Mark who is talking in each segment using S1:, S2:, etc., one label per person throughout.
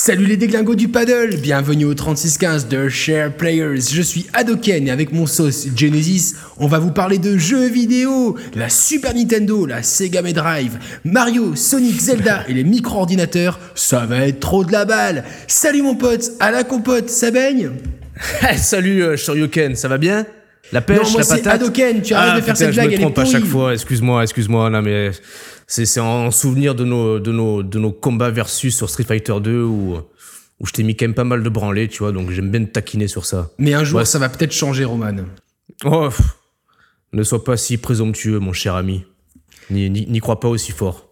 S1: Salut les déglingos du paddle, bienvenue au 3615 de Share Players. Je suis Adoken et avec mon sauce Genesis, on va vous parler de jeux vidéo, la Super Nintendo, la Sega Mega Drive, Mario, Sonic, Zelda et les micro-ordinateurs. Ça va être trop de la balle. Salut mon pote, à la compote, ça baigne
S2: Salut euh, Shoryuken, ça va bien? La pêche,
S1: Non, moi
S2: la patate?
S1: Adoken, tu arrêtes
S2: Ah,
S1: de faire
S2: putain,
S1: cette
S2: je
S1: blague,
S2: me
S1: elle est
S2: trompe à chaque fois, excuse-moi, excuse-moi, non mais c'est en souvenir de nos, de, nos, de nos combats versus sur Street Fighter 2 où, où je t'ai mis quand même pas mal de branlés, tu vois, donc j'aime bien te taquiner sur ça.
S1: Mais un jour,
S2: Ouais.
S1: ça va peut-être changer, Roman.
S2: Oh, ne sois pas si présomptueux, mon cher ami. N'y crois pas aussi fort.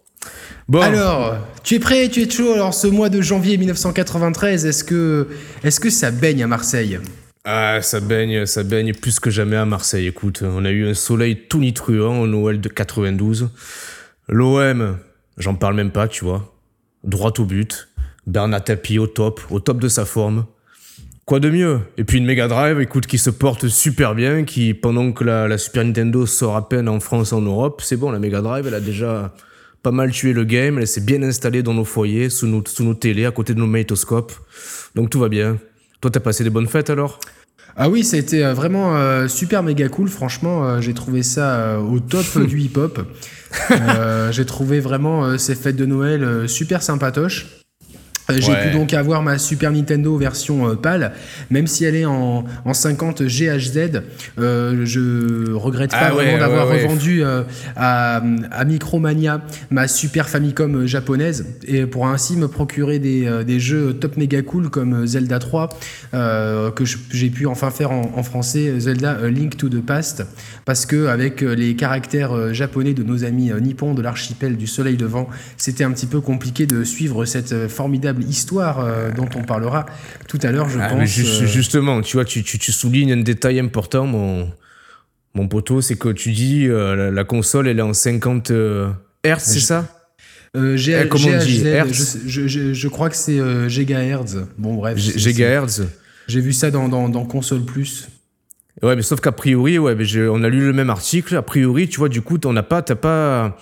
S2: Bon,
S1: Alors, tu es prêt, tu es chaud. Alors, ce mois de janvier 1993, est-ce que, que ça baigne à Marseille?
S2: Ah, ça baigne, ça baigne plus que jamais à Marseille. Écoute, on a eu un soleil tout nitruant au Noël de 92. L'OM, j'en parle même pas, tu vois. Droit au but. Bernat Tapie au top, au top de sa forme. Quoi de mieux? Et puis une Mega Drive, écoute, qui se porte super bien, qui, pendant que la, Super Nintendo sort à peine en France en Europe, c'est bon, la Mega Drive, elle a déjà pas mal tué le game, elle s'est bien installée dans nos foyers, sous nos, sous télés, à côté de nos magnétoscopes. Donc tout va bien. Toi, t'as passé des bonnes fêtes alors?
S1: Ah oui, ça a été euh, vraiment euh, super méga cool. Franchement, euh, j'ai trouvé ça au top du hip-hop. Euh, j'ai trouvé vraiment euh, ces fêtes de Noël euh, super sympatoches. Euh, J'ai
S2: Ouais.
S1: pu donc avoir ma Super Nintendo version euh, PAL, même si elle est en, en 50 GHZ. Euh, je regrette pas
S2: Ah ouais,
S1: vraiment d'avoir
S2: ouais,
S1: revendu euh, à, à Micromania ma Super Famicom japonaise et pour ainsi me procurer des, des jeux top méga cool comme Zelda 3 euh, que j'ai pu enfin faire en, en français Zelda Link to the Past parce que avec les caractères japonais de nos amis nippons de l'archipel du soleil levant c'était un petit peu compliqué de suivre cette euh, histoire euh, dont on parlera tout à l'heure je
S2: Ah,
S1: pense
S2: juste-
S1: euh,
S2: Justement, tu vois, tu, tu, tu soulignes un détail important, mon, mon poteau, c'est que tu dis euh, la, la console, elle est en 50 euh, Hz, c'est ça?
S1: Euh, G-
S2: Eh, comment on dit,
S1: GHZ,
S2: Hertz?
S1: je, je- je crois que c'est euh, gigahertz bon bref
S2: Gigahertz
S1: J'ai vu ça dans, dans, dans Console Plus.
S2: Ouais, mais sauf qu'a priori, ouais, mais on a lu le même article. A priori, tu vois, du coup, on n'a pas, t'as pas,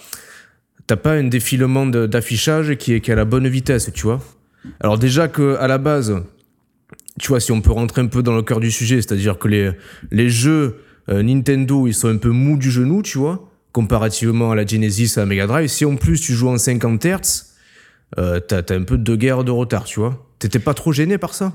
S2: t'as pas un défilement d'affichage qui est, qui est à la bonne vitesse, tu vois? Alors déjà que à la base, tu vois, si on peut rentrer un peu dans le cœur du sujet, c'est-à-dire que les, jeux euh, Nintendo, ils sont un peu mous du genou, tu vois, comparativement à la Genesis, à la Mega Drive. Si en plus tu joues en 50 Hz, euh, t'as t'as un peu de guerre de retard, tu vois. T'étais pas trop gêné par ça?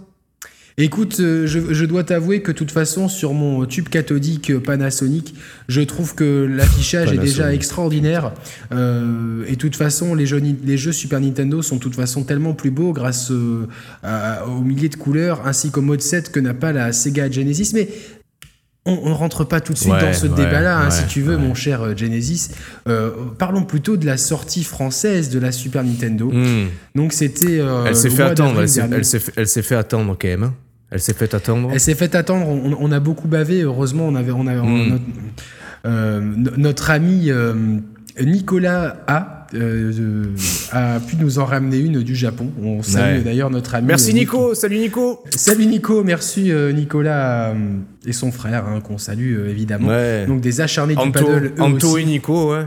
S1: Écoute, euh, je, je dois t'avouer que de toute façon, sur mon tube cathodique euh, Panasonic, je trouve que l'affichage est déjà extraordinaire. Euh, et de toute façon, les jeux, Ni- les jeux Super Nintendo sont de toute façon tellement plus beaux grâce euh, à- aux milliers de couleurs ainsi qu'au mode 7 que n'a pas la Sega Genesis. Mais on, on rentre pas tout de suite
S2: Ouais,
S1: dans ce
S2: ouais,
S1: débat-là, hein,
S2: ouais,
S1: si tu veux, mon cher Genesis. Euh, parlons plutôt de la sortie française de la Super Nintendo.
S2: Hmm.
S1: Donc c'était. euh,
S2: Elle s'est fait attendre, elle s'est- fait, elle s'est fait attendre quand même. Elle s'est fait attendre.
S1: Elle s'est fait attendre. On, on a beaucoup bavé. Heureusement, on avait, on avait
S2: Mm.
S1: notre, euh, no- notre ami euh, Nicolas A. euh, a pu nous en ramener une du Japon. On salue
S2: Ouais.
S1: d'ailleurs notre ami.
S2: Merci Nico, salut Nico.
S1: Salut Nico, merci Nicolas et son frère hein, qu'on salue évidemment.
S2: Ouais.
S1: Donc des acharnés du paddle. eux
S2: Anto
S1: aussi.
S2: et Nico, ouais.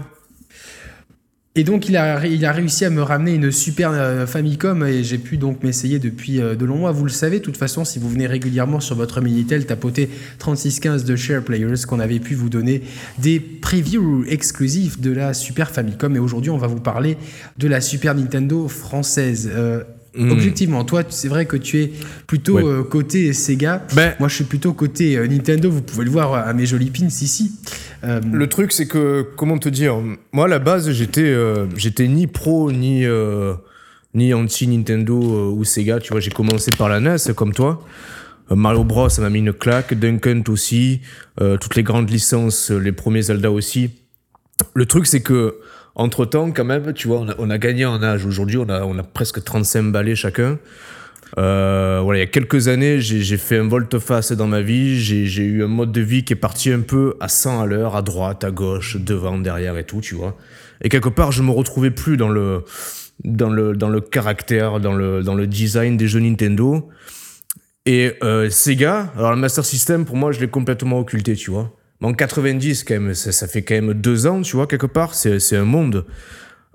S1: Et donc il a, il a réussi à me ramener une super euh, Famicom et j'ai pu donc m'essayer depuis euh, de longs mois. Vous le savez, de toute façon, si vous venez régulièrement sur votre Minitel tapoter 3615 de Share Players, qu'on avait pu vous donner des previews exclusifs de la Super Famicom. Et aujourd'hui, on va vous parler de la Super Nintendo française. Euh,
S2: Mm.
S1: Objectivement, toi, c'est vrai que tu es plutôt
S2: Ouais.
S1: euh, côté Sega.
S2: Ben,
S1: Moi, je suis plutôt côté euh, Nintendo. Vous pouvez le voir à mes jolis pins ici. Euh,
S2: le truc, c'est que, comment te dire, moi, à la base, j'étais euh, j'étais ni pro, ni, euh, ni anti-Nintendo euh, ou Sega. Tu vois, j'ai commencé par la NES, comme toi. Euh, Mario Bros, ça m'a mis une claque. Dunkent aussi. Euh, toutes les grandes licences, euh, les premiers Zelda aussi. Le truc, c'est que, entre temps, quand même, tu vois, on a, gagné en âge. Aujourd'hui, on a, on a presque 35 balais chacun. Euh, voilà, il y a quelques années, j'ai fait un volte-face dans ma vie. J'ai j'ai eu un mode de vie qui est parti un peu à 100 à l'heure, à droite, à gauche, devant, derrière et tout, tu vois. Et quelque part, je me retrouvais plus dans le, dans le, dans le caractère, dans le, dans le design des jeux Nintendo. Et euh, Sega, alors le Master System, pour moi, je l'ai complètement occulté, tu vois. En 90, quand même, ça, ça fait quand même deux ans, tu vois, quelque part, c'est un monde.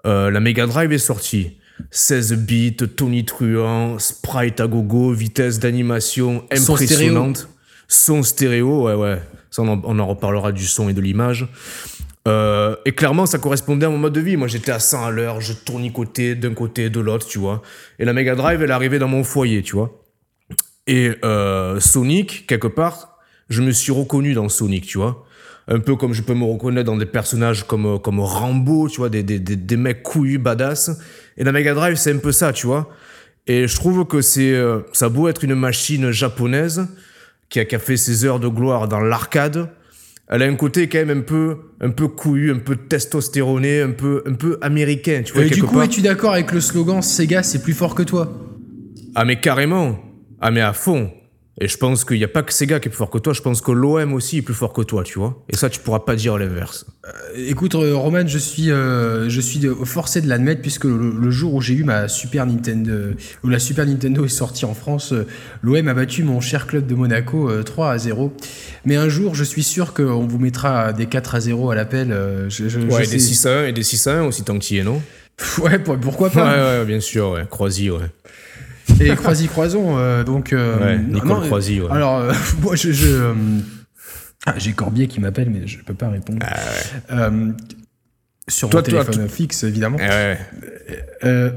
S2: Euh, la Mega Drive est sortie. 16 bits, Tony Truant, sprite à gogo, vitesse d'animation impressionnante. Son stéréo, ouais, ouais. Ça, on en, on en reparlera du son et de l'image. Euh, et clairement, ça correspondait à mon mode de vie. Moi, j'étais à 100 à l'heure, je tournicotais d'un côté, de l'autre, tu vois. Et la Mega Drive, elle arrivait dans mon foyer, tu vois. Et euh, Sonic, quelque part, je me suis reconnu dans Sonic, tu vois. Un peu comme je peux me reconnaître dans des personnages comme, comme Rambo, tu vois, des, des, des, des mecs couillus, badass. Et la Mega Drive, c'est un peu ça, tu vois. Et je trouve que c'est, euh, ça a beau être une machine japonaise qui a, qui a fait ses heures de gloire dans l'arcade, elle a un côté quand même un peu, un peu couillu, un peu testostéroné, un peu, un peu américain, tu vois.
S1: Et du coup, es-tu d'accord avec le slogan Sega, c'est plus fort que toi
S2: Ah mais carrément. Ah mais à fond. Et je pense qu'il n'y a pas que Sega qui est plus fort que toi, je pense que l'OM aussi est plus fort que toi, tu vois. Et ça, tu pourras pas dire l'inverse.
S1: Écoute, euh, Roman, je suis, euh, je suis forcé de l'admettre puisque le, le jour où j'ai eu ma Super Nintendo, où la Super Nintendo est sortie en France, euh, l'OM a battu mon cher club de Monaco euh, 3 à 0. Mais un jour, je suis sûr qu'on vous mettra des 4 à 0 à l'appel. euh, je, je- je
S2: Ouais, et des 6 à 1 et des 6 à 1 aussi tant que tu y es, non?
S1: Ouais, pour- pourquoi
S2: Ouais,
S1: pas
S2: ouais, bien sûr, ouais. Croisy, ouais.
S1: Et Croisy Croison, euh, donc. euh,
S2: Ouais,
S1: non,
S2: Nicole
S1: non,
S2: Croisy, ouais.
S1: Alors, euh, moi, je. je, euh, ah, j'ai Corbier qui m'appelle, mais je peux pas répondre. Euh, sur
S2: Toi,
S1: mon
S2: toi,
S1: téléphone fixe, évidemment.
S2: Ouais.
S1: Euh,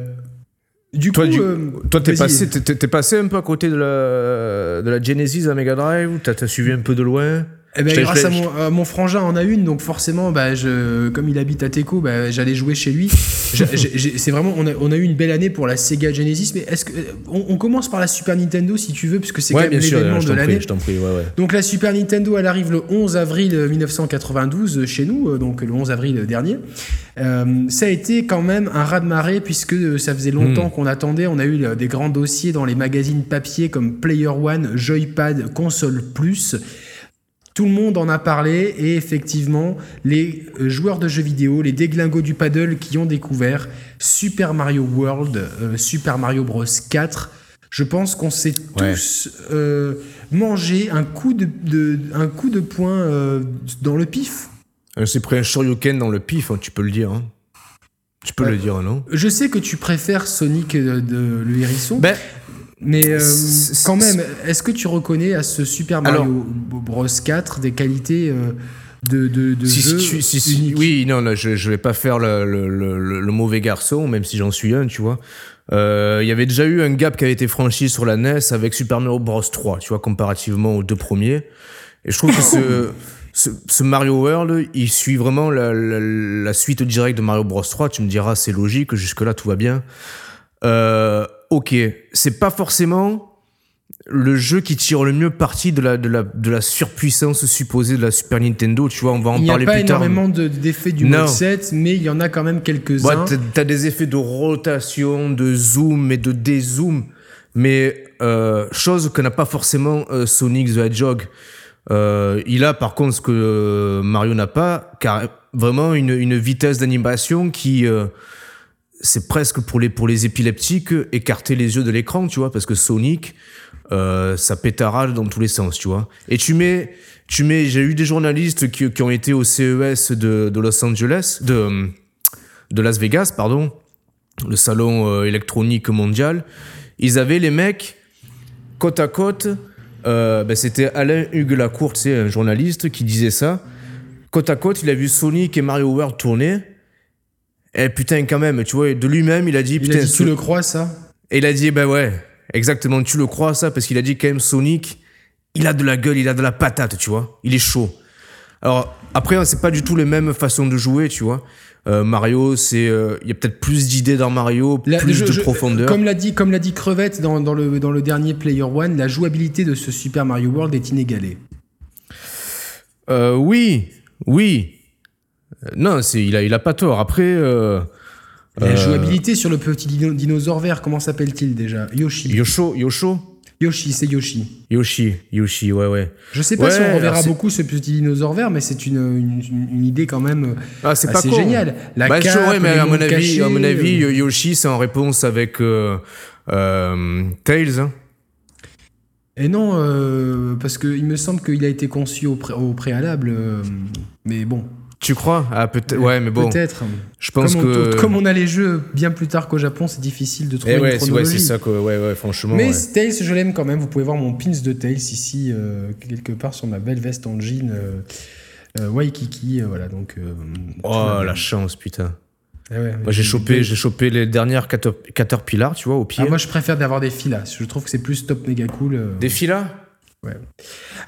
S1: du
S2: Toi,
S1: coup,
S2: du- Toi, t'es passé, t'es passé un peu à côté de la, de la Genesis à Mega Drive ou t'as suivi un peu de loin?
S1: Eh ben, grâce à mon, frangin en a une, donc forcément, bah, je, comme il habite à Teco, bah, j'allais jouer chez lui. C'est vraiment, on a, on a eu une belle année pour la Sega Genesis, mais est-ce que on, on commence par la Super Nintendo si tu veux, puisque c'est quand
S2: Ouais,
S1: même
S2: bien sûr,
S1: l'événement de l'année.
S2: ouais, ouais.
S1: Donc la Super Nintendo, elle arrive le 11 avril 1992 euh, chez nous, euh, donc le 11 avril dernier. Euh, ça a été quand même un raz-de-marée puisque euh, ça faisait longtemps qu'on attendait. On a eu euh, des grands dossiers dans les magazines papier comme Player One, Joypad, Console Plus. Tout le monde en a parlé et effectivement, les euh, joueurs de jeux vidéo, les déglingos du paddle qui ont découvert Super Mario World, euh, Super Mario Bros 4, je pense qu'on s'est
S2: Ouais.
S1: tous euh, mangé un coup de, de- un coup de poing euh, dans le pif.
S2: On s'est pris un Shoryuken dans le pif, hein, tu peux le dire. hein. Tu peux le dire, non?
S1: Je sais que tu préfères Sonic de, le hérisson,
S2: Ben,
S1: mais euh, quand même, est-ce que tu reconnais à ce Super Mario Bros 4 des qualités euh, de, de, de
S2: si,
S1: jeu
S2: si, si, oui, non, non, je, je vais pas faire le, le, le, le- le mauvais garçon, même si j'en suis un, tu vois. Euh, Il y avait déjà eu un gap qui avait été franchi sur la NES avec Super Mario Bros 3, tu vois, comparativement aux deux premiers. Et je trouve que ce, ce, ce Mario World, il suit vraiment la, la, la suite directe de Mario Bros 3. Tu me diras, c'est logique, jusque-là, tout va bien. Euh, ok, c'est pas forcément le jeu qui tire le mieux parti de la, de la, de la surpuissance supposée de la Super Nintendo, tu vois, on va en
S1: Il n'y a
S2: parler
S1: pas
S2: plus tard.
S1: énormément de- d'effets du mode 7, mais il y en a quand même quelques-uns.
S2: Ouais, t'as- t'as des effets de rotation, de zoom et de dézoom, mais euh, chose que n'a pas forcément euh, Sonic the Hedgehog. Euh, il a par contre ce que euh, Mario n'a pas, car vraiment une, une vitesse d'animation qui euh, c'est presque pour les pour les épileptiques écarter les yeux de l'écran, tu vois, parce que Sonic euh, ça pétarade dans tous les sens, tu vois. Et tu mets tu mets j'ai eu des journalistes qui, qui ont été au CES de, de Los Angeles de de Las Vegas, pardon, le salon euh, électronique mondial, ils avaient les mecs côte à côte. euh, ben, C'était Alain Hugues Lacour, c'est un journaliste qui disait ça. Côte à côte, il a vu Sonic et Mario World tourner. Et putain, quand même, tu vois, de lui-même, il a dit,
S1: il
S2: putain,
S1: a dit, tu le crois, ça?
S2: Et il a dit, ben ouais, exactement, tu le crois ça, parce qu'il a dit quand même Sonic, il a de la gueule, il a de la patate, tu vois, il est chaud. Alors, après, c'est pas du tout les mêmes façons de jouer, tu vois. Euh, Mario, c'est, euh, il y a peut-être plus d'idées dans Mario,
S1: La-
S2: plus
S1: je-
S2: de
S1: je-
S2: profondeur.
S1: Comme l'a dit, comme l'a dit Crevette dans, dans le, dans le dernier Player One, la jouabilité de ce Super Mario World est inégalée.
S2: Euh, oui, oui. Non, c'est, il a, il a pas tort. Après, euh,
S1: La
S2: Euh,
S1: jouabilité sur le petit dino- dinosaure vert, comment s'appelle-t-il déjà? Yoshi.
S2: Yosho, Yosho,
S1: Yoshi, c'est Yoshi.
S2: Yoshi, Yoshi, ouais, ouais.
S1: Je sais pas
S2: Ouais,
S1: si on reverra beaucoup ce petit dinosaure vert, mais c'est une, une, une idée quand même
S2: Ah, c'est pas
S1: assez
S2: con.
S1: génial. La
S2: Bah,
S1: cape,
S2: ouais, mais à mon avis,
S1: cachés,
S2: à mon avis,
S1: euh,
S2: Yoshi, c'est en réponse avec euh, euh, Tails. hein.
S1: Et non, parce qu'il me semble qu'il a été conçu au, pré- au préalable, mais bon.
S2: Tu crois? Ah, peut-être. Ouais, mais bon.
S1: Peut-être.
S2: Je pense
S1: comme on,
S2: que.
S1: comme on a les jeux bien plus tard qu'au Japon, c'est difficile de trouver
S2: Eh
S1: une
S2: ouais, ouais,
S1: chronologie.
S2: c'est ça, quoi. Ouais, ouais, franchement.
S1: Mais
S2: ouais.
S1: Tails, je l'aime quand même. Vous pouvez voir mon pins de Tails ici, euh, quelque part sur ma belle veste en jean. Euh, euh, Waikiki, euh, voilà. Donc.
S2: Oh, la chance, putain.
S1: Ah ouais,
S2: Moi, j'ai chopé, j'ai chopé les dernières Cater- Caterpillar, tu vois, au pied.
S1: Ah, moi, je préfère d'avoir des filas. Je trouve que c'est plus top méga cool.
S2: Des filas?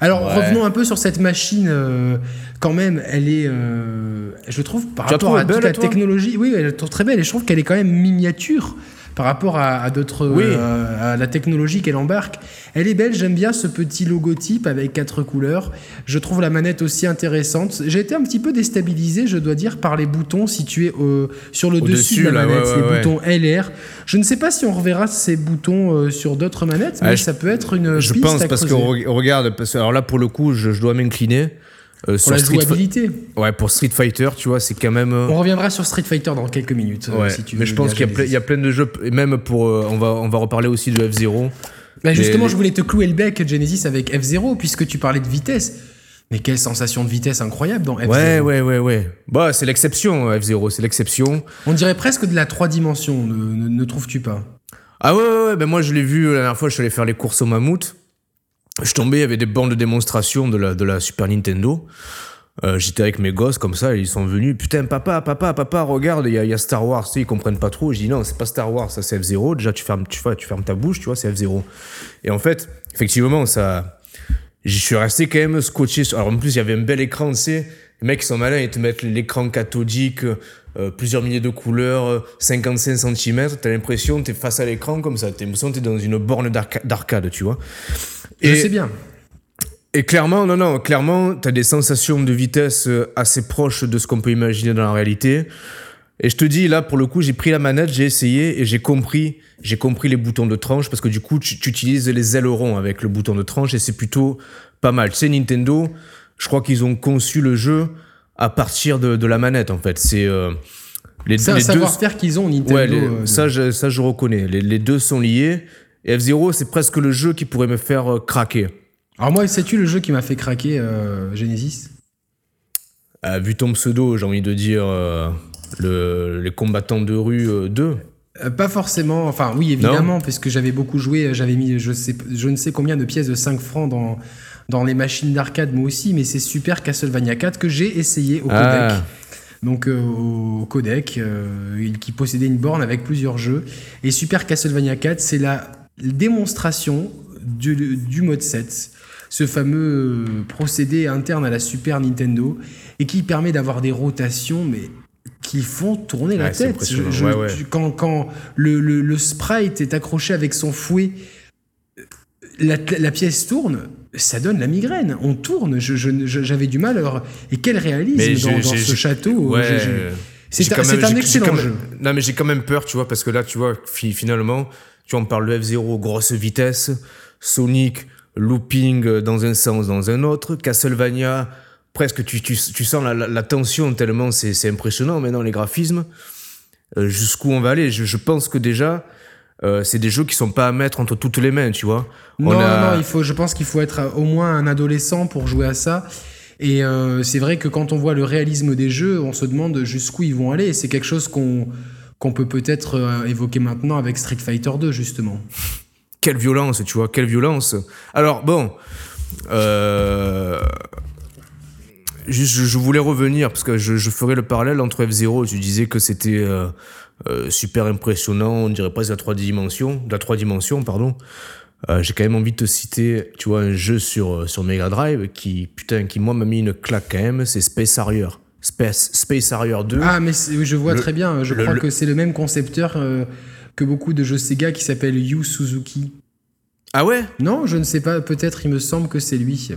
S1: Alors
S2: Ouais.
S1: revenons un peu sur cette machine. euh, quand même, elle est, euh, je trouve par
S2: Tu
S1: rapport à toute la technologie, oui, elle est très belle. Et je trouve qu'elle est quand même miniature par rapport à, à d'autres,
S2: Oui.
S1: euh, à la technologie qu'elle embarque. Elle est belle. J'aime bien ce petit logotype avec quatre couleurs. Je trouve la manette aussi intéressante. J'ai été un petit peu déstabilisé, je dois dire, par les boutons situés au- sur le dessus, de la
S2: là,
S1: manette,
S2: ouais,
S1: les
S2: ouais,
S1: boutons LR. Je ne sais pas si on reverra ces boutons euh, sur d'autres manettes, mais
S2: Ah, je-
S1: ça peut être une
S2: Je
S1: piste
S2: pense,
S1: à
S2: parce re- regarde, parce alors là, pour le coup, je, je dois m'incliner. Euh,
S1: pour la jouabilité.
S2: Ouais, pour Street Fighter, tu vois, c'est quand même. euh,
S1: On reviendra sur Street Fighter dans quelques minutes. euh,
S2: ouais.
S1: si tu
S2: mais
S1: veux
S2: je pense qu'il y, a ple- il y a plein de jeux, et même pour. on, va, on va reparler aussi de F-Zero.
S1: Bah, justement,
S2: les-
S1: je voulais te clouer le bec, Genesis, avec F0, puisque tu parlais de vitesse. Mais quelle sensation de vitesse incroyable dans F0.
S2: Ouais, ouais, ouais, ouais. Bah, c'est l'exception, F-Zero, c'est l'exception.
S1: On dirait presque de la 3 dimensions, ne, ne- ne trouves-tu pas?
S2: Ah ouais, ouais, ouais, ben moi je l'ai vu la dernière fois, je suis allé faire les courses au mammouth. Je tombais, il y avait des bandes de démonstration de la, de la Super Nintendo. Euh, J'étais avec mes gosses comme ça, et ils sont venus. Putain, papa, papa, papa, regarde, il y, y a Star Wars. Tu sais, ils comprennent pas trop. Je dis non, c'est pas Star Wars, ça c'est F0. Déjà, tu fermes, tu, tu fermes ta bouche, tu vois, c'est F0. Et en fait, effectivement, ça. J'y suis resté quand même scotché. Alors en plus, il y avait un bel écran, tu sais. Mecs, ils sont malins, ils te mettent l'écran cathodique, euh, plusieurs milliers de couleurs, euh, 55 cm. T'as l'impression, t'es face à l'écran comme ça. T'as l'impression que t'es dans une borne d'arca- d'arcade, tu vois.
S1: Je
S2: Et-
S1: sais bien.
S2: et clairement, non, non, clairement, tu as des sensations de vitesse euh, assez proches de ce qu'on peut imaginer dans la réalité. Et je te dis, là, pour le coup, j'ai pris la manette, j'ai essayé et j'ai compris, j'ai compris les boutons de tranche parce que du coup, tu, tu utilises les ailerons avec le bouton de tranche et c'est plutôt pas mal. Tu sais, Nintendo, je crois qu'ils ont conçu le jeu à partir de, de la manette, en fait. C'est euh, les,
S1: un savoir-faire qu'ils ont, Nintendo.
S2: Ouais, les-
S1: euh,
S2: ça, je, ça, je reconnais. Les, les deux sont liés. Et F-Zero, c'est presque le jeu qui pourrait me faire euh, craquer.
S1: Alors moi, sais-tu le jeu qui m'a fait craquer, euh, Genesis?
S2: Vu ton pseudo, j'ai envie de dire le, les combattants de rue euh, 2.
S1: Euh, Pas forcément, enfin oui évidemment, parce que j'avais beaucoup joué, j'avais mis je, sais, je ne sais combien de pièces de 5 francs dans, dans les machines d'arcade moi aussi, mais c'est Super Castlevania 4 que j'ai essayé au codec.
S2: Ah.
S1: Donc euh, au codec, euh, qui possédait une borne avec plusieurs jeux. Et Super Castlevania 4, c'est la démonstration du, du mode 7, ce fameux euh, procédé interne à la Super Nintendo, et qui permet d'avoir des rotations, mais qui font tourner la
S2: Ouais,
S1: tête.
S2: impressionnant.
S1: Je- je-
S2: Ouais, ouais.
S1: tu- Quand, quand le, le- le sprite est accroché avec son fouet, la, la pièce tourne, ça donne la migraine. On tourne. J'avais du mal. alors- Et quel réalisme
S2: Mais
S1: dans, ce château.
S2: Ouais.
S1: C'est un, excellent
S2: même-
S1: jeu.
S2: Non, mais j'ai quand même peur, tu vois, parce que là, tu vois, fi- finalement, tu vois, on parle de F-Zero, grosse vitesse, Sonic, looping euh, dans un sens, dans un autre, Castlevania, presque, tu, tu, tu sens la, la- la tension tellement c'est c'est impressionnant maintenant, les graphismes. Euh, Jusqu'où on va aller je, je pense que déjà, euh, c'est des jeux qui sont pas à mettre entre toutes les mains, tu vois.
S1: Non,
S2: On a-
S1: non, non, il faut, je pense qu'il faut être au moins un adolescent pour jouer à ça. Et euh, c'est vrai que quand on voit le réalisme des jeux, on se demande jusqu'où ils vont aller. C'est quelque chose qu'on qu'on peut peut-être euh, évoquer maintenant avec Street Fighter 2, justement.
S2: Quelle violence, tu vois, quelle violence. Alors, bon. Euh... Je, je voulais revenir, parce que je, je ferai le parallèle entre F-Zero. Tu disais que c'était euh, super impressionnant, on dirait presque la 3 dimensions, de la 3 dimensions, pardon. Euh, J'ai quand même envie de te citer, tu vois, un jeu sur, euh, sur Mega Drive qui, putain, qui moi m'a mis une claque quand même, c'est Space Harrier. Space, Space Harrier 2.
S1: Ah, mais je vois
S2: Le-
S1: très bien. Je
S2: le-
S1: crois
S2: le-
S1: que c'est le même concepteur euh, que beaucoup de jeux Sega qui s'appelle Yu Suzuki.
S2: Ah ouais?
S1: Non, je ne sais pas. Peut-être, il me semble que c'est lui.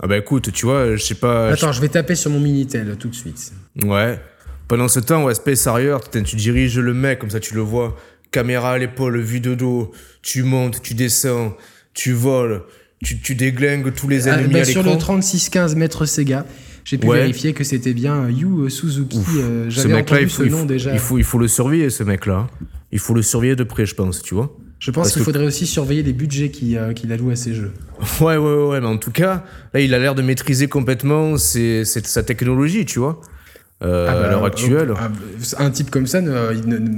S2: Ah bah écoute, tu vois, je sais pas.
S1: Attends, je vais taper sur mon Minitel tout de suite.
S2: Ouais. Pendant ce temps, ouais, Space Harrier, tu diriges le mec, comme ça tu le vois. Caméra à l'épaule, vue de dos. Tu montes, tu descends, tu voles, tu, tu déglingues tous les
S1: Ah,
S2: ennemis
S1: bah,
S2: à
S1: sur le 3615 mètre Sega, j'ai pu
S2: Ouais.
S1: vérifier que c'était bien Yu Suzuki. euh,
S2: Ce
S1: J'avais
S2: mec-là,
S1: entendu
S2: il faut,
S1: ce
S2: il
S1: nom
S2: faut-
S1: déjà.
S2: il faut, il faut le surveiller, ce mec-là. Il faut le surveiller de près, je pense, tu vois.
S1: Je pense qu'il faudrait aussi surveiller les budgets qu'il euh, qu'il alloue à ces jeux.
S2: Ouais, ouais, ouais, ouais, mais en tout cas, là, il a l'air de maîtriser complètement ses- ses- sa technologie, tu vois, euh,
S1: Ah bah,
S2: à l'heure actuelle.
S1: euh, Un type comme ça,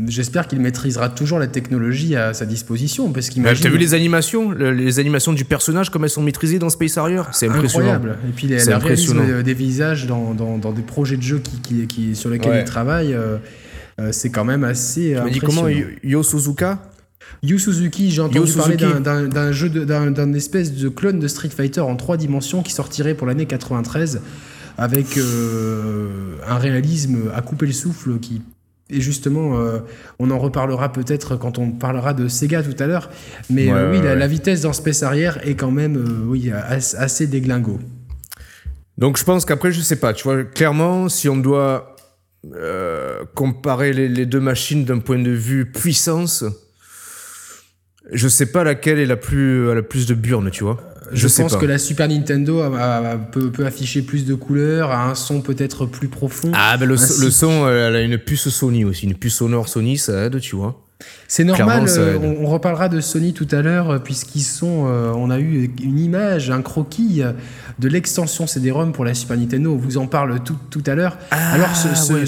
S1: j'espère qu'il maîtrisera toujours la technologie à sa disposition. Parce qu'imagine.
S2: T'as vu les animations le- Les animations du personnage, comme elles sont maîtrisées dans Space Harrier? C'est impressionnant.
S1: Incroyable. Et puis les- réalisme
S2: impressionnant.
S1: des visages dans, dans- dans des projets de jeux qui, qui, qui- sur lesquels
S2: Ouais.
S1: il travaille, euh, euh, c'est quand même assez.
S2: Tu dit comment Yo- Suzuka?
S1: Yu Suzuki, j'ai entendu parler d'un- jeu, d'un espèce de clone de Street Fighter en trois dimensions qui sortirait pour l'année 93 avec euh, un réalisme à couper le souffle qui et justement, euh, on en reparlera peut-être quand on parlera de Sega tout à l'heure. Mais
S2: Ouais,
S1: euh, oui,
S2: ouais,
S1: la,
S2: ouais.
S1: la vitesse dans Space Arrière est quand même euh, oui, as- assez déglingo.
S2: Donc je pense qu'après, je sais pas, tu vois, clairement, si on doit comparer les, les deux machines d'un point de vue puissance, je sais pas laquelle est la plus, la plus de burnes, tu vois.
S1: Je, pense
S2: pas.
S1: que la Super Nintendo a- a- peut, peut afficher plus de couleurs, a un son peut-être plus profond.
S2: Ah, ben le, so-
S1: Ainsi-
S2: le son, euh, elle a une puce Sony aussi, une puce sonore Sony, ça aide, tu vois.
S1: C'est normal, euh, on, on reparlera de Sony tout à l'heure, euh, puisqu'ils sont. euh, on a eu une image, un croquis de l'extension CD-ROM pour la Super Nintendo. On vous en parle tout, tout à l'heure.
S2: Ah,
S1: Alors, ce- ce-
S2: ouais,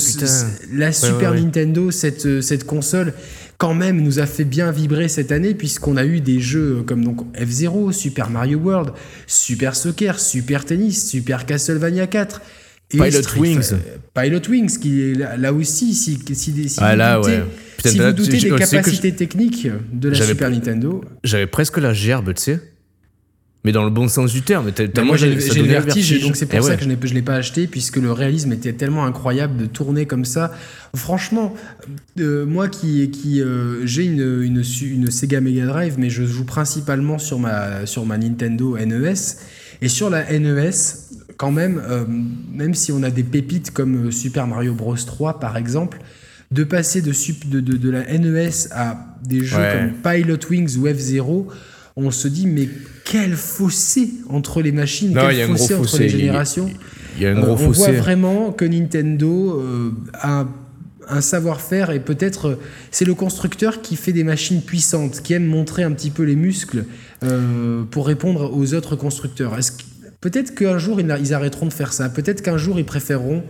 S1: la Super
S2: ouais, ouais.
S1: Nintendo, cette, cette console, quand même, nous a fait bien vibrer cette année, puisqu'on a eu des jeux comme donc F-Zero, Super Mario World, Super Soccer, Super Tennis, Super Castlevania 4. et
S2: Pilot
S1: Street
S2: Wings.
S1: Pilot Wings, qui est là, là aussi, si, si, si
S2: Ah,
S1: vous
S2: là,
S1: doutez,
S2: ouais. Putain,
S1: si
S2: là,
S1: vous doutez des capacités techniques de la Super Nintendo,
S2: J'avais presque la gerbe, tu sais. Mais dans le bon sens du terme.
S1: Moi j'ai le vertige, donc c'est pour
S2: Eh
S1: ça
S2: ouais.
S1: que je ne l'ai pas acheté, puisque le réalisme était tellement incroyable de tourner comme ça. Franchement, euh, moi qui, qui euh, j'ai une, une, su- une Sega Mega Drive, mais je joue principalement sur ma, sur ma Nintendo NES. Et sur la NES, quand même, euh, même si on a des pépites comme Super Mario Bros 3 par exemple, de passer de, sup- de, de, de la NES à des jeux
S2: Ouais.
S1: comme Pilot Wings ou F-Zero, on se dit mais quel fossé entre les machines,
S2: Non, il y
S1: quel
S2: a un gros
S1: fossé entre
S2: fossé,
S1: les générations.
S2: Il y a un
S1: Euh,
S2: gros
S1: on
S2: fossé.
S1: voit vraiment que Nintendo euh, a un savoir-faire et peut-être euh, c'est le constructeur qui fait des machines puissantes, qui aime montrer un petit peu les muscles euh, pour répondre aux autres constructeurs. Peut-être qu'un jour ils ils arrêteront de faire ça. Peut-être qu'un jour ils préféreront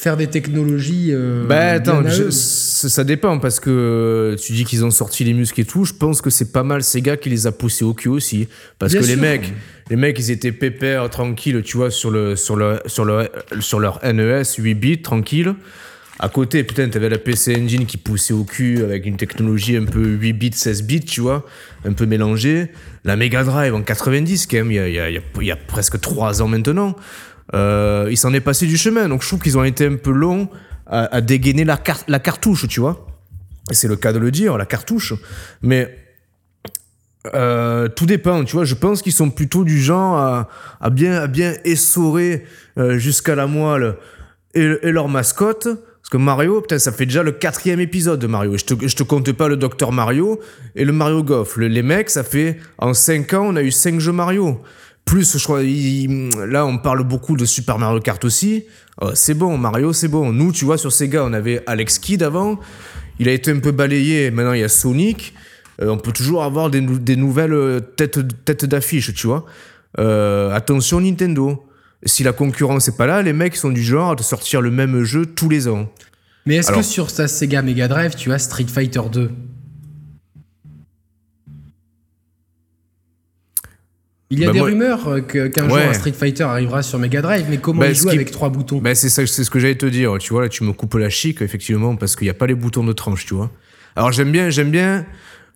S1: faire des technologies. euh,
S2: Bah attends, je- ça, dépend parce que euh, tu dis qu'ils ont sorti les muscles et tout. Je pense que c'est pas mal Sega qui les a poussés au cul aussi, parce
S1: Bien
S2: que les mecs, les mecs, ils étaient pépères, tranquilles, tu vois, sur le sur le sur le sur leur NES 8 bits, tranquille. À côté, putain, t'avais la PC Engine qui poussait au cul avec une technologie un peu 8 bits, 16 bits, tu vois, un peu mélangée. La Mega Drive en 90, quand même, il y a, il y a- il y a- il y a presque 3 ans maintenant. Euh, il s'en est passé du chemin. Donc je trouve qu'ils ont été un peu longs à, dégainer la, car- la cartouche, tu vois. C'est le cas de le dire, la cartouche. Mais euh, tout dépend, tu vois. Je pense qu'ils sont plutôt du genre à, bien, essorer euh, jusqu'à la moelle et, leur mascotte. Parce que Mario, putain, ça fait déjà le quatrième épisode de Mario. Je te, te compte pas le Docteur Mario et le Mario Golf. Le- les mecs, ça fait en 5 ans, on a eu 5 jeux Mario. Plus, je crois, il- là, on parle beaucoup de Super Mario Kart aussi. Euh, c'est bon, Mario, c'est bon. Nous, tu vois, sur Sega, on avait Alex Kidd avant. Il a été un peu balayé. Maintenant, il y a Sonic. Euh, on peut toujours avoir des, nou- des nouvelles euh, têtes, têtes d'affiche, tu vois. Euh, attention, Nintendo. Si la concurrence n'est pas là, les mecs sont du genre à te sortir le même jeu tous les ans.
S1: Mais est-ce que sur ta Sega Mega Drive, tu as Street Fighter 2 Il y a
S2: Bah,
S1: des
S2: moi-
S1: rumeurs qu'un jour un Street Fighter arrivera sur Mega Drive, mais comment
S2: Bah,
S1: il joue
S2: qui-
S1: avec trois boutons
S2: Ben c'est ça, c'est ce que j'allais te dire. Tu vois, là, tu me coupes la chic, effectivement, parce qu'il n'y a pas les boutons de tranche, tu vois. Alors, j'aime bien, j'aime bien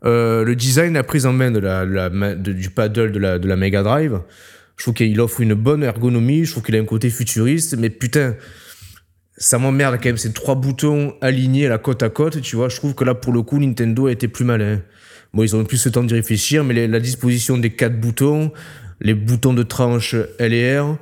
S2: euh, le design, la prise en main de la, la main- de- du paddle de la, de la Mega Drive. Je trouve qu'il offre une bonne ergonomie, je trouve qu'il a un côté futuriste, mais putain, ça m'emmerde quand même ces trois boutons alignés la côte à côte, tu vois. Je trouve que là, pour le coup, Nintendo a été plus malin. Bon, ils ont plus le temps d'y réfléchir, mais les- la disposition des quatre boutons, les boutons de tranche L et R,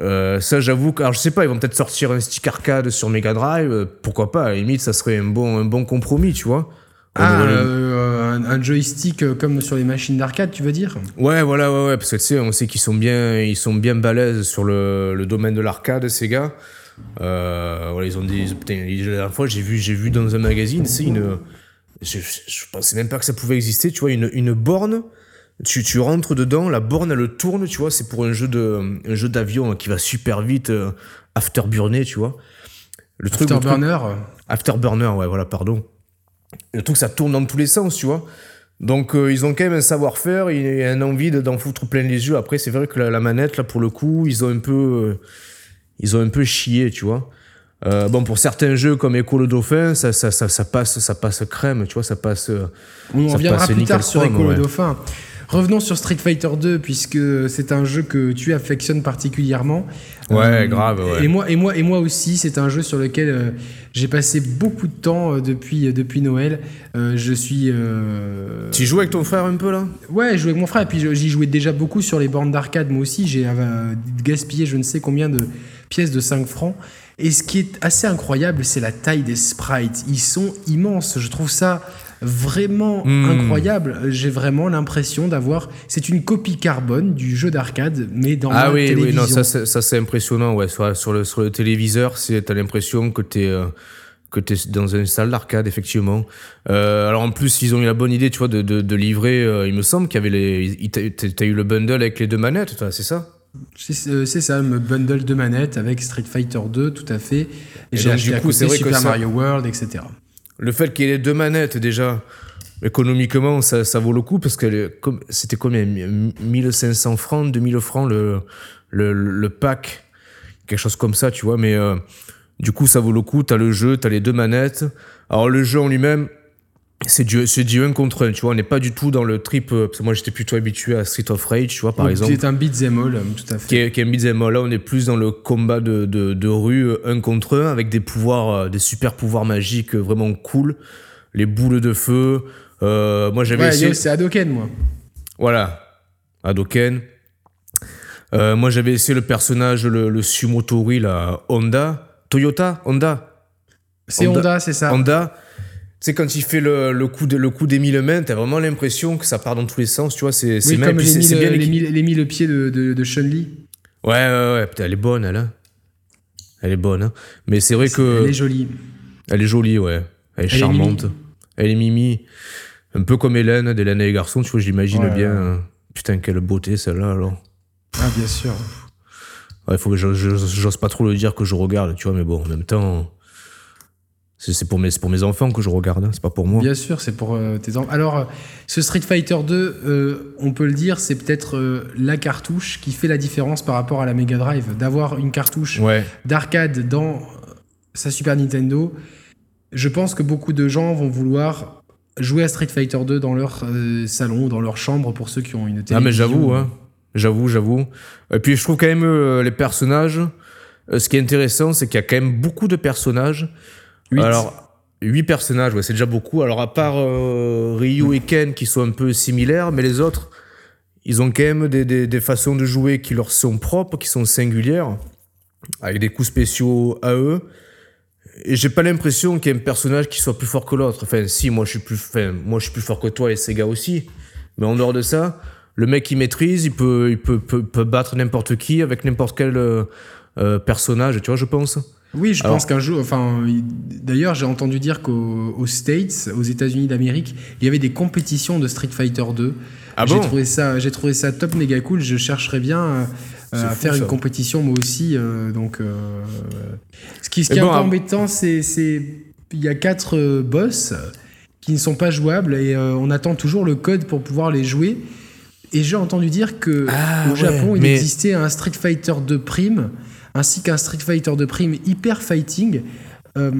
S2: euh, ça, j'avoue que, alors je sais pas, ils vont peut-être sortir un stick arcade sur Mega Drive, euh, pourquoi pas, à la limite, ça serait un bon, un bon compromis, tu vois.
S1: Ah, euh, un, un joystick euh, comme sur les machines d'arcade, tu veux dire?
S2: Ouais, voilà, ouais, ouais, parce que tu sais, on sait qu'ils sont bien, ils sont bien balèzes sur le, le domaine de l'arcade, ces gars. Euh, voilà, ils ont des, putain, la dernière fois, j'ai vu, j'ai vu dans un magazine, c'est une, je, je, pensais même pas que ça pouvait exister, tu vois, une, une borne. Tu, tu rentres dedans, la borne elle tourne, tu vois, c'est pour un jeu de un jeu d'avion qui va super vite, euh, afterburner, tu vois.
S1: Le truc afterburner.
S2: Afterburner, ouais, voilà, pardon. Le truc ça tourne dans tous les sens, tu vois. Donc euh, ils ont quand même un savoir-faire et une envie d'en foutre plein les yeux. Après c'est vrai que la, manette là pour le coup ils ont un peu euh, ils ont un peu chié, tu vois. Euh, bon, pour certains jeux comme Echo le Dauphin, ça, ça, ça, ça, passe, ça passe crème, tu vois, ça passe.
S1: On reviendra plus tard sur Echo le Dauphin. Revenons sur Street Fighter 2 puisque c'est un jeu que tu affectionnes particulièrement.
S2: Ouais, euh, grave. Ouais.
S1: Et moi, et moi, et moi aussi, c'est un jeu sur lequel euh, j'ai passé beaucoup de temps depuis depuis Noël. je suis.
S2: Tu joues avec ton frère un peu là?
S1: Ouais, je jouais avec mon frère et puis j'y jouais déjà beaucoup sur les bornes d'arcade. Moi aussi, j'ai gaspillé je ne sais combien de pièces de 5 francs. Et ce qui est assez incroyable, c'est la taille des sprites. Ils sont immenses. Je trouve ça vraiment hmm. incroyable. J'ai vraiment l'impression d'avoir. C'est une copie carbone du jeu d'arcade, mais dans ah la oui, télévision.
S2: oui, non, ça c'est impressionnant. Ouais, sur, sur, le, sur le téléviseur, t'as l'impression que t'es. Euh, que tu es dans une salle d'arcade, effectivement. Euh, alors en plus, ils ont eu la bonne idée, tu vois, de, de, livrer. Euh, il me semble qu'il y avait les. T'as eu le bundle avec les deux manettes, c'est ça?
S1: C'est ça, me bundle de manettes avec Street Fighter 2, tout à fait. Et, j'ai acheté du coup, c'est Super Mario World, etc.
S2: Le fait qu'il y ait deux manettes, déjà, économiquement, ça, ça vaut le coup parce que c'était combien? 1500 francs, 2000 francs le, le, le, pack, quelque chose comme ça, tu vois. Mais euh, du coup, ça vaut le coup. T'as le jeu, t'as les deux manettes. Alors, le jeu en lui-même, c'est du, c'est du 1 contre 1, tu vois, on n'est pas du tout dans le trip, euh, parce que moi j'étais plutôt habitué à Street of Rage, tu vois, par exemple.
S1: C'est un beat'em all, tout à fait.
S2: Qui est, qui est un beat'em all, là on est plus dans le combat de, de, de rue 1 contre 1, avec des pouvoirs, euh, des super pouvoirs magiques vraiment cool, les boules de feu, euh, moi j'avais
S1: ouais, essayé... c'est Hadoken, moi.
S2: Voilà, Hadoken. Euh, moi j'avais essayé le personnage, le, le Sumotori, la Honda, Toyota, Honda?
S1: C'est Honda, c'est ça.
S2: Honda sais, quand il fait le, le, coup de, le coup des mille mains, t'as vraiment l'impression que ça part dans tous les sens, tu vois. C'est
S1: oui, comme les, mille, bien les, mille, les mille pieds de, de, de Chun-Li.
S2: Ouais, ouais, ouais. Putain, elle est bonne, elle. Hein. Elle est bonne. Hein. Mais c'est vrai que.
S1: Elle est jolie.
S2: Elle est jolie, ouais. Elle est charmante. elle est mimi. Un peu comme Hélène, d'Hélène et les garçons, tu vois, j'imagine bien. Hein. Putain, quelle beauté celle-là, alors.
S1: Ah, bien sûr.
S2: Ouais, faut que j'ose pas trop le dire que je regarde, tu vois, mais bon, en même temps. C'est pour mes, pour mes enfants que je regarde, hein, c'est pas pour moi.
S1: Bien sûr, c'est pour euh, tes enfants. Alors, euh, ce Street Fighter 2, euh, on peut le dire, c'est peut-être la cartouche qui fait la différence par rapport à la Mega Drive. D'avoir une cartouche d'arcade dans sa Super Nintendo, je pense que beaucoup de gens vont vouloir jouer à Street Fighter 2 dans leur salon, dans leur chambre, pour ceux qui ont une télévision.
S2: Ah, mais j'avoue, hein. J'avoue, j'avoue. Et puis, je trouve quand même les personnages. ce qui est intéressant, c'est qu'il y a quand même beaucoup de personnages alors, 8 personnages, ouais, c'est déjà beaucoup. Alors, à part euh, Ryu et Ken qui sont un peu similaires, mais les autres, ils ont quand même des, des, façons de jouer qui leur sont propres, qui sont singulières, avec des coups spéciaux à eux. Et j'ai pas l'impression qu'il y ait un personnage qui soit plus fort que l'autre. Enfin, si, moi je suis plus, enfin, moi je suis plus fort que toi et Sega aussi. Mais en dehors de ça, le mec il maîtrise, il peut, il peut, peut, battre n'importe qui avec n'importe quel euh, euh, personnage, tu vois, je pense.
S1: Oui, je pense qu'un jour, enfin, d'ailleurs, j'ai entendu dire qu'aux States, aux États-Unis d'Amérique, il y avait des compétitions de Street Fighter 2. Ah j'ai trouvé ça, j'ai trouvé ça top méga cool. Je chercherais bien euh, à faire une compétition moi aussi. Euh, donc, euh, ce qui, ce qui est un peu embêtant, c'est, il y a quatre boss qui ne sont pas jouables et on attend toujours le code pour pouvoir les jouer. Et j'ai entendu dire que ah au Japon, il existait un Street Fighter 2 Prime ainsi qu'un Street Fighter de prime hyper fighting. Euh,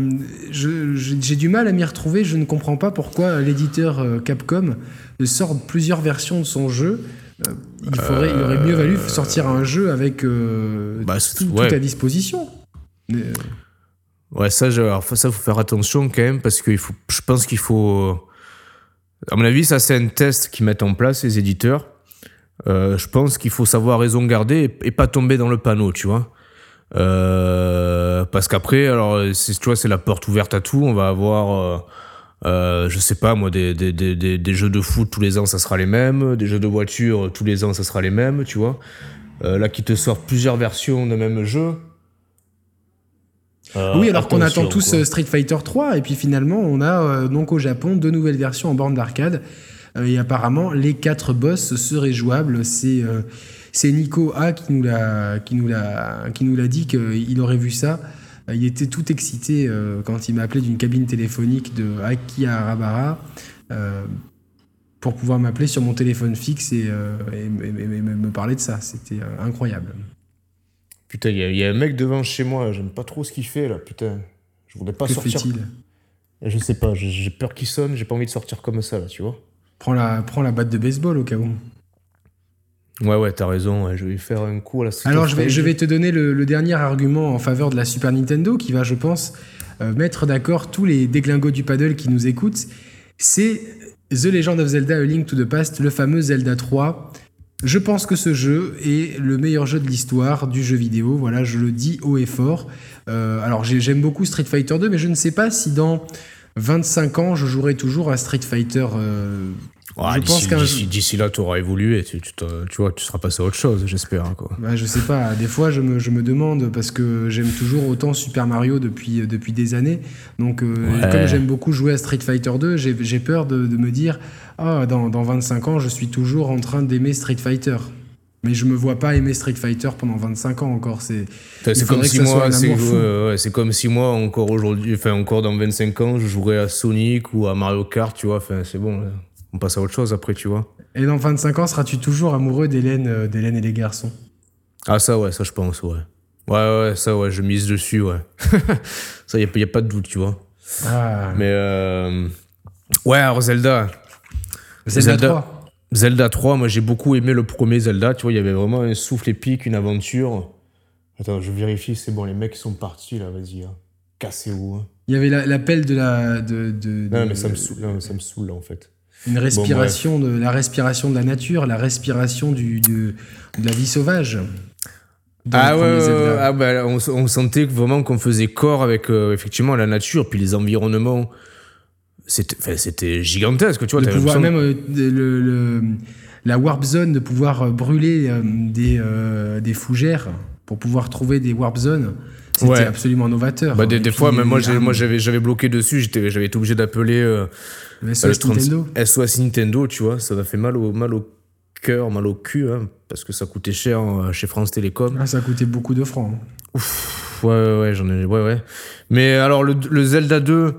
S1: j'ai du mal à m'y retrouver. Je ne comprends pas pourquoi l'éditeur euh, Capcom sort plusieurs versions de son jeu. Euh, il, faudrait, il aurait mieux valu sortir un jeu avec bah, tout, à disposition.
S2: Ouais, ça, ça, faut faire attention quand même parce que faut, je pense qu'il faut. À mon avis, ça, c'est un test qu'ils mettent en place, les éditeurs. je pense qu'il faut savoir raison garder et, et, pas tomber dans le panneau, tu vois. Euh, parce qu'après, alors, tu vois, c'est la porte ouverte à tout. On va avoir, euh, euh, je sais pas moi, des, des, des, des, jeux de foot tous les ans, ça sera les mêmes. Des jeux de voiture tous les ans, ça sera les mêmes, tu vois. là, qui te sortent plusieurs versions de même jeu. Euh,
S1: oui, alors qu'on attend tous
S2: quoi.
S1: euh, Street Fighter 3, et puis finalement, on a euh, donc au Japon deux nouvelles versions en borne d'arcade. Euh, et apparemment, les quatre boss seraient jouables. C'est euh, c'est Nico A qui nous l'a qui nous l'a qui nous l'a dit qu'il aurait vu ça. Il était tout excité euh, quand il m'a appelé d'une cabine téléphonique de Akihabara euh, pour pouvoir m'appeler sur mon téléphone fixe et, euh, et me- et- et me me parler de ça. C'était incroyable.
S2: Putain, il y, a- il y a un mec devant chez moi, j'aime pas trop ce qu'il fait là, putain. Je voudrais pas
S1: que
S2: sortir. Je sais pas, j'ai- j'ai peur qu'il sonne, j'ai pas envie de sortir comme ça là, tu vois.
S1: Prends la, prends la batte de baseball au cas où.
S2: Ouais, ouais, t'as raison, ouais, je vais faire un coup à la Street
S1: Alors je vais, je vais te donner le, le dernier argument en faveur de la Super Nintendo qui va, je pense, euh, mettre d'accord tous les déglingos du paddle qui nous écoutent. C'est The Legend of Zelda A Link to the Past, le fameux Zelda 3. Je pense que ce jeu est le meilleur jeu de l'histoire du jeu vidéo. Voilà, je le dis haut et fort. Euh, alors j'ai- j'aime beaucoup Street Fighter 2, mais je ne sais pas si dans 25 ans je jouerai toujours à Street Fighter. euh,
S2: Ouais,
S1: je
S2: d'ici-
S1: pense qu'un
S2: d'ici- D'ici là, t'auras évolué, tu, tu, tu vois, tu seras passé à autre chose, j'espère. Quoi.
S1: Bah, je sais pas, des fois je me, je me demande parce que j'aime toujours autant Super Mario depuis, euh, depuis des années. Donc, euh,
S2: Ouais.
S1: comme j'aime beaucoup jouer à Street Fighter 2, j'ai j'ai peur de, de me dire Ah, dans, dans 25 ans, je suis toujours en train d'aimer Street Fighter. Mais je me vois pas aimer Street Fighter pendant 25 ans encore. C'est
S2: comme si moi, c'est ouais, c'est comme si moi encore aujourd'hui, enfin encore dans 25 ans, je jouerais à Sonic ou à Mario Kart, tu vois. Enfin, c'est bon, là. On passe à autre chose après, tu vois.
S1: Et dans 25 ans, seras-tu toujours amoureux d'Hélène euh, d'Hélène et les garçons?
S2: Ah ça, ouais, ça je pense, ouais. Ouais, ouais, ça, ouais, je mise dessus, ouais. ça, y a, y a pas de doute, tu vois.
S1: Ah,
S2: Mais euh... ouais, alors Zelda,
S1: Zelda,
S2: Zelda-
S1: 3.
S2: Zelda 3, moi j'ai beaucoup aimé le premier Zelda, tu vois, il y avait vraiment un souffle épique, une aventure. Attends, je vérifie, c'est bon, les mecs sont partis là, vas-y, hein. cassez-vous. hein.
S1: Il y avait la- l'appel de la. De, de-
S2: Non,
S1: de-
S2: mais ça me saoule, non, mais ça me saoule là en fait.
S1: Une respiration de la respiration de la nature, la respiration du, de, de la vie sauvage.
S2: Ah ouais, ah bah, on, on sentait vraiment qu'on faisait corps avec euh, effectivement la nature, puis les environnements. C'était gigantesque, tu vois.
S1: de pouvoir même euh, le, le- la warp zone, de pouvoir brûler euh, des, des fougères pour pouvoir trouver des warp zones, c'était
S2: Ouais.
S1: absolument novateur.
S2: Bah, des,
S1: puis,
S2: fois, même moi, j'avais, j'avais bloqué dessus, j'étais, j'avais été obligé d'appeler euh,
S1: SOS
S2: 30
S1: Nintendo.
S2: SOS Nintendo, tu vois. Ça m'a fait mal au, mal au cœur, mal au cul, hein, parce que ça coûtait cher euh, chez France Télécom.
S1: Ah, ça coûtait beaucoup de francs. hein.
S2: Pff, Ouais, ouais, ouais, j'en ai, ouais, ouais. Mais alors, le, le Zelda 2,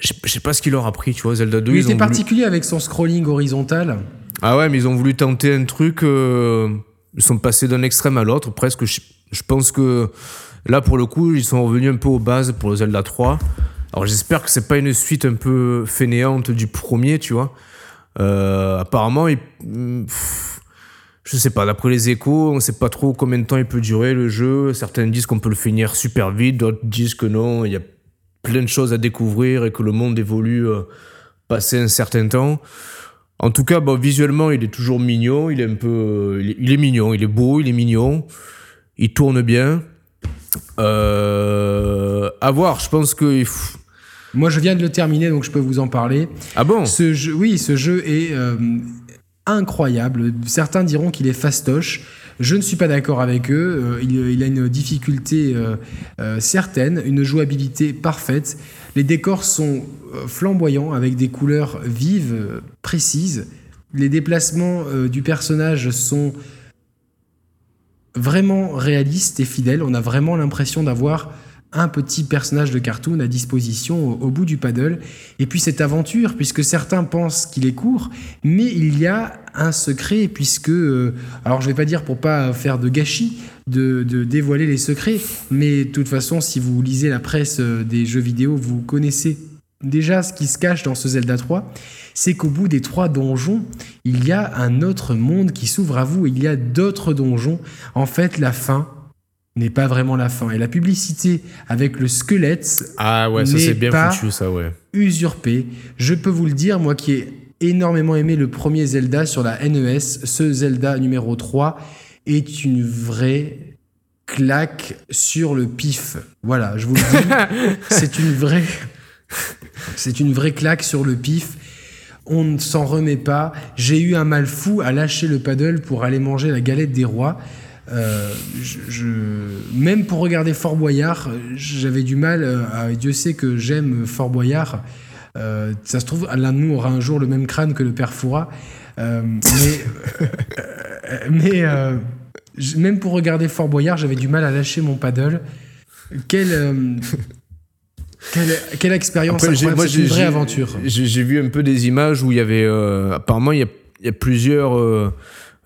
S2: je sais- pas ce qu'il leur a pris, tu vois. Zelda 2,
S1: Il
S2: ils
S1: était
S2: ont voulu-
S1: particulier avec son scrolling horizontal.
S2: Ah ouais, mais ils ont voulu tenter un truc. euh, ils sont passés d'un extrême à l'autre, presque. Je, je pense que là, pour le coup, ils sont revenus un peu aux bases pour le Zelda 3. Alors j'espère que c'est pas une suite un peu fainéante du premier, tu vois. Euh, apparemment, il, pff, je sais pas, d'après les échos, on sait pas trop combien de temps il peut durer le jeu. Certains disent qu'on peut le finir super vite, d'autres disent que non, il y a plein de choses à découvrir et que le monde évolue euh, passé un certain temps. En tout cas, visuellement, il est toujours mignon. Il est un peu, est mignon, il est beau, il est mignon. Il tourne bien. Euh, à voir. Je pense que.
S1: Moi, je viens de le terminer, donc je peux vous en parler.
S2: Ah bon?
S1: Ce jeu, oui, ce jeu est euh, incroyable. Certains diront qu'il est fastoche. Je ne suis pas d'accord avec eux. Euh, il, il a une difficulté euh, certaine, une jouabilité parfaite. Les décors sont flamboyants avec des couleurs vives, précises. Les déplacements du personnage sont vraiment réalistes et fidèles. On a vraiment l'impression d'avoir un petit personnage de cartoon à disposition au, bout du paddle. Et puis cette aventure, puisque certains pensent qu'il est court, mais il y a un secret, puisque, euh, alors je vais pas dire pour pas faire de gâchis, de, de dévoiler les secrets, mais de toute façon, si vous lisez la presse euh, des jeux vidéo, vous connaissez déjà ce qui se cache dans ce Zelda 3, c'est qu'au bout des trois donjons, il y a un autre monde qui s'ouvre à vous, il y a d'autres donjons. En fait, la fin n'est pas vraiment la fin. Et la publicité avec le squelette
S2: Ah ouais, ça c'est bien
S1: pas-
S2: foutu, ça, ouais.
S1: usurpé. Je peux vous le dire, moi qui ai énormément aimé le premier Zelda sur la NES, ce Zelda numéro 3 est une vraie claque sur le pif. Voilà, je vous le dis, c'est une vraie c'est une vraie claque sur le pif. On ne s'en remet pas. J'ai eu un mal fou à lâcher le paddle pour aller manger la galette des rois. Euh, même pour regarder Fort Boyard, j'avais du mal. euh, à, Dieu sait que j'aime Fort Boyard. Euh, ça se trouve, l'un de nous aura un jour le même crâne que le père Foura. Mais mais même pour regarder Fort Boyard, j'avais du mal à lâcher mon paddle. Euh, quelle, quelle expérience
S2: j'ai- moi,
S1: une vraie aventure.
S2: J'ai vu un peu des images où il y avait. euh, apparemment, il y a, il y a plusieurs euh,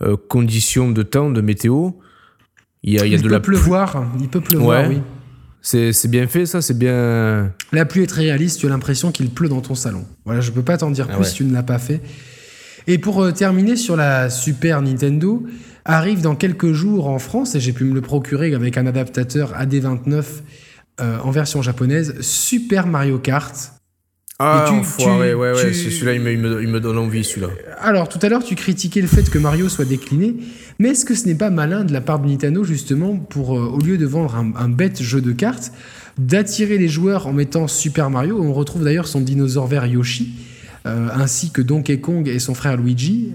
S2: euh, conditions de temps, de météo. Il y a, il y a
S1: il
S2: de
S1: peut
S2: la
S1: pleuvoir, il peut pleuvoir,
S2: Ouais.
S1: oui.
S2: C'est bien fait, ça C'est bien.
S1: La pluie est très réaliste, tu as l'impression qu'il pleut dans ton salon. Voilà, je peux pas t'en dire
S2: Ah
S1: plus
S2: ouais.
S1: si tu ne l'as pas fait. Et pour terminer sur la Super Nintendo, arrive dans quelques jours en France, et j'ai pu me le procurer avec un adaptateur AD29 euh, en version japonaise, Super Mario Kart.
S2: Ah,
S1: tu-
S2: enfoiré,
S1: tu-
S2: ouais, ouais,
S1: tu-
S2: c'est- celui-là, il me, il, me, il me donne envie, celui-là.
S1: Alors, tout à l'heure, tu critiquais le fait que Mario soit décliné, mais est-ce que ce n'est pas malin de la part de Nintendo, justement, pour, euh, au lieu de vendre un, un bête jeu de cartes, d'attirer les joueurs en mettant Super Mario? On retrouve d'ailleurs son dinosaure vert Yoshi, euh, ainsi que Donkey Kong et son frère Luigi.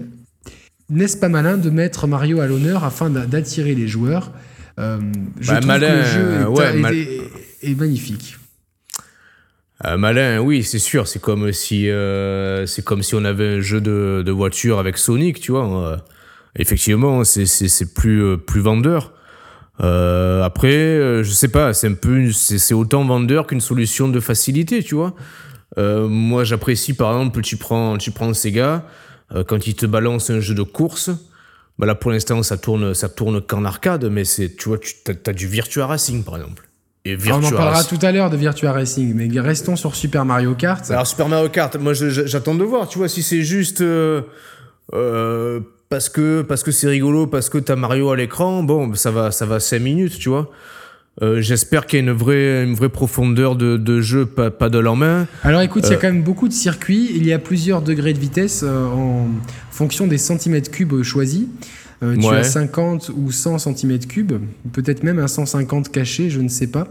S1: N'est-ce pas malin de mettre Mario à l'honneur afin d'a- d'attirer les joueurs Euh, Je
S2: Bah, malin,
S1: que le jeu est,
S2: ouais, mal-
S1: est- magnifique.
S2: Euh, malin, oui, c'est sûr. C'est comme si, euh, c'est comme si on avait un jeu de, voiture avec Sonic, tu vois. Euh, effectivement, c'est plus plus vendeur. Après, je sais pas, c'est un peu, c'est autant vendeur qu'une solution de facilité, tu vois. Moi, j'apprécie par exemple, tu prends tu prends Sega quand il te balance un jeu de course. Bah là, pour l'instant, ça tourne ça tourne qu'en arcade, mais c'est, tu vois, tu as, du Virtua Racing par exemple. Et
S1: Alors, on en parlera
S2: Racing-
S1: tout à l'heure de Virtua Racing, mais restons sur Super Mario Kart.
S2: alors Super Mario Kart, moi j'attends de voir, tu vois, si c'est juste euh, euh, parce que parce que c'est rigolo, parce que t'as Mario à l'écran, bon, ça va ça va 5 minutes, tu vois. Euh, J'espère qu'il y a une vraie une vraie profondeur de, de jeu, pas, pas de en main.
S1: Alors écoute, il y a
S2: Euh,
S1: quand même beaucoup de circuits, il y a plusieurs degrés de vitesse euh, en fonction des centimètres cubes choisis. Euh, tu
S2: Ouais.
S1: as 50 ou 100 centimètres cubes, peut-être même un 150 caché, je ne sais pas.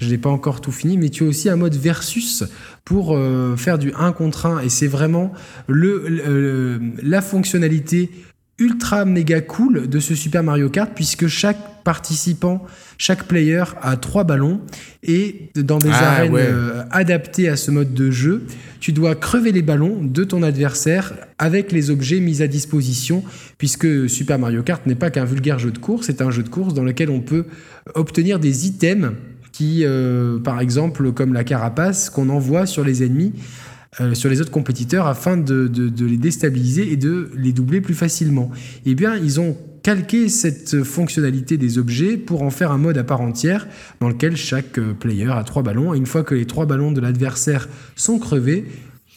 S1: Je n'ai pas encore tout fini, mais tu as aussi un mode versus pour euh, faire du 1 contre 1. Et c'est vraiment le, le- la fonctionnalité ultra méga cool de ce Super Mario Kart, puisque chaque participant, chaque player a trois ballons et dans des
S2: Ah,
S1: arènes
S2: ouais.
S1: euh, adaptées à ce mode de jeu, tu dois crever les ballons de ton adversaire avec les objets mis à disposition, puisque Super Mario Kart n'est pas qu'un vulgaire jeu de course, c'est un jeu de course dans lequel on peut obtenir des items qui, euh, par exemple, comme la carapace, qu'on envoie sur les ennemis, euh, sur les autres compétiteurs, afin de, de- de les déstabiliser et de les doubler plus facilement. Eh bien, ils ont calqué cette fonctionnalité des objets pour en faire un mode à part entière dans lequel chaque euh, player a trois ballons. Et une fois que les trois ballons de l'adversaire sont crevés,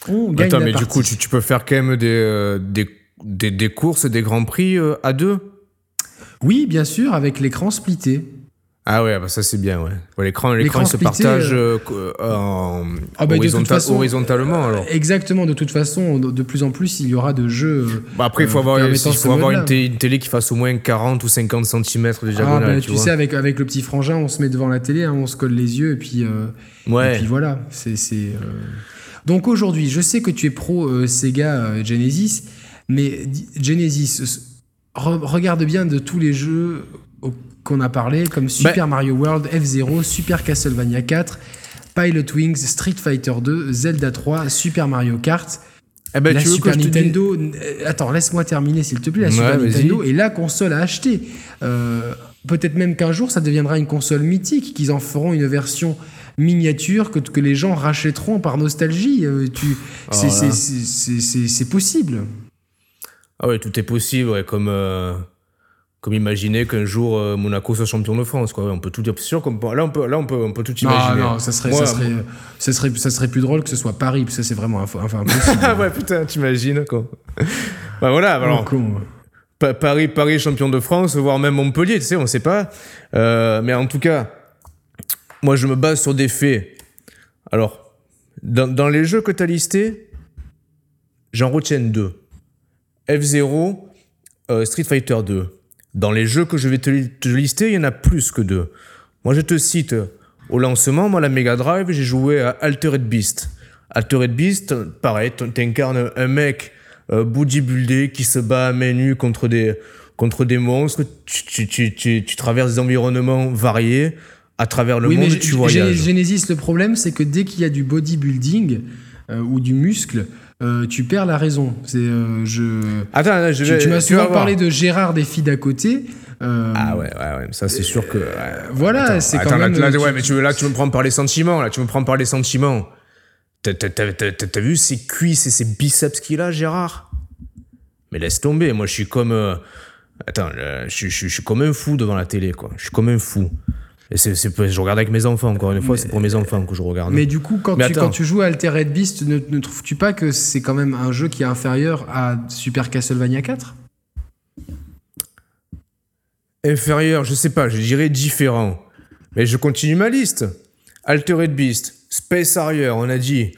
S1: on gagne
S2: Attends,
S1: la
S2: mais
S1: partie.
S2: du coup, tu, tu peux faire quand même des euh, des, des, des courses, des grands prix euh, à deux?
S1: Oui, bien sûr, avec l'écran splitté.
S2: Ah ouais, bah ça c'est bien, ouais. Ouais, L'écran, l'écran se partage euh, euh, en
S1: Ah bah,
S2: horizontal-
S1: façon-
S2: horizontalement alors.
S1: Exactement, de toute façon, de de plus en plus, il y aura de jeux. euh,
S2: Bah après, il faut
S1: euh,
S2: avoir, il faut avoir une, té- une télé qui fasse au moins 40 ou 50 cm de
S1: Ah,
S2: diagonale,
S1: bah,
S2: tu,
S1: tu,
S2: vois.
S1: sais, avec, avec le petit frangin, on se met devant la télé, hein, on se colle les yeux, et puis, euh,
S2: ouais.
S1: et puis voilà. C'est, c'est, euh, Donc aujourd'hui, je sais que tu es pro euh, Sega euh, Genesis, mais Genesis, re- regarde bien de tous les jeux qu'on a parlé, comme Super Mario World, F-Zero, Super Castlevania 4, Pilot Wings, Street Fighter 2, Zelda 3, Super Mario Kart.
S2: Eh ben,
S1: la
S2: tu veux
S1: Super
S2: que
S1: Nintendo, euh, attends, laisse-moi terminer s'il te plaît. La
S2: Ouais,
S1: Super. Nintendo est la console à acheter. Euh, Peut-être même qu'un jour, ça deviendra une console mythique, qu'ils en feront une version miniature que, que les gens rachèteront par nostalgie. Euh, tu, c'est,
S2: Oh
S1: possible.
S2: Ah ouais, tout est possible, ouais, comme, euh, comme imaginer qu'un jour euh, Monaco soit champion de France, quoi. On peut tout dire. C'est sûr qu'on peut, là, on peut, là, on peut, on peut tout
S1: Non,
S2: imaginer.
S1: non, ça serait,
S2: Moi,
S1: ça, serait, ça, serait, ça serait plus drôle que ce soit Paris, parce que ça c'est vraiment info- enfin, impossible.
S2: Ah ouais, putain, t'imagines, quoi. bah voilà, alors.
S1: Con.
S2: Pa- Paris, Paris champion de France, voire même Montpellier, tu sais, on sait pas. Euh, mais en tout cas, moi je me base sur des faits. Alors, dans, dans les jeux que tu as listés, j'en retiens deux. F0, euh, Street Fighter 2. Dans les jeux que je vais te, li- te lister, il y en a plus que deux. Moi je te cite, au lancement, moi la Mega Drive, j'ai joué à Altered Beast. Altered Beast, pareil, t'incarnes un mec euh, bodybuildé qui se bat à main nue contre des, contre des monstres, tu, tu, tu, tu, tu traverses des environnements variés, à travers le
S1: Oui, mais
S2: monde,
S1: G-
S2: tu voyages.
S1: Genesis, le problème, c'est que dès qu'il y a du bodybuilding euh, ou du muscle, euh, tu perds la raison. C'est, euh, je...
S2: Attends, là, je
S1: Tu,
S2: vais-
S1: tu m'as souvent parlé de Gérard des filles d'à côté. euh,
S2: Ah ouais, ouais, ouais, ça c'est sûr que.
S1: Voilà,
S2: Attends,
S1: c'est
S2: attends,
S1: quand
S2: là,
S1: même.
S2: là,
S1: tu-
S2: ouais, mais tu, là, tu me prends par les sentiments, là, tu me prends par les sentiments. T'as, t'as- t'as- t'as- t'as- t'as vu ses cuisses et ses biceps qu'il a, Gérard? Mais laisse tomber, moi je suis comme. Attends, je- je suis comme un fou devant la télé, quoi. Je suis comme un fou. C'est, je regarde avec mes enfants, encore une fois, c'est pour mes enfants que je regarde.
S1: Mais du coup, quand,
S2: Mais
S1: tu,
S2: attends.
S1: quand tu joues à Altered Beast, ne, ne trouves-tu pas que c'est quand même un jeu qui est inférieur à Super Castlevania 4
S2: Inférieur, je sais pas, je dirais différent. Mais je continue ma liste. Altered Beast, Space Harrier, on a dit.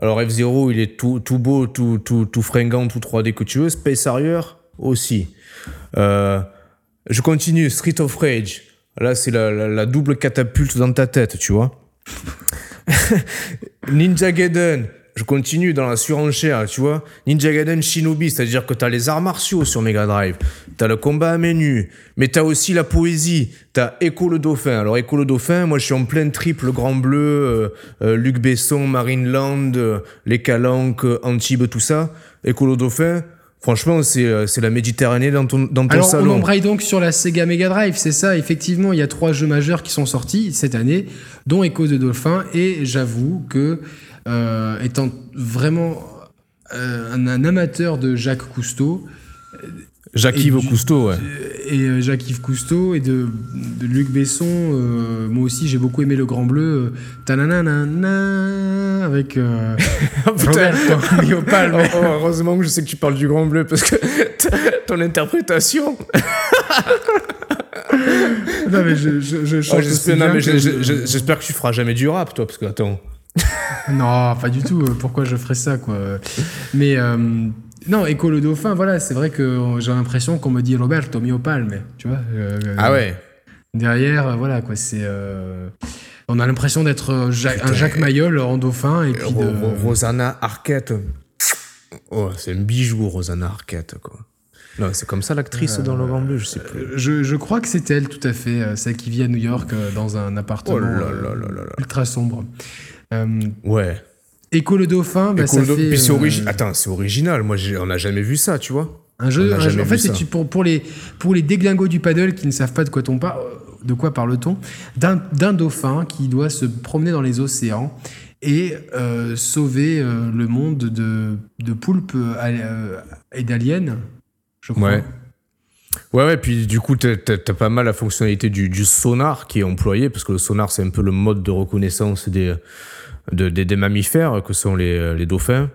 S2: Alors F-Zero, il est tout, tout beau, tout, tout, tout fringant, tout 3D que tu veux. Space Harrier aussi. Euh, je continue, Street of Rage. Là, c'est la, la- la double catapulte dans ta tête, tu vois. Ninja Gaiden, je continue dans la surenchère, tu vois. Ninja Gaiden Shinobi, c'est-à-dire que t'as les arts martiaux sur Mega Drive, t'as le combat à nue, mais t'as aussi la poésie, t'as Echo le Dauphin. Alors Echo le Dauphin, moi je suis en plein triple Grand Bleu, euh, euh, Luc Besson, Marine Land, euh, Les Calanques, euh, Antibes, tout ça. Echo le Dauphin, franchement, c'est euh, c'est la Méditerranée dans ton, dans ton
S1: Alors, on
S2: salon.
S1: embraye donc sur la Sega Mega Drive, c'est ça. Effectivement, il y a trois jeux majeurs qui sont sortis cette année, dont Echo de Dauphin. Et j'avoue que, euh, étant vraiment euh, un, un amateur de Jacques Cousteau,
S2: Jacques-Yves Cousteau, ouais.
S1: et euh, Jacques-Yves Cousteau et de, de Luc Besson, euh, moi aussi j'ai beaucoup aimé Le Grand Bleu. Euh, tananana, avec euh,
S2: Putain.
S1: Roberto.
S2: Oh, oh, heureusement que je sais que tu parles du Grand Bleu parce que ton interprétation.
S1: Non, mais je, je, je
S2: Oh, j'espère,
S1: que
S2: que tu feras jamais du rap, toi, parce que attends.
S1: Non, pas du tout. euh, Pourquoi je ferais ça, quoi Mais euh, non, Echo le Dauphin, voilà, c'est vrai que j'ai l'impression qu'on me dit Roberto Mio Palme, tu vois. euh,
S2: Ah ouais.
S1: Derrière, euh, voilà, quoi, c'est. euh, on a l'impression d'être euh, un Jacques Mayol en dauphin et puis de.
S2: Ro- Rosanna Arquette. Oh, c'est un bijou, Rosanna Arquette, quoi. Non, c'est comme ça l'actrice dans le Grand Bleu, je sais plus.
S1: Je, je crois que c'est elle, tout à fait, euh, celle qui vit à New York euh, dans un appartement
S2: Oh là
S1: euh,
S2: là là là là.
S1: ultra sombre. Euh,
S2: Ouais.
S1: Echo le Dauphin, bah, ça fait.
S2: C'est
S1: euh,
S2: origi- Attends, c'est original. Moi, on n'a jamais vu ça, tu vois.
S1: Un jeu, un en fait, c'est pour, pour, les, pour les déglingos du paddle qui ne savent pas de quoi, on par- de quoi parle-t-on, d'un dauphin qui doit se promener dans les océans et euh, sauver euh, le monde de, de poulpes euh, et d'aliens, je crois.
S2: Ouais. Ouais, ouais, puis du coup, t'as t'as pas mal la fonctionnalité du, du sonar qui est employé, parce que le sonar, c'est un peu le mode de reconnaissance des, de- des, des mammifères, que sont les, les dauphins.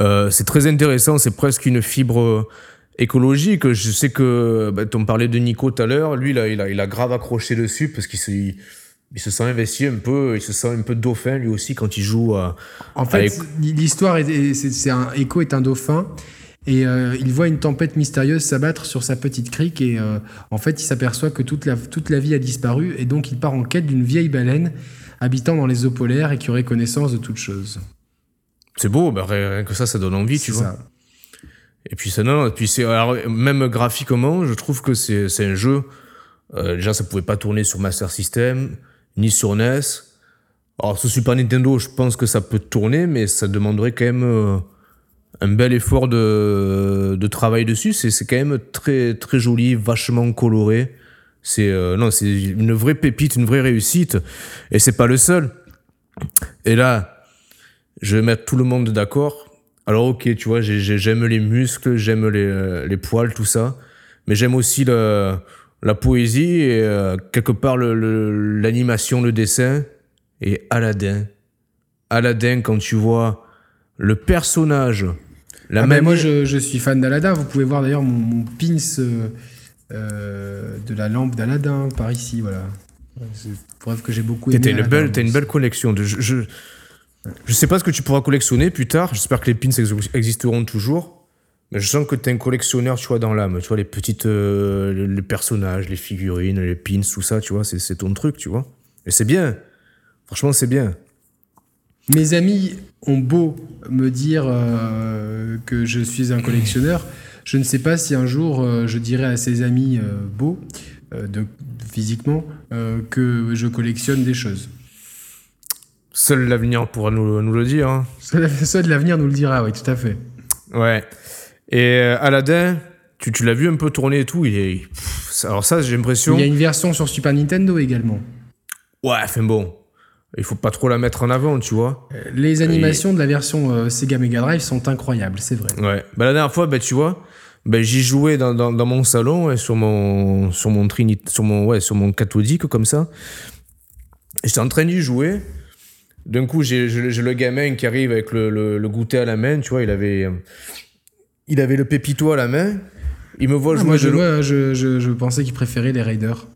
S2: Euh, c'est très intéressant, c'est presque une fibre écologique. Je sais que, bah, on parlait de Nico tout à l'heure, lui, là, il, a, il a grave accroché dessus, parce qu'il se, il, il se sent investi un peu, il se sent un peu dauphin lui aussi quand il joue à...
S1: En fait, l'histoire, est, est- c'est c'est un Echo est un dauphin et euh, il voit une tempête mystérieuse s'abattre sur sa petite crique et euh, en fait, il s'aperçoit que toute la, toute la vie a disparu et donc il part en quête d'une vieille baleine habitant dans les eaux polaires et qui aurait connaissance de toutes choses.
S2: C'est beau, bah, rien que ça, ça donne envie, tu vois.
S1: ça.
S2: Et puis c'est non, et puis c'est même graphiquement, je trouve que c'est c'est un jeu. euh, déjà, ça pouvait pas tourner sur Master System ni sur NES. Alors sur Super Nintendo, je pense que ça peut tourner, mais ça demanderait quand même euh, un bel effort de, de travail dessus. C'est c'est quand même très très joli, vachement coloré. C'est euh, non, c'est une vraie pépite, une vraie réussite. Et c'est pas le seul. Et là, je vais mettre tout le monde d'accord. Alors ok, tu vois, j'ai- j'ai- j'aime les muscles, j'aime les, euh, les poils, tout ça, mais j'aime aussi le- la poésie et euh, quelque part le- le- l'animation, le, dessin. Et Aladdin. Aladdin, quand tu vois le personnage, la
S1: Ah ben, moi, je, je suis fan d'Aladin. Vous pouvez voir d'ailleurs mon, mon pins euh, de la lampe d'Aladin par ici, voilà. C'est preuve que j'ai beaucoup aimé.
S2: T'as une, belle, une collection. De, je, je, je sais pas ce que tu pourras collectionner plus tard. J'espère que les pins ex- existeront toujours. Mais je sens que t'es un collectionneur, tu vois, dans l'âme. Tu vois, les petites. euh, les- personnages, les figurines, les pins, tout ça, tu vois, c'est, c'est ton truc, tu vois. Et c'est bien. Franchement, c'est bien.
S1: Mes amis ont beau me dire euh, que je suis un collectionneur, Je ne sais pas si un jour euh, je dirais à ses amis euh, beaux, euh, de, physiquement, que je collectionne des choses.
S2: Seul l'avenir pourra nous, nous le dire. hein.
S1: Seul, seul l'avenir nous le dira, oui, tout à fait.
S2: Ouais. Et Aladdin, tu, tu l'as vu un peu tourner et tout. Il est. pff, alors, ça, j'ai l'impression.
S1: Il y a une version sur Super Nintendo également.
S2: Ouais, enfin bon. Il faut pas trop la mettre en avant, tu vois.
S1: Les animations de la version euh, Sega Mega Drive sont incroyables, c'est vrai.
S2: Ouais. Bah, la dernière fois, bah, tu vois, bah, j'y jouais dans, dans, dans mon salon, ouais, sur mon, sur mon Trinity, sur mon, ouais, sur mon cathodique, comme ça. Et J'étais en train d'y jouer. D'un coup, j'ai le gamin qui arrive avec le, le, le goûter à la main, tu vois, il avait, il avait le pépito à la main. Il me voit
S1: Ah,
S2: jouer
S1: moi,
S2: de
S1: je, je, je, je pensais qu'il préférait les Raiders.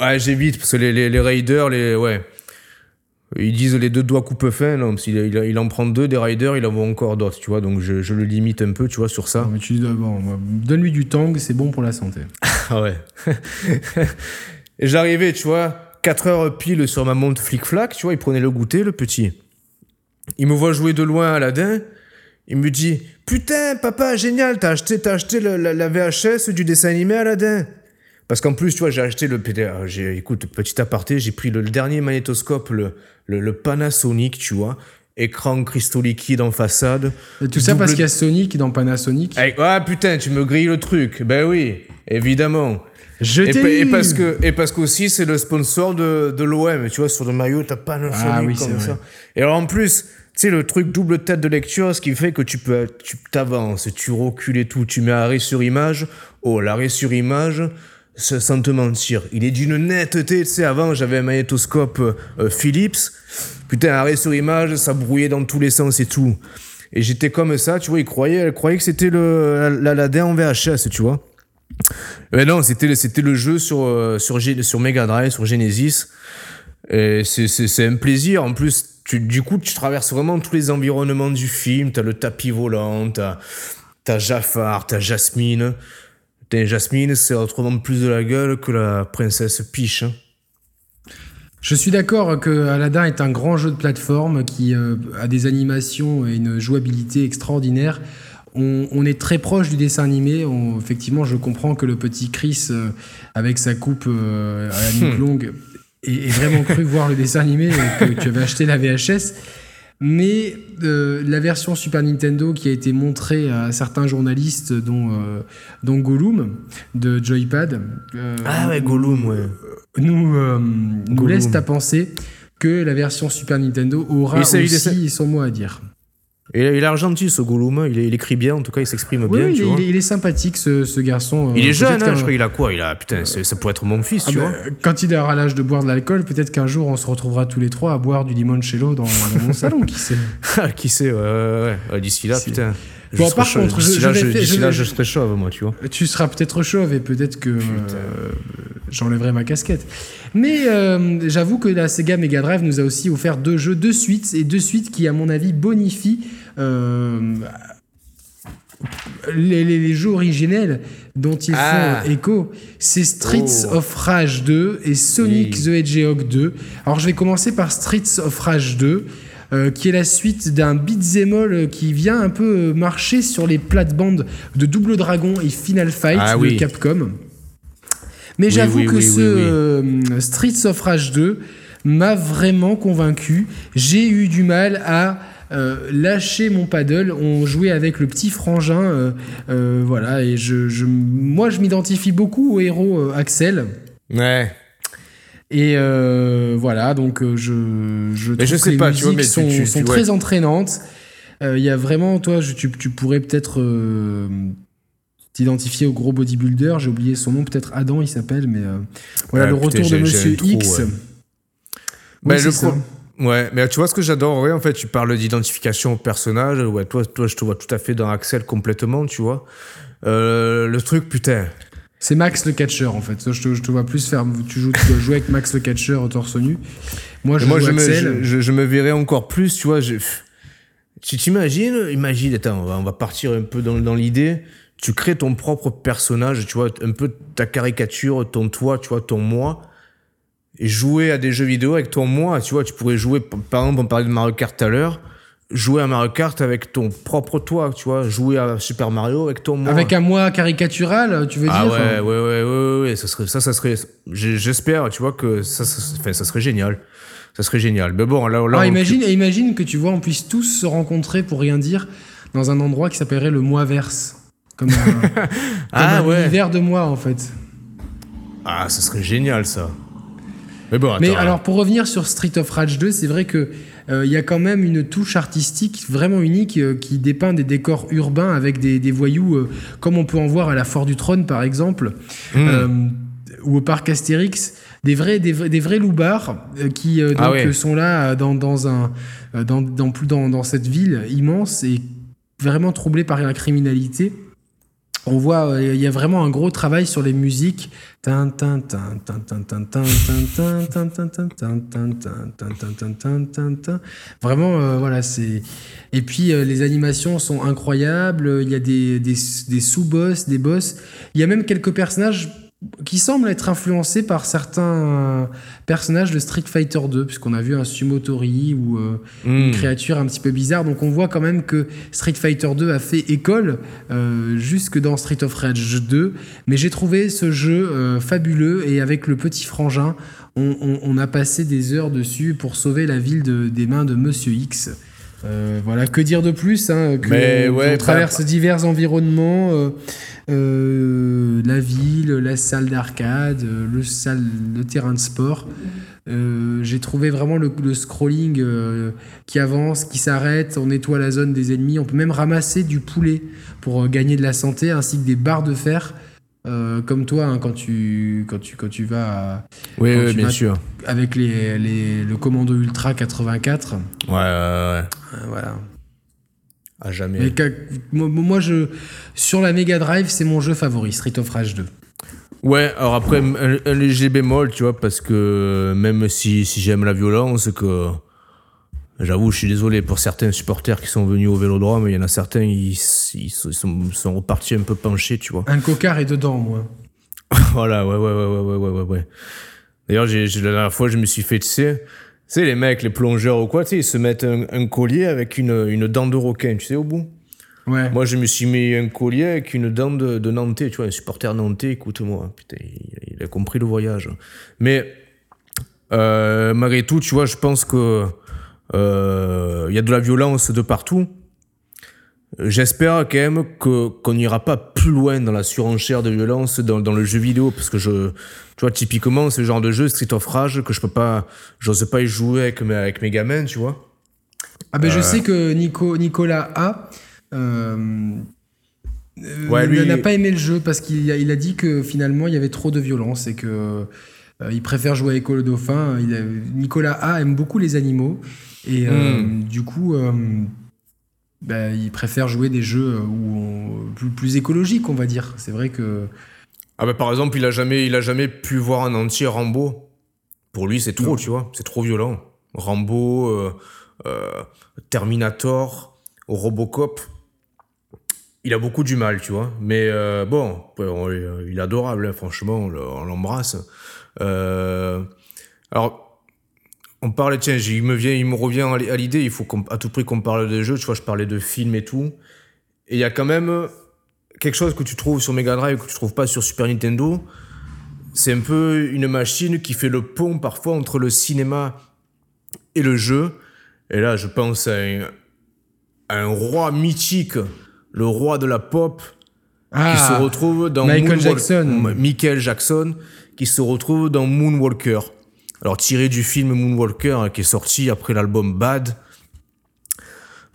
S2: Ouais, j'évite, parce que les, les, les raiders, les, ouais. Ils disent les deux doigts coupe fin, non, il, il en prend deux des raiders, il en voit encore d'autres, tu vois, donc je, je le limite un peu, tu vois, sur ça.
S1: Non, mais tu dis, bon, moi, donne-lui du tang, c'est bon pour la santé.
S2: Ah ouais. Et j'arrivais, tu vois, 4 heures pile sur ma montre flic-flac, tu vois, il prenait le goûter, le petit. Il me voit jouer de loin à Aladdin. Il me dit Putain, papa, génial, t'as acheté, t'as acheté le- la, la VHS du dessin animé Aladdin? Parce qu'en plus, tu vois, j'ai acheté le. J'ai- Écoute, petit aparté, j'ai pris le, le dernier magnétoscope, le, le, le Panasonic, tu vois. Écran cristaux liquide en façade.
S1: Et tout ça
S2: Double-
S1: parce qu'il y a Sonic dans Panasonic.
S2: Avec- Ah putain, tu me grilles le truc. Ben oui, évidemment.
S1: Je
S2: Et, et parce que et parce qu'aussi c'est le sponsor de, de l'OM tu vois sur le maillot t'as un
S1: Ah oui,
S2: comme
S1: vrai.
S2: ça et alors en plus tu sais le truc double tête de lecture ce qui fait que tu peux tu t'avances tu recules et tout tu mets arrêt sur image oh l'arrêt sur image ça- sans te mentir il est d'une netteté tu sais avant j'avais un magnétoscope euh, Philips putain arrêt sur image ça brouillait dans tous les sens et tout et j'étais comme ça tu vois il croyait elle croyait que c'était le l'Aladin en VHS tu vois mais non, c'était c'était le jeu sur euh, sur sur Mega Drive, sur Genesis. Et c'est c'est c'est un plaisir. En plus, tu, du coup, tu traverses vraiment tous les environnements du film. T'as le tapis volant, t'as t'as Jafar, t'as Jasmine. Jasmine, c'est autrement plus de la gueule que la princesse Peach. hein.
S1: Je suis d'accord que Aladdin est un grand jeu de plateforme qui euh, a des animations et une jouabilité extraordinaire. On, on est très proche du dessin animé. On- effectivement, je comprends que le petit Chris, euh, avec sa coupe euh, à la nuque longue, ait, ait vraiment cru voir le dessin animé et que tu avais acheté la VHS. Mais euh, la version Super Nintendo qui a été montrée à certains journalistes, dont, euh, dont Gollum de Joypad, euh,
S2: Ah ouais, Gollum, ouais.
S1: nous, laisse à penser que la version Super Nintendo aura aussi son mot à dire.
S2: Et il est gentil ce Gollum. Il, il écrit bien, en tout cas, il s'exprime
S1: Oui,
S2: bien.
S1: il,
S2: tu
S1: est,
S2: vois.
S1: il est- il sympathique ce, ce garçon.
S2: Il
S1: euh,
S2: est jeune, hein, je crois qu'il a quoi Il a putain, ça pourrait être mon fils,
S1: Ah
S2: tu
S1: bah,
S2: vois.
S1: quand il aura l'âge de boire de l'alcool, peut-être qu'un jour on se retrouvera tous les trois à boire du limoncello dans, dans mon salon, qui sait.
S2: Qui sait, ouais, ouais, ouais. D'ici là, putain.
S1: Bon, par
S2: chauve.
S1: contre,
S2: d'ici là, je, là, serai chauve, moi, tu vois.
S1: Tu seras peut-être chauve et peut-être que euh, j'enlèverai ma casquette. Mais euh, j'avoue que la Sega Mega Drive nous a aussi offert deux jeux de suite et deux suites qui, à mon avis, bonifient euh, les, les- les jeux originels dont ils
S2: Ah.
S1: font écho. C'est Streets
S2: Oh.
S1: of Rage 2 et Sonic
S2: Oui.
S1: the Hedgehog 2. Alors je vais commencer par Streets of Rage 2. Euh, qui est la suite d'un beat'em all euh, qui vient un peu euh, marcher sur les plates-bandes de Double Dragon et Final Fight
S2: Ah
S1: de
S2: oui.
S1: Capcom. Mais
S2: Oui,
S1: j'avoue
S2: oui,
S1: que ce euh, Streets of Rage 2 m'a vraiment convaincu. J'ai eu du mal à euh, lâcher mon paddle. On jouait avec le petit frangin, euh, euh, voilà. Et je, je- moi, je m'identifie beaucoup au héros Axel.
S2: Ouais.
S1: Et euh, voilà, donc euh, je, je trouve
S2: je
S1: que
S2: sais
S1: les
S2: pas, tu vois,
S1: musiques
S2: mais tu-
S1: sont,
S2: tu-
S1: sont
S2: tu-
S1: très
S2: ouais.
S1: entraînantes. Euh, Il y a vraiment, toi, je- tu, tu pourrais peut-être euh, t'identifier au gros bodybuilder. J'ai oublié son nom, peut-être Adam, il s'appelle, mais euh, voilà
S2: Ouais,
S1: le
S2: putain,
S1: retour de Monsieur
S2: trou,
S1: X.
S2: ouais.
S1: Oui,
S2: le pro- Ouais, mais tu vois ce que j'adorerais en fait, tu parles d'identification au personnage, ouais, toi, toi je te vois tout à fait dans Axel complètement, tu vois. Euh, le truc, putain.
S1: C'est Max le catcheur en fait. Je te, je te vois plus faire. Tu, joues, tu dois jouer avec Max le catcheur au torse nu. Moi, je
S2: moi,
S1: joue
S2: je me, je, je- je me verrais encore plus, tu vois. je- Tu t'imagines, imagine, attends, on va, on va partir un peu dans, dans l'idée. Tu crées ton propre personnage, tu vois, un peu ta caricature, ton toi, tu vois, ton moi. Et jouer à des jeux vidéo avec ton moi, tu vois, tu pourrais jouer, par exemple, on parlait de Mario Kart tout à l'heure. Jouer à Mario Kart avec ton propre toi, tu vois, jouer à Super Mario avec ton moi.
S1: Avec un moi caricatural, tu veux
S2: ah
S1: dire
S2: ouais,
S1: enfin,
S2: ouais, ouais, ouais, ouais, ça serait, ça, ça serait, j'espère, tu vois, que ça, ça, ça serait génial. Ça serait génial. Mais bon, là, là
S1: Ah,
S2: on-
S1: imagine, que tu vois, on puisse tous se rencontrer pour rien dire dans un endroit qui s'appellerait le moi verse. Comme un,
S2: Ah
S1: un
S2: ouais.
S1: univers de moi, en fait.
S2: Ah, ça serait génial, ça. Mais bon, attends.
S1: Mais alors, pour revenir sur Street of Rage 2, c'est vrai que il y a quand même une touche artistique vraiment unique euh, qui dépeint des décors urbains avec des, des voyous, euh, comme on peut en voir à la Foire du Trône, par exemple,
S2: Hmm.
S1: euh, ou au parc Astérix. Des vrais, des, vrais- des vrais loupards euh, qui euh, donc,
S2: Ah ouais.
S1: euh, sont là euh, dans, dans, un, euh, dans, dans, dans, dans cette ville immense et vraiment troublée par la criminalité. On voit, il y a vraiment un gros travail sur les musiques. Vraiment, voilà, c'est. Et puis les animations sont incroyables. Il y a des, des sous-boss, des boss. Il y a même quelques personnages qui semblent être influencés par certains euh, personnages de Street Fighter 2, puisqu'on a vu un Sumotori ou euh, une
S2: Hmm.
S1: créature un petit peu bizarre. Donc on voit quand même que Street Fighter 2 a fait école euh, jusque dans Street of Rage 2. Mais j'ai trouvé ce jeu euh, fabuleux et avec le petit frangin, on, on- on a passé des heures dessus pour sauver la ville de- des mains de Monsieur X. Euh, voilà, que dire de plus hein, que
S2: Mais
S1: on-
S2: ouais,
S1: on traverse divers environnements, euh, euh, la ville, la salle d'arcade, le, salle, le terrain de sport. J'ai trouvé vraiment le, le scrolling qui avance, qui s'arrête, on nettoie la zone des ennemis, on peut même ramasser du poulet pour gagner de la santé, ainsi que des barres de fer. Euh, comme toi, hein, quand, tu, quand, tu, quand tu vas à-
S2: Oui,
S1: quand
S2: oui,
S1: tu
S2: bien
S1: vas-
S2: sûr.
S1: avec les, les- le commando Ultra 84.
S2: Ouais, ouais, ouais.
S1: euh, voilà.
S2: À jamais.
S1: Mais qu'a- moi, moi, je, sur la Mega Drive, c'est mon jeu favori, Street of Rage 2.
S2: Ouais, alors après, un, un léger bémol, tu vois, parce que même si, si j'aime la violence, que J'avoue, je suis désolé pour certains supporters qui sont venus au Vélodrome. Il y en a certains, ils, ils sont, sont, repartis un peu penchés, tu vois.
S1: Un cocard est dedans, moi.
S2: voilà, ouais, ouais, ouais, ouais, ouais, ouais, ouais. D'ailleurs, j'ai, la dernière fois, je me suis fait, tu sais, tu sais, les mecs, les plongeurs ou quoi, tu sais, ils se mettent un, un collier avec une, une, dent de requin, tu sais, au bout.
S1: Ouais.
S2: Moi, je me suis mis un collier avec une dent de, de Nantais, tu vois, un supporter Nantais, écoute-moi. Hein, putain, il, il, a compris le voyage. Mais, euh, malgré tout, tu vois, je pense que euh, il y a de la violence de partout. J'espère quand même que qu'on n'ira pas plus loin dans la surenchère de violence dans, dans le jeu vidéo, parce que je, tu vois, typiquement, c'est le genre de jeu Street of Rage que je peux pas, j'ose pas y jouer avec mes, avec mes gamins, tu vois.
S1: Ah ben je sais que Nico, Nicolas A euh, euh,
S2: Ouais, lui,
S1: n'a pas aimé le jeu parce qu'il a, il a dit que finalement il y avait trop de violence et que euh, il préfère jouer avec le dauphin. Il a- Nicolas A aime beaucoup les animaux et euh,
S2: Hmm.
S1: du coup euh, bah, il préfère jouer des jeux où on- plus, plus écologiques on va dire. C'est vrai que
S2: Ah bah par exemple, il a jamais, il a jamais pu voir un entier Rambo. Pour lui, c'est trop, tu vois, c'est trop violent. Rambo, euh, euh, Terminator, Robocop. Il a beaucoup du mal, tu vois. Mais euh, bon, il est adorable, hein, franchement, on le- on l'embrasse. Euh, alors, on parlait, tiens, il me vient, il me revient à l'idée, il faut à tout prix qu'on parle de jeux. Tu vois, je parlais de films et tout. Et il y a quand même quelque chose que tu trouves sur Mega Drive que tu trouves pas sur Super Nintendo. C'est un peu une machine qui fait le pont parfois entre le cinéma et le jeu. Et là, je pense à un, à un roi mythique, le roi de la pop, qui se
S1: ah
S2: retrouve dans
S1: Michael
S2: Moonwalk-
S1: Jackson.
S2: Michael Jackson, qui se retrouve dans Moonwalker. Alors tiré du film Moonwalker hein, qui est sorti après l'album Bad.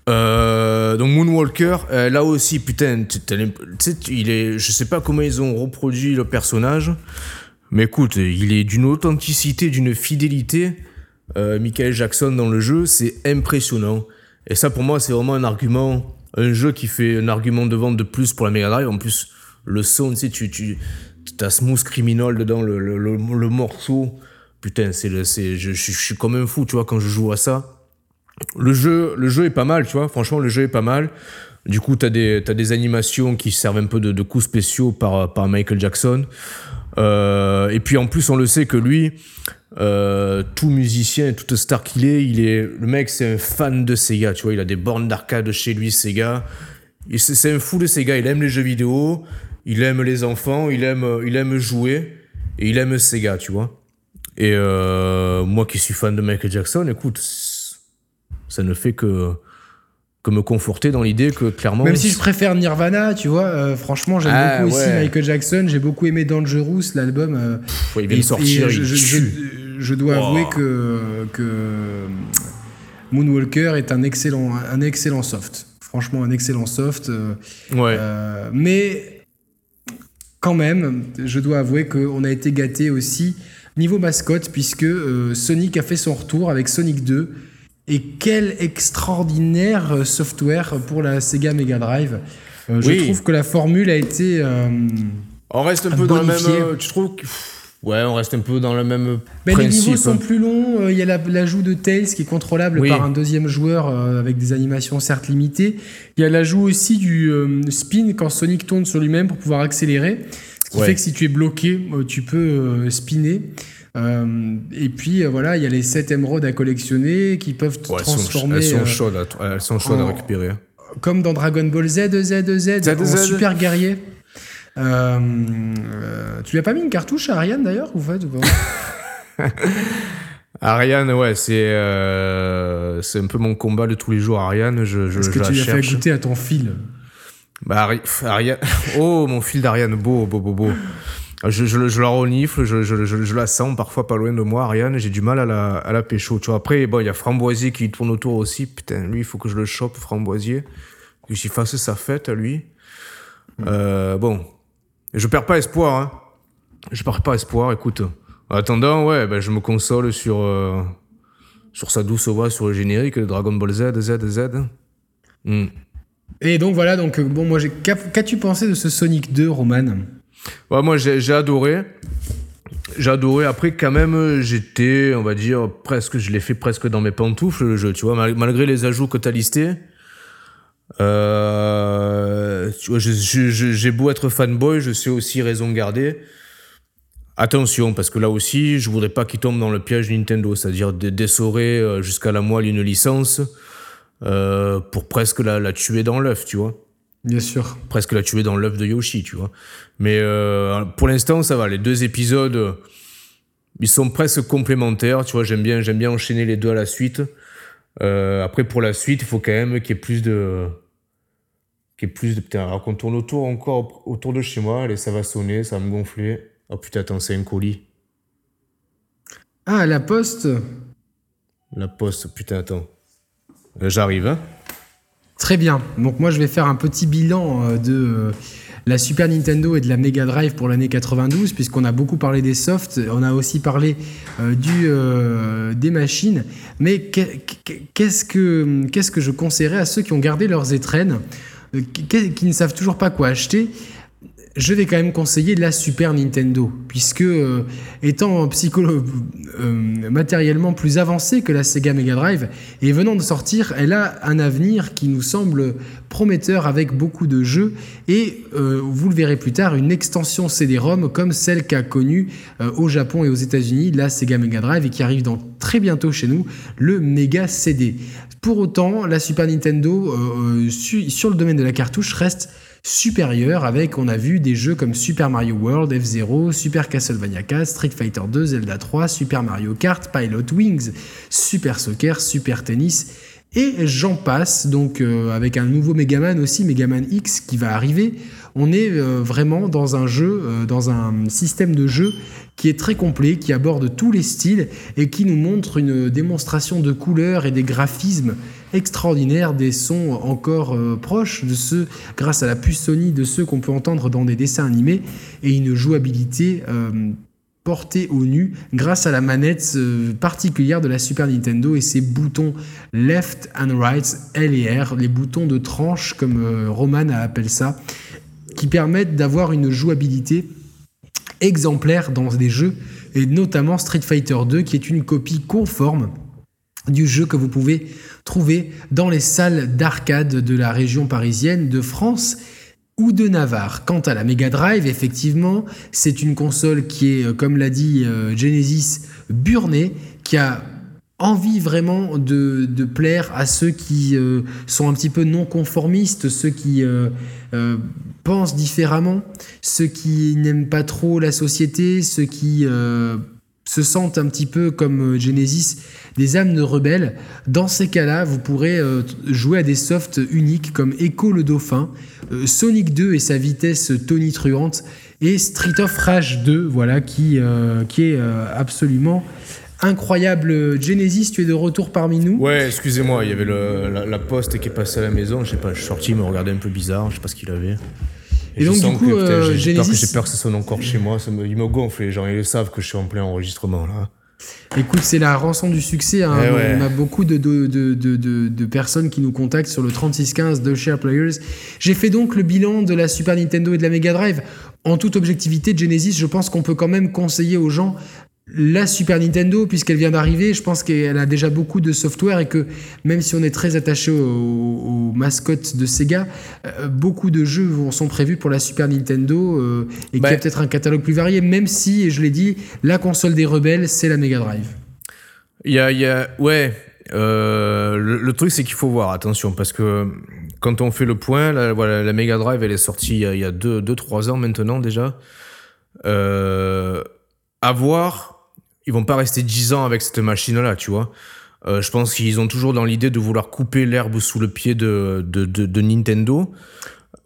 S2: Euh, donc Moonwalker, euh, là aussi putain, il est, je sais pas comment ils ont reproduit le personnage, mais écoute, il est d'une authenticité, d'une fidélité. Euh, Michael Jackson dans le jeu, c'est impressionnant. Et ça, pour moi, c'est vraiment un argument, un jeu qui fait un argument de vente de plus pour la Mega Drive. En plus, le son, tu sais, tu, tu as Smooth Criminal dedans, le, le morceau. Putain, c'est le, c'est, je, je, suis comme un fou, tu vois, quand je joue à ça. Le jeu, le jeu est pas mal, tu vois. Franchement, le jeu est pas mal. Du coup, t'as des, t'as des animations qui servent un peu de, coups spéciaux par, par Michael Jackson. Euh, et puis en plus, on le sait que lui, euh, tout musicien toute star qu'il est, il est, le mec c'est un fan de Sega, tu vois, il a des bornes d'arcade chez lui, Sega. Et C'est c'est un fou de Sega, il aime les jeux vidéo, il aime les enfants, il aime, il aime jouer et il aime Sega, tu vois. Et euh, moi qui suis fan de Michael Jackson, écoute, ça ne fait que, que me conforter dans l'idée que clairement.
S1: Même si je préfère Nirvana, tu vois, euh, franchement, j'aime
S2: Ah,
S1: beaucoup aussi. Michael Jackson. J'ai beaucoup aimé Dangerous, l'album. euh,
S2: il vient
S1: et-
S2: de sortir,
S1: et
S2: il
S1: je, dois
S2: Oh.
S1: avouer que, que Moonwalker est un excellent, un excellent soft. Franchement, un excellent soft. euh,
S2: Ouais.
S1: mais quand même, je dois avouer qu'on a été gâté aussi niveau mascotte, puisque euh, Sonic a fait son retour avec Sonic 2. Et quel extraordinaire euh, software pour la Sega Mega Drive. Euh, je trouve que la formule a été.
S2: On reste un peu dans le même. Tu trouves que- Ouais, on reste un peu dans le même
S1: Ben, les niveaux sont plus longs. Il y a la- l'ajout de Tails qui est contrôlable
S2: Oui.
S1: par un deuxième joueur avec des animations certes limitées. Il y a l'ajout aussi du spin quand Sonic tourne sur lui-même pour pouvoir accélérer. Ce qui
S2: Ouais.
S1: fait que si tu es bloqué, euh, tu peux euh, spinner. Euh, et puis euh, voilà, il y a les 7 émeraudes à collectionner qui peuvent te
S2: Ouais, elles sont,
S1: transformer
S2: elles sont chaudes, à, elles sont chaudes à
S1: en-
S2: récupérer.
S1: comme dans Dragon Ball Z, Z, Z, en
S2: Z.
S1: super guerrier. Euh, tu lui as pas mis une cartouche à Ariane d'ailleurs ou fait, ou pas
S2: Ariane, ouais, c'est c'est un peu mon combat de tous les jours. Ariane, je, je,
S1: Est-ce que tu lui as fait goûter à ton fil?
S2: Bah, Ari-. Oh, mon fil d'Ariane, beau, beau, beau, beau. Je, je, je la renifle, je, je, la sens parfois pas loin de moi, Ariane, j'ai du mal à la, à la pécho. Tu vois, après, bon, il y a Framboisier qui tourne autour aussi. Putain, lui, il faut que je le chope, Framboisier. Que j'y fasse sa fête à lui. Euh, bon. Je perds pas espoir, hein. Je perds pas espoir, écoute. En attendant, ouais, ben, je me console sur, euh, sur sa douce voix sur le générique de Dragon Ball Z, Z, Z. Hmm.
S1: Et donc voilà, donc euh, bon, moi, j'ai- qu'a- qu'as-tu pensé de ce Sonic 2, Roman?
S2: Ouais, moi j'ai adoré. J'ai adoré. Après, quand même, j'étais, on va dire, presque, je l'ai fait presque dans mes pantoufles, le jeu, tu vois, mal- malgré les ajouts que tu as listés. Euh, tu vois, j'ai beau être fanboy, je sais aussi raison garder. Attention, parce que là aussi, je voudrais pas qu'il tombe dans le piège Nintendo, c'est-à-dire de- d'essorer euh, jusqu'à la moelle une licence euh, pour presque la, la tuer dans l'œuf, tu vois
S1: Bien sûr.
S2: presque la tuer dans l'œuf de Yoshi, tu vois. Mais euh, pour l'instant, ça va. Les deux épisodes, ils sont presque complémentaires, tu vois. J'aime bien, j'aime bien enchaîner les deux à la suite. Euh, après, pour la suite, il faut quand même qu'il y ait plus de, qu'il y ait plus de. Putain, alors qu'on tourne autour encore autour de chez moi, allez, ça va sonner, ça va me gonfler. Oh putain, attends, c'est un colis.
S1: Ah, la poste
S2: La poste, putain, attends. Euh, J'arrive, hein.
S1: Très bien. Donc moi, je vais faire un petit bilan euh, de euh, la Super Nintendo et de la Mega Drive pour l'année 92, puisqu'on a beaucoup parlé des softs, on a aussi parlé des machines. Mais qu'est- qu'est-ce que, qu'est-ce que je conseillerais à ceux qui ont gardé leurs étrennes, qui ne savent toujours pas quoi acheter je vais quand même conseiller la Super Nintendo, puisque euh, étant psycholo euh, matériellement plus avancée que la Sega Mega Drive, et venant de sortir, elle a un avenir qui nous semble prometteur avec beaucoup de jeux, et euh, vous le verrez plus tard, une extension CD-ROM comme celle qu'a connue euh, au Japon et aux États-Unis la Sega Mega Drive, et qui arrive dans, très bientôt chez nous, le Mega CD. Pour autant, la Super Nintendo, su- sur le domaine de la cartouche, reste supérieure avec, on a vu, des jeux comme Super Mario World, F-Zero, Super Castlevania 4, Street Fighter 2, Zelda 3, Super Mario Kart, Pilot Wings, Super Soccer, Super Tennis, et j'en passe, donc euh, avec un nouveau Megaman aussi, Megaman X qui va arriver. On est euh, vraiment dans un jeu, euh, dans un système de jeu qui est très complet, qui aborde tous les styles et qui nous montre une démonstration de couleurs et des graphismes extraordinaires, des sons encore euh, proches de ceux, grâce à la puce Sony, de ceux qu'on peut entendre dans des dessins animés et une jouabilité euh, portée au nu grâce à la manette euh, particulière de la Super Nintendo et ses boutons left and right, L et R, les boutons de tranche comme Roman appelle ça, qui permettent d'avoir une jouabilité exemplaire dans des jeux, et notamment Street Fighter 2, qui est une copie conforme du jeu que vous pouvez trouver dans les salles d'arcade de la région parisienne, de France ou de Navarre. Quant à la Mega Drive, effectivement, c'est une console qui est, euh, comme l'a dit euh, Genesis, burné, qui a envie vraiment de, de plaire à ceux qui euh, sont un petit peu non conformistes, ceux qui pensent différemment, ceux qui n'aiment pas trop la société, ceux qui se sentent un petit peu comme Genesis des âmes de rebelles. Dans ces cas-là, vous pourrez jouer à des softs uniques comme Echo le Dauphin, Sonic 2 et sa vitesse tonitruante, et Street of Rage 2, voilà, qui, qui est absolument incroyable. Genesis, tu es de retour parmi nous?
S2: Ouais, excusez-moi, il y avait la, poste qui est passée à la maison. Je sais pas, je suis sorti, il me regardait un peu bizarre. Je sais pas ce qu'il avait.
S1: Et, donc, du coup, euh,
S2: j'ai peur, que ça sonne encore chez moi. Ça me, il me gonfle. Les gens, ils savent que je suis en plein enregistrement là.
S1: Écoute, c'est la rançon du succès. Hein. Eh On a beaucoup de, de, de, de, personnes qui nous contactent sur le 3615 de Share Players. J'ai fait donc le bilan de la Super Nintendo et de la Mega Drive. En toute objectivité, Genesis, je pense qu'on peut quand même conseiller aux gens la Super Nintendo, puisqu'elle vient d'arriver, je pense qu'elle a déjà beaucoup de software et que même si on est très attaché aux, mascottes de Sega, euh, beaucoup de jeux sont prévus pour la Super Nintendo euh, et qu'il y a peut-être un catalogue plus varié, même si, je l'ai dit, la console des rebelles, c'est la Mega Drive.
S2: Il y a, ouais, euh, le, truc c'est qu'il faut voir, attention, parce que quand on fait le point, la, voilà, la Mega Drive, elle est sortie il y a 2-3 ans maintenant déjà. À voir ils vont pas rester 10 ans avec cette machine-là, tu vois. Euh, je pense qu'ils ont toujours dans l'idée de vouloir couper l'herbe sous le pied de, de, de, Nintendo.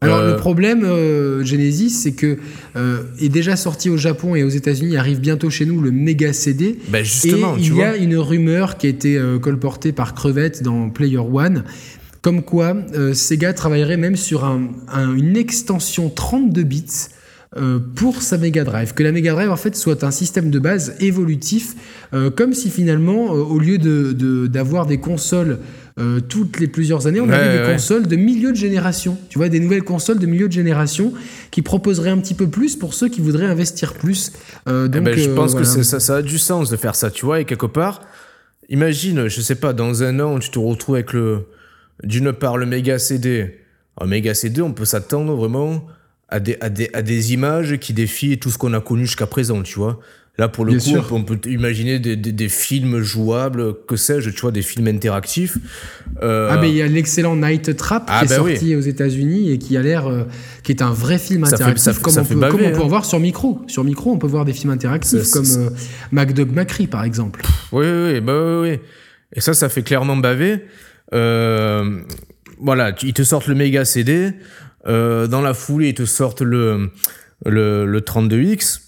S1: Alors le euh, problème, euh, Genesis, c'est que est déjà sorti au Japon et aux États-Unis, arrive bientôt chez nous le Mega CD.
S2: Ben justement,
S1: et il y a une rumeur qui a été colportée par Crevette dans Player One, comme quoi Sega travaillerait même sur un, une extension 32 bits pour sa Mega Drive. Que la Mega Drive, en fait, soit un système de base évolutif, euh, comme si finalement, euh, au lieu d'avoir de, des consoles toutes les plusieurs années, on avait des consoles de milieu de génération. Tu vois, des nouvelles consoles de milieu de génération qui proposeraient un petit peu plus pour ceux qui voudraient investir plus.
S2: Eh donc, ben, je pense que ça, ça, a du sens de faire ça, tu vois, et quelque part, imagine, je sais pas, dans un an, tu te retrouves avec le, d'une part, le méga CD. Un méga CD, on peut s'attendre vraiment à des, à des, à des images qui défient tout ce qu'on a connu jusqu'à présent, tu vois. Là, pour le coup, on peut imaginer des, des, des, films jouables, que sais-je, tu vois, des films interactifs.
S1: Euh... Ah, mais il y a l'excellent Night Trap ah, qui est bah sorti aux États-Unis et qui a l'air, euh, qui est un vrai film interactif, comme, on, peut, comme on peut en voir sur micro. Sur micro, on peut voir des films interactifs comme euh, MacDog Macri, par exemple.
S2: Oui, oui, oui, bah, oui, oui. Et ça, ça fait clairement baver. Euh, voilà, ils te sortent le méga CD. Euh, dans la foulée, ils te sortent le, le, le 32X.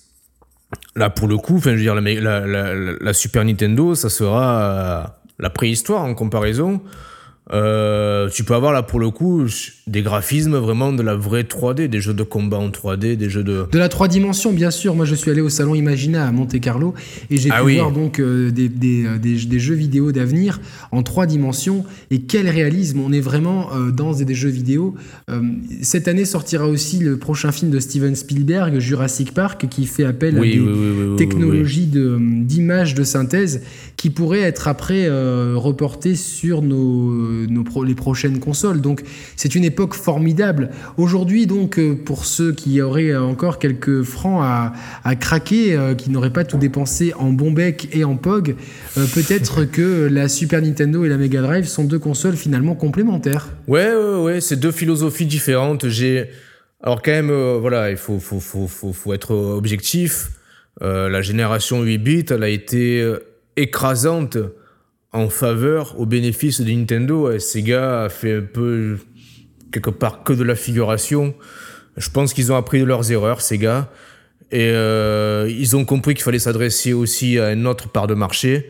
S2: Là, pour le coup, la, Super Nintendo, ça sera euh, la préhistoire en comparaison. Euh, tu peux avoir là pour le coup des graphismes vraiment de la vraie 3D, des jeux de combat en 3D, des jeux de...
S1: De la 3 dimensions, bien sûr. Moi, je suis allé au salon Imagina à Monte Carlo et j'ai ah pu voir donc euh, des, des, euh, des, des, jeux vidéo d'avenir en 3 dimensions. Et quel réalisme On est vraiment dans des, jeux vidéo. cette année sortira aussi le prochain film de Steven Spielberg, Jurassic Park, qui fait appel à des technologies d'image de, de synthèse qui pourraient être après reportées sur nos nos les prochaines consoles. Donc c'est une époque formidable. Aujourd'hui, donc, euh, pour ceux qui auraient encore quelques francs à, à craquer, euh, qui n'auraient pas tout dépensé en bon bec et en POG, euh, peut-être que la Super Nintendo et la Mega Drive sont deux consoles finalement complémentaires.
S2: Ouais, ouais, ouais, c'est deux philosophies différentes. J'ai. Alors, quand même, voilà, il faut, faut, faut, faut, être objectif. la génération 8 bits, elle a été écrasante en faveur, au bénéfice de Nintendo. Sega a fait un peu, quelque part, que de la figuration. Je pense qu'ils ont appris de leurs erreurs, Sega. Et euh, ils ont compris qu'il fallait s'adresser aussi à une autre part de marché.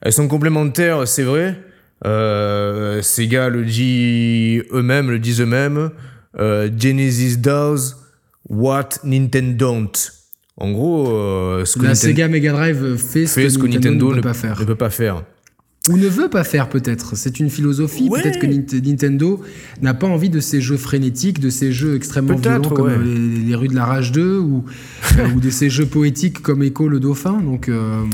S2: Elles sont complémentaires, c'est vrai. Euh, Sega le dit eux-mêmes, le disent eux-mêmes. Euh, Genesis does what Nintendo don't. En gros,
S1: ce que la Sega Mega Drive fait ce, que, Nintendo, ne, peut pas faire.
S2: Ne peut pas faire.
S1: Ou ne veut pas faire peut-être. C'est une philosophie. Peut-être que Nintendo n'a pas envie de ces jeux frénétiques, de ces jeux extrêmement violents comme les, rues de la rage 2 ou, euh, ou de ces jeux poétiques comme Echo le Dauphin. Donc, euh,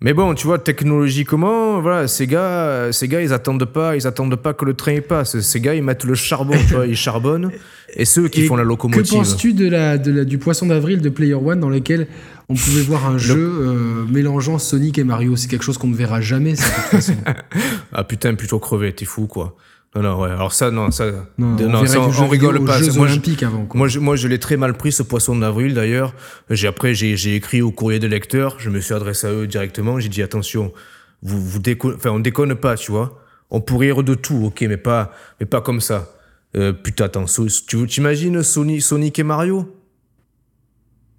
S2: Mais bon, tu vois, technologiquement, voilà, ces gars, ces gars, ils attendent pas, ils attendent pas que le train passe. Ces gars, ils mettent le charbon, tu vois, ils charbonnent. Et ceux qui font la locomotive.
S1: Que penses-tu de la, de la, du poisson d'avril de Player One dans lequel on pouvait voir un jeu euh, mélangeant Sonic et Mario. C'est quelque chose qu'on ne verra jamais, ça, de toute façon.
S2: ah putain, plutôt crevé, t'es fou quoi. Non, non, ouais. Alors ça, non, ça,
S1: Non, on
S2: non, ça, on, on rigole pas.
S1: Jeux
S2: Moi, je-
S1: avant.
S2: Moi, je, moi, je l'ai très mal pris ce poisson d'avril d'ailleurs. J'ai après, j'ai, j'ai écrit au courrier des lecteurs. Je me suis adressé à eux directement. J'ai dit attention, vous, vous déconne, enfin, on déconne pas, tu vois. On pourrait rire de tout, ok, mais pas, mais pas comme ça. Euh, putain, attends, So- tu t'imagines Sonic, Sonic et Mario?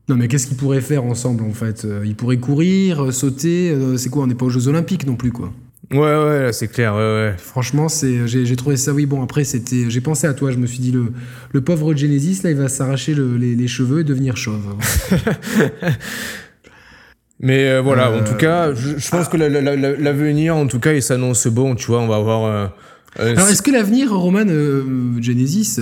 S1: Non, mais qu'est-ce qu'ils pourraient faire ensemble en fait? Euh, Ils pourraient courir, euh, sauter. euh, c'est quoi On n'est pas aux Jeux Olympiques non plus, quoi.
S2: Ouais, ouais, c'est clair, ouais, ouais.
S1: Franchement, c'est, j'ai, trouvé ça, oui, bon, après, c'était, j'ai pensé à toi, je me suis dit, le, le pauvre Genesis, là, il va s'arracher le- les, les cheveux et devenir chauve.
S2: Mais euh, voilà,
S1: Euh,
S2: en tout cas, je, je pense que la- la- la- la- l'avenir, en tout cas, il s'annonce bon, tu vois. On va avoir. euh,
S1: Alors, est-ce que l'avenir, Roman Genesis,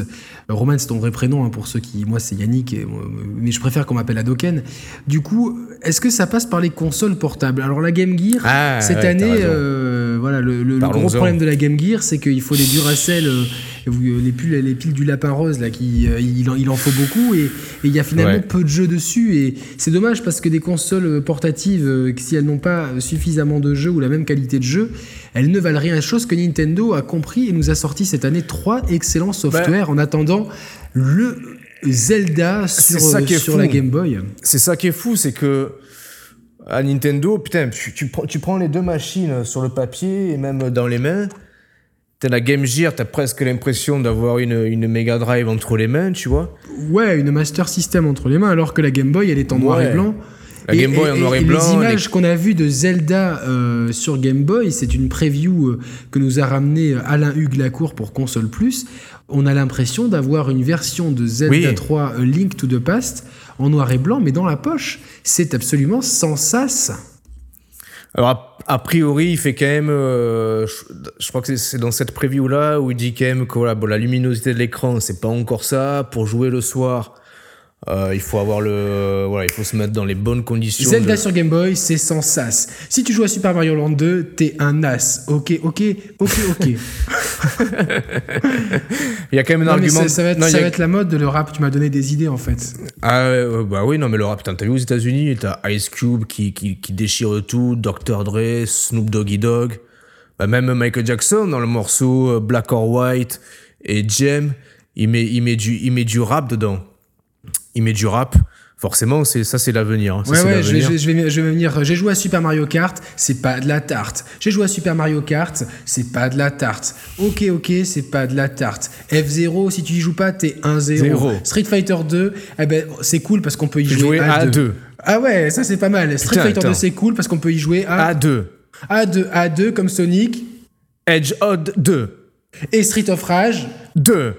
S1: Roman, c'est ton vrai prénom, hein, pour ceux qui, moi, c'est Yannick, et, moi, mais je préfère qu'on m'appelle Adoken. Du coup, est-ce que ça passe par les consoles portables? Alors, la Game Gear,
S2: Ah,
S1: cette
S2: ouais,
S1: année, euh, voilà, le, le- le
S2: Parlons-en.
S1: gros problème de la Game Gear, c'est qu'il faut des Duracell, euh, les, piles, les piles du lapin rose, là, qui, euh, il, en, il en faut beaucoup, et il y a finalement
S2: Ouais.
S1: peu de jeux dessus, et c'est dommage parce que des consoles euh, portatives, euh, si elles n'ont pas suffisamment de jeux ou la même qualité de jeu, elles ne valent rien. Chose que Nintendo a compris et nous a sorti cette année trois excellents softwares en attendant le Zelda sur,
S2: C'est ça qui est
S1: sur
S2: fou.
S1: la Game Boy.
S2: C'est ça qui est fou, c'est que à Nintendo, putain, tu, tu prends, tu prends les deux machines sur le papier et même dans les mains. T'as la Game Gear, t'as presque l'impression d'avoir une, une Mega Drive entre les mains, tu vois.
S1: Ouais, une Master System entre les mains, alors que la Game Boy, elle est en noir et blanc.
S2: La Game Boy en noir et blanc,
S1: Les images qu'on a vues de Zelda euh, sur Game Boy, c'est une preview euh, que nous a ramené Alain Hugues Lacour pour Console Plus. On a l'impression d'avoir une version de Zelda
S2: Oui.
S1: 3 euh, Link to the Past en noir et blanc, mais dans la poche. C'est absolument sans sas.
S2: Alors, a, priori, il fait quand même. euh, je, je crois que c'est- c'est dans cette preview-là où il dit quand même que voilà, bon, la luminosité de l'écran, c'est pas encore ça. Pour jouer le soir, euh, il faut avoir le. Voilà, il faut se mettre dans les bonnes conditions.
S1: Zelda
S2: de-
S1: sur Game Boy, c'est sans sas. Si tu joues à Super Mario Land 2, t'es un as. Ok, ok, ok, ok.
S2: Il y a quand même un
S1: Non,
S2: argument.
S1: ça, ça va être,
S2: Non,
S1: ça
S2: a-
S1: va être la mode de le rap. Tu m'as donné des idées en fait.
S2: Ah ouais, bah oui, non, mais le rap, t'as vu aux États-Unis, t'as Ice Cube qui, qui, qui déchire tout, Dr. Dre, Snoop Doggy Dogg, bah, même Michael Jackson dans le morceau euh, Black or White et Jem, il met, il, met du, il met du rap dedans. Il met du rap. Forcément, c'est, ça, c'est l'avenir. hein.
S1: Ouais, ouais, je vais,
S2: l'avenir.
S1: je, vais, je vais- je vais venir. J'ai joué à Super Mario Kart, c'est pas de la tarte. J'ai joué à Super Mario Kart, c'est pas de la tarte. Ok, ok, c'est pas de la tarte. F0, si tu y joues pas, t'es 1-0.
S2: Zéro.
S1: Street Fighter 2, eh ben, c'est cool parce qu'on peut y jouer,
S2: Jouer
S1: à,
S2: à
S1: 2.
S2: deux.
S1: Ah ouais, ça c'est pas mal. Street
S2: Putain,
S1: Fighter 2,
S2: attends.
S1: c'est cool parce qu'on peut y jouer à,
S2: A2.
S1: à 2, à 2 comme Sonic
S2: Edge Odd 2.
S1: et Street of Rage.
S2: 2.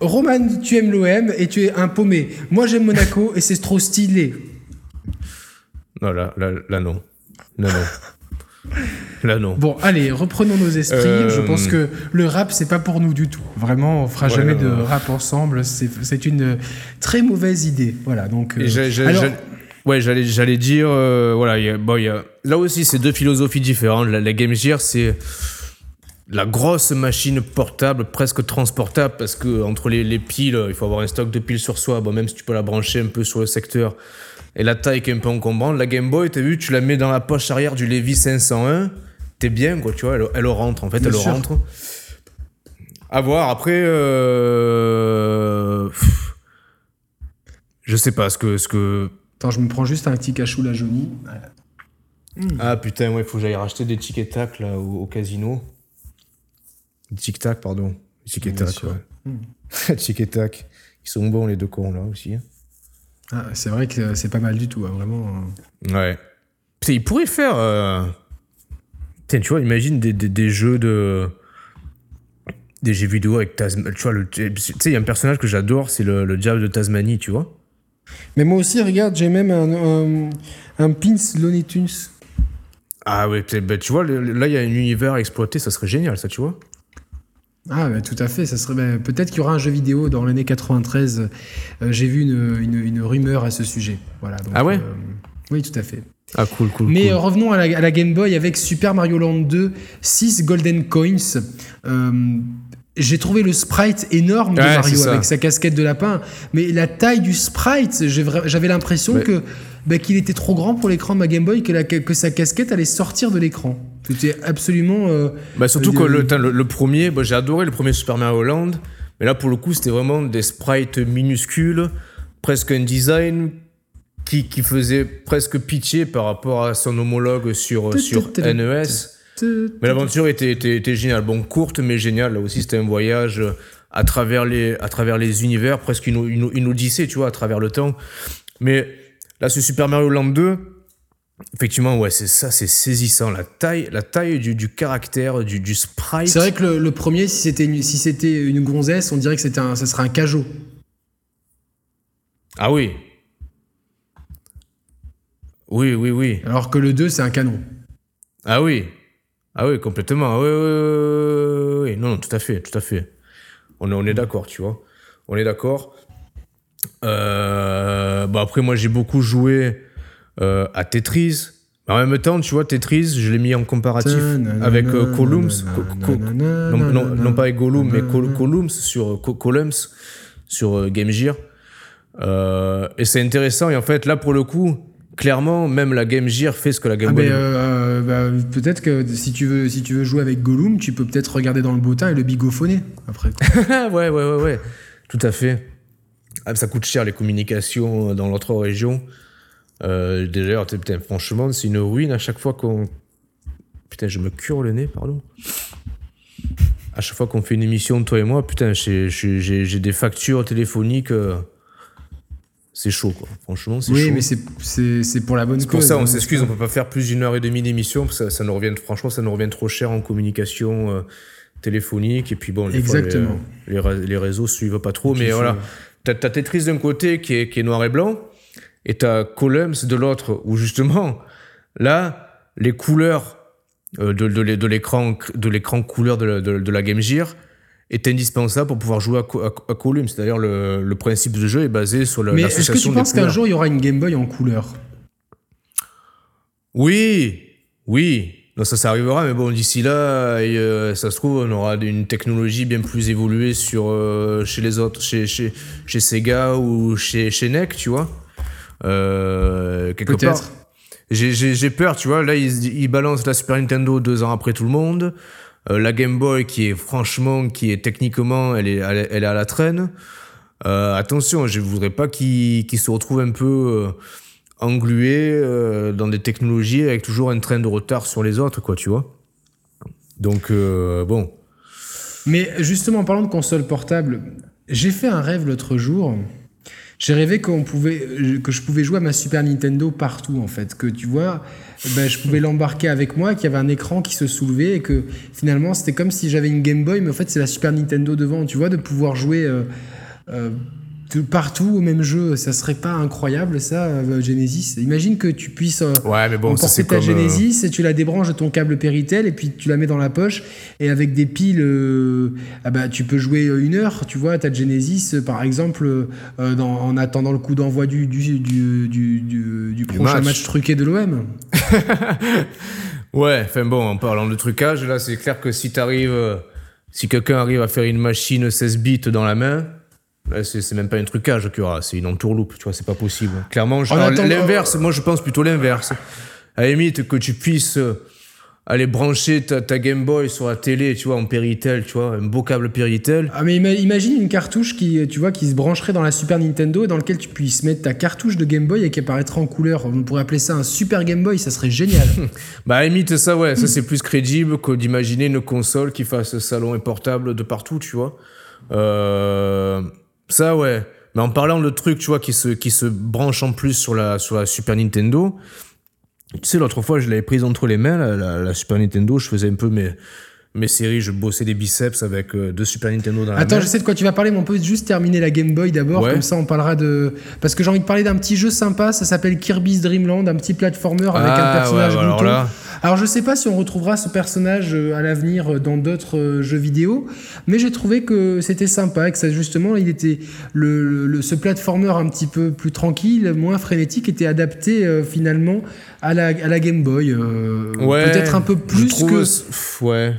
S1: Roman, tu aimes l'OM et tu es un paumé. Moi j'aime Monaco et c'est trop stylé.
S2: Non, là, là, là, non. Là, non. Là, non.
S1: Bon, allez, reprenons nos esprits.
S2: Euh,
S1: Je pense que le rap, c'est pas pour nous du tout. Vraiment, on fera
S2: Ouais,
S1: jamais
S2: non,
S1: de
S2: non.
S1: rap ensemble. C'est une euh, très mauvaise idée. Voilà, donc. euh, alors,
S2: ouais, j'allais, j'allais dire, euh, voilà, il y a- bon, il y a, là aussi, c'est deux philosophies différentes. La, la Game Gear, c'est la grosse machine portable, presque transportable, parce que entre les, les piles, il faut avoir un stock de piles sur soi. Bon, même si tu peux la brancher un peu sur le secteur, et la taille qui est un peu encombrante. La Game Boy, t'as vu, tu la mets dans la poche arrière du Levi 501, t'es bien, quoi, tu vois, elle, elle rentre, en fait,
S1: Bien
S2: elle
S1: sûr.
S2: rentre. À voir, après, euh, pff, je sais pas ce que, ce que,
S1: attends, je me prends juste un petit cachou la jaunie. Voilà.
S2: Ah putain, ouais, faut que j'aille racheter des tic et tac là au, au casino. Tic tac, pardon. Tic et tac, ouais. tic et tac. Ils sont bons les deux cons là aussi. hein.
S1: Ah, c'est vrai que c'est pas mal du tout, hein, vraiment. euh.
S2: Ouais. Putain, ils pourraient faire. euh, Putain, tu vois, imagine des, des, des jeux de. Des jeux vidéo avec Tasmanie. Tu vois, le- tu sais, il y a un personnage que j'adore, c'est le, le diable de Tasmanie, tu vois.
S1: Mais moi aussi, regarde, j'ai même un, un, un pins Looney Tunes.
S2: Ah ouais, bah, tu vois, là, il y a un univers à exploiter, ça serait génial, ça, tu vois.
S1: Ah, bah, tout à fait. Ça serait bah, peut-être qu'il y aura un jeu vidéo dans l'année 93. Euh, j'ai vu une, une, une rumeur à ce sujet. Voilà. donc,
S2: Ah ouais?
S1: euh, Oui, tout à fait.
S2: Ah, cool, cool.
S1: Mais
S2: cool.
S1: euh, revenons à la, à la Game Boy avec Super Mario Land 2, 6 Golden Coins. Euh, j'ai trouvé le sprite énorme de
S2: Ouais,
S1: Mario avec sa casquette de lapin, mais la taille du sprite, j'avais l'impression que bah, qu'il était trop grand pour l'écran de ma Game Boy, que, la- que sa casquette allait sortir de l'écran. C'était absolument. euh,
S2: Bah surtout
S1: Euh,
S2: que le, attends, le, le premier, bah, j'ai adoré le premier Super Mario Land, mais là pour le coup c'était vraiment des sprites minuscules, presque un design qui, qui faisait presque pitié par rapport à son homologue sur, sur NES. Mais l'aventure était, était, était géniale, bon courte mais géniale, là aussi c'était un voyage à travers les, à travers les univers, presque une, une, une odyssée tu vois, à travers le temps. Mais là ce Super Mario Land 2, Effectivement, ouais, c'est ça, c'est saisissant. La taille, la taille du, du caractère, du, du sprite.
S1: C'est vrai que le, le premier, si c'était une, si c'était une gonzesse, on dirait que c'était un, ça serait un cajot.
S2: Ah oui. Oui, oui, oui.
S1: Alors que le 2, c'est un canon.
S2: Ah oui. Ah oui, complètement. Oui, oui, oui, oui. Non, non, tout à fait, tout à fait. On est, on est d'accord, tu vois. On est d'accord. Euh, bon, après, moi, j'ai beaucoup joué euh, à Tetris. En même temps, tu vois, Tetris, je l'ai mis en comparatif avec euh, Columns. Co- co- non, non, non pas avec Gollum, mais Col- Columns sur, Co- Columns sur euh, Game Gear. Euh, et c'est intéressant. Et en fait, là, pour le coup, clairement, même la Game Gear fait ce que la Game
S1: Ah,
S2: Boy.
S1: euh, bah, peut-être que si tu, veux, si tu veux jouer avec Gollum, tu peux peut-être regarder dans le bottin et le bigophoner après.
S2: ouais, ouais, ouais, ouais. Tout à fait. Ah, ça coûte cher les communications dans l'autre région. Euh, D'ailleurs, franchement, c'est une ruine à chaque fois qu'on. Putain, je me cure le nez, pardon. À chaque fois qu'on fait une émission, toi et moi, putain, j'ai des factures téléphoniques. euh, C'est chaud, quoi. Franchement, c'est
S1: Oui,
S2: chaud.
S1: mais c'est- c'est c'est pour la bonne
S2: C'est
S1: cause.
S2: pour ça,
S1: hein.
S2: on s'excuse, on peut pas faire plus d'une heure et demie d'émission, parce que ça, ça nous revient, franchement, ça nous revient trop cher en communication euh, téléphonique, et puis bon, des fois,
S1: Exactement.
S2: les, les les réseaux suivent pas trop, mais voilà. T'as t'as Tetris d'un côté qui est, qui est noir et blanc, et t'as Columns de l'autre, où justement, là, les couleurs euh, de, de, l'é- de l'écran de l'écran couleur de la, de, de la Game Gear est indispensable pour pouvoir jouer à, à, à Columns. D'ailleurs, le, le principe du jeu est basé sur le-
S1: Mais est-ce que tu penses qu'un jour il y aura une Game Boy en couleur?
S2: Oui, oui. Non, ça, ça arrivera, mais bon, d'ici là, et, euh, ça se trouve, on aura une technologie bien plus évoluée sur, euh, chez les autres, chez, chez, chez Sega ou chez, chez NEC, tu vois. Euh, quelque part. J'ai- peur, tu vois. Là, ils, ils balancent la Super Nintendo deux ans après tout le monde. Euh, la Game Boy, qui est franchement, qui est techniquement, elle est, elle elle est à la traîne. Euh, attention, je voudrais pas qu'ils qu'ils se retrouvent un peu euh, englués dans des technologies avec toujours un train de retard sur les autres, quoi, tu vois. Donc, bon.
S1: Mais justement, en parlant de console portable, j'ai fait un rêve l'autre jour. J'ai rêvé pouvait, que je pouvais jouer à ma Super Nintendo partout, en fait. Que tu vois, ben, je pouvais l'embarquer avec moi, qu'il y avait un écran qui se soulevait et que finalement, c'était comme si j'avais une Game Boy, mais en fait, c'est la Super Nintendo devant. Tu vois, de pouvoir jouer euh, euh, partout au même jeu. Ça serait pas incroyable, ça, euh, Genesis Imagine que tu puisses. euh,
S2: Ouais, mais bon,
S1: emporter ta
S2: comme. euh,
S1: Genesis et tu la débranches de ton câble Péritel et puis tu la mets dans la poche et avec des piles euh, ah bah, tu peux jouer une heure tu vois ta Genesis par exemple dans- en attendant le coup d'envoi du, du, du, du, prochain
S2: match.
S1: match. truqué de l'OM
S2: Ouais, enfin bon, en parlant de trucage, là, c'est clair que si t'arrives, si quelqu'un arrive à faire une machine 16 bits dans la main, c'est même pas un trucage qu'il y aura, c'est une entourloupe, tu vois, c'est pas possible. Clairement, l'inverse, moi je pense plutôt l'inverse. À la limite, que tu puisses euh, aller brancher ta, ta Game Boy sur la télé, tu vois, en Péritel, tu vois, un beau câble Péritel.
S1: ah mais ima- imagine une cartouche qui tu vois qui se brancherait dans la Super Nintendo et dans lequel tu puisses mettre ta cartouche de Game Boy et qui apparaîtra en couleur on pourrait appeler ça un Super Game Boy ça serait génial
S2: Bah, à limite, ça, ouais, ça c'est plus crédible que d'imaginer une console qui fasse salon et portable de partout, tu vois. Euh, ça, ouais. Mais en parlant de trucs, tu vois, qui se, qui se branchent en plus sur la, sur la Super Nintendo, tu sais, l'autre fois, je l'avais prise entre les mains, la, la- la Super Nintendo, je faisais un peu mes, mes séries, je bossais des biceps avec euh, deux Super Nintendo dans la
S1: Attends,
S2: main.
S1: je sais de quoi tu vas parler, mais on peut juste terminer la Game Boy d'abord,
S2: Ouais.
S1: comme ça on parlera de. Parce que j'ai envie de parler d'un petit jeu sympa, ça s'appelle Kirby's Dream Land, un petit platformer avec
S2: Ah,
S1: un personnage
S2: ouais, alors
S1: glouton.
S2: là-
S1: Alors je sais pas si on retrouvera ce personnage euh, à l'avenir euh, dans d'autres euh, jeux vidéo, mais j'ai trouvé que c'était sympa, que ça justement, il était le, le- ce platformer un petit peu plus tranquille, moins frénétique, était adapté euh, finalement à la, à la Game Boy. euh,
S2: Ouais,
S1: Peut-être un peu plus que.
S2: Pff, Ouais.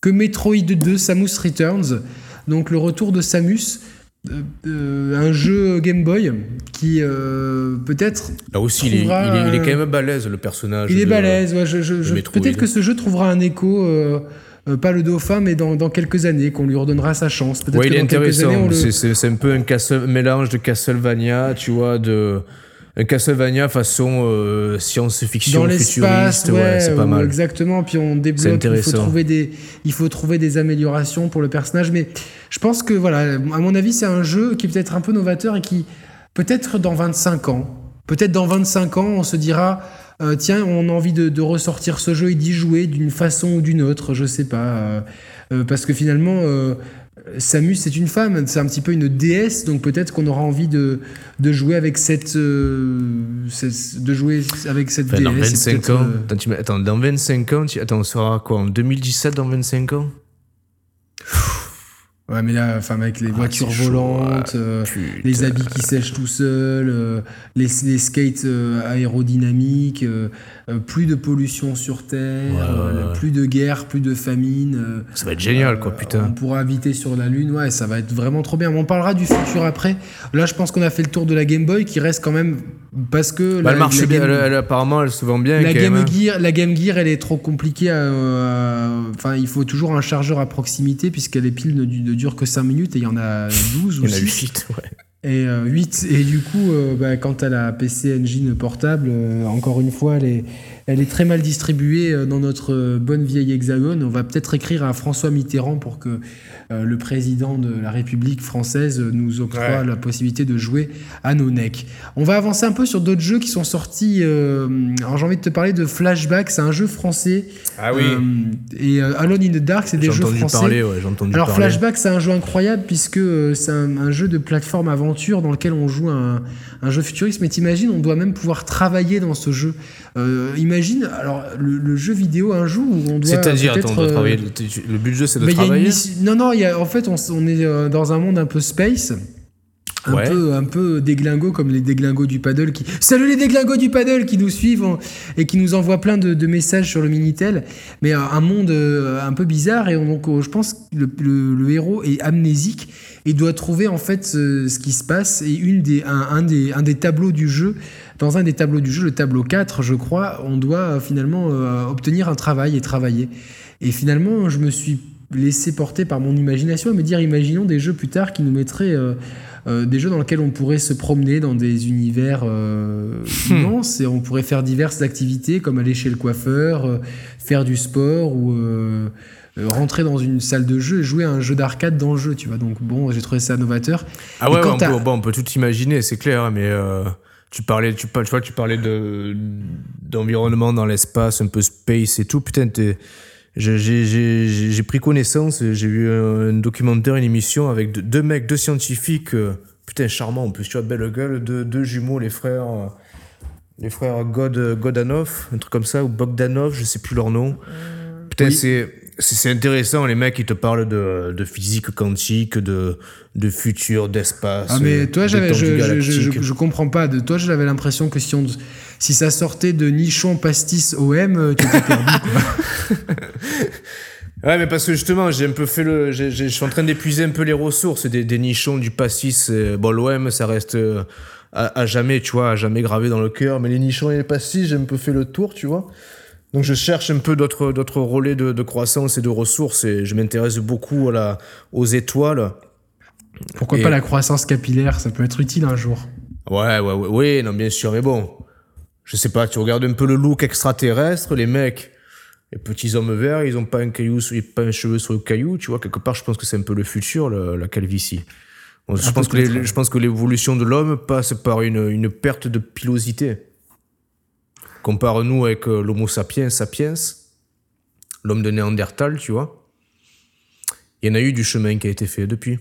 S1: que Metroid 2 Samus Returns. Donc le retour de Samus. Euh, euh, un jeu Game Boy qui euh, peut-être.
S2: Là aussi, il est, il, est, il est, quand même balèze le personnage.
S1: Il est balèze, ouais, je, je, peut-être que ce jeu trouvera un écho. pas le dauphin, mais dans, dans quelques années, qu'on lui redonnera sa chance.
S2: Ouais, il est intéressant. C'est un peu un, un mélange de Castlevania, tu vois, de Castlevania façon euh, science-fiction futuriste, ouais, c'est pas mal.
S1: Exactement, puis on débloque, il faut, trouver des, il faut trouver des améliorations pour le personnage, mais je pense que, voilà, à mon avis, c'est un jeu qui est peut-être un peu novateur et qui, peut-être dans 25 ans, peut-être dans 25 ans, on se dira, euh, tiens, on a envie de, ressortir ce jeu et d'y jouer d'une façon ou d'une autre, je sais pas, euh, parce que finalement Samus, c'est une femme, c'est un petit peu une déesse, donc peut-être qu'on aura envie de, de jouer avec cette, euh, de jouer avec cette
S2: déesse. Dans 25 ans, euh, attends, dans 25 ans, attends, on sera quoi En 2017, dans 25 ans?
S1: Ouais, mais là, enfin, avec les ah, voitures volantes, euh, les habits qui sèchent tout seuls, les, les, skates aérodynamiques, euh, euh, plus de pollution sur Terre, euh, plus de guerre, plus de famine. Euh,
S2: ça va être génial, quoi, putain.
S1: On pourra habiter sur la Lune, ouais, ça va être vraiment trop bien. On parlera du futur après. Là, je pense qu'on a fait le tour de la Game Boy qui reste quand même parce que
S2: bah, la, elle marche bien, elle, apparemment elle se vend bien.
S1: La Game. Hein. Gear, la Game Gear, elle est trop compliquée. Enfin, il faut toujours un chargeur à proximité puisqu'elle est pile ne, ne, dure que 5 minutes et il y en a 12 ou
S2: 6. Et, euh, 8,
S1: et du coup, euh, bah, quant à la PC Engine portable, euh, encore une fois, les, elle est très mal distribuée dans notre bonne vieille hexagone. On va peut-être écrire à François Mitterrand pour que le président de la République française nous octroie la possibilité de jouer à nos necks. On va avancer un peu sur d'autres jeux qui sont sortis alors j'ai envie de te parler de Flashback. C'est un jeu français
S2: ah oui.
S1: et Alone in the Dark c'est des jeux français.
S2: parler, ouais, entendu
S1: alors Flashback c'est un jeu incroyable puisque c'est un, un, jeu de plateforme avant dans lequel on joue un, un jeu futuriste. Mais t'imagines, on doit même pouvoir travailler dans ce jeu. Euh, imagine, alors le, jeu vidéo un jour où on doit.
S2: C'est-à-dire, attends, on doit travailler. Le, but du jeu, c'est de travailler.
S1: non, non, y a, en fait, on, on, est euh, dans un monde un peu space un peu un peu déglingo comme les déglingos du paddle qui salut les déglingos du paddle qui nous suivent et qui nous envoient plein de, messages sur le minitel mais un monde euh, un peu bizarre et donc euh, je pense que le, héros est amnésique et doit trouver en fait ce, qui se passe et une des un, des un des tableaux du jeu dans un des tableaux du jeu le tableau 4 je crois on doit euh, finalement obtenir un travail et travailler et finalement je me suis laissé porter par mon imagination et me dire imaginons des jeux plus tard qui nous mettraient euh, des jeux dans lesquels on pourrait se promener dans des univers euh, hmm. immenses et on pourrait faire diverses activités comme aller chez le coiffeur, euh, faire du sport ou rentrer dans une salle de jeu et jouer à un jeu d'arcade dans le jeu, tu vois. Donc bon, j'ai trouvé ça novateur.
S2: Ah ouais, on, peut, bon, on, peut, tout imaginer, c'est clair, hein, mais tu parlais, tu, tu vois, tu parlais de d'environnement dans l'espace, un peu space et tout. Putain, j'ai pris connaissance, j'ai vu un documentaire, une émission avec deux, mecs, deux scientifiques, euh, putain, charmants en plus, tu vois, belle gueule, deux, deux jumeaux, les frères, euh, les frères God, Godanov, un truc comme ça, ou Bogdanov, je sais plus leur nom. Putain, c'est c'est intéressant, les mecs, ils te parlent de, de physique quantique, de, de futur, d'espace.
S1: Ah, mais toi, je, je, je, je, comprends pas. De toi, j'avais l'impression que si, on, si ça sortait de nichon pastis OM, euh, tu étais perdu.
S2: Ouais, mais parce que justement, j'ai un peu fait le. Je suis en train d'épuiser un peu les ressources des, des nichons, du pastis. Bon, l'OM, ça reste euh, à, à, jamais, tu vois, à jamais gravé dans le cœur. Mais les nichons et les pastis, j'ai un peu fait le tour, tu vois. Donc je cherche un peu d'autres, d'autres relais de, de, croissance et de ressources et je m'intéresse beaucoup à la, aux étoiles.
S1: Pourquoi pas la croissance capillaire? Ça peut être utile un jour.
S2: Ouais, ouais, ouais, oui, non, bien sûr, mais bon. Je sais pas, tu regardes un peu le look extraterrestre, les mecs, les petits hommes verts, ils ont pas un caillou, pas un cheveu sur le caillou, tu vois, quelque part, je pense que c'est un peu le futur, la calvitie. je, ah, pense que je pense que l'évolution de l'homme passe par une, une perte de pilosité. Compare-nous avec euh, l'Homo sapiens sapiens, l'homme de Néandertal, tu vois. Il y en a eu du chemin qui a été fait depuis.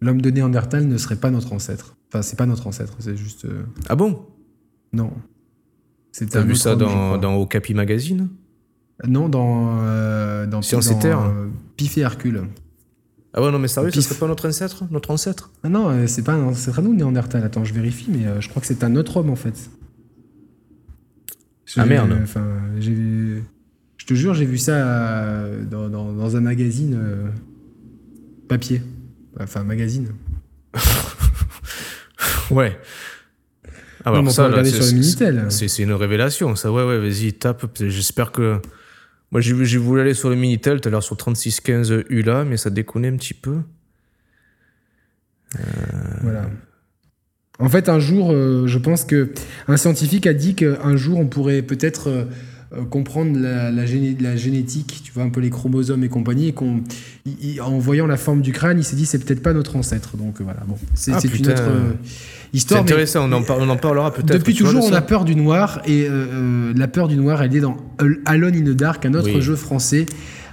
S1: L'homme de Néandertal ne serait pas notre ancêtre. Enfin, c'est pas notre ancêtre, c'est juste. Euh,
S2: ah bon?
S1: Non.
S2: T'as vu ça dans, dans Okapi Magazine?
S1: Non, dans. Euh, dans
S2: Science et Terre
S1: euh, Pif et Hercule.
S2: Ah ouais, non, mais sérieux, ce serait pas notre ancêtre? Notre ancêtre?
S1: Ah non, c'est pas un ancêtre à nous, Néandertal. Attends, je vérifie, mais je crois que c'est un autre homme en fait.
S2: Ah merde.
S1: Enfin, j'ai. Je te jure, j'ai vu ça euh, dans, dans- dans un magazine euh, papier. Enfin, magazine.
S2: Ouais. Ah,
S1: Non, peut regarder
S2: c'est-
S1: sur le
S2: c'est-
S1: Minitel.
S2: C'est c'est une révélation, ça. Ouais, ouais, vas-y, tape. J'espère que. Moi, j'ai voulu aller sur le Minitel, tout à l'heure sur 3615 ULA, mais ça déconne un petit peu.
S1: Voilà. En fait, un jour, euh, je pense que un scientifique a dit qu'un jour, on pourrait peut-être euh, euh, comprendre la, la géné- la génétique, tu vois, un peu les chromosomes et compagnie, et qu'on, en voyant la forme du crâne, il s'est dit c'est peut-être pas notre ancêtre. Donc voilà, bon, c'est
S2: Ah,
S1: c'est une autre euh,
S2: C'est
S1: histoire. mais-
S2: intéressant, on en, par- on en parlera peut-être.
S1: Depuis toujours,
S2: de
S1: on a peur du noir et euh, la peur du noir, elle est dans Alone in the Dark, un autre
S2: Oui.
S1: jeu français.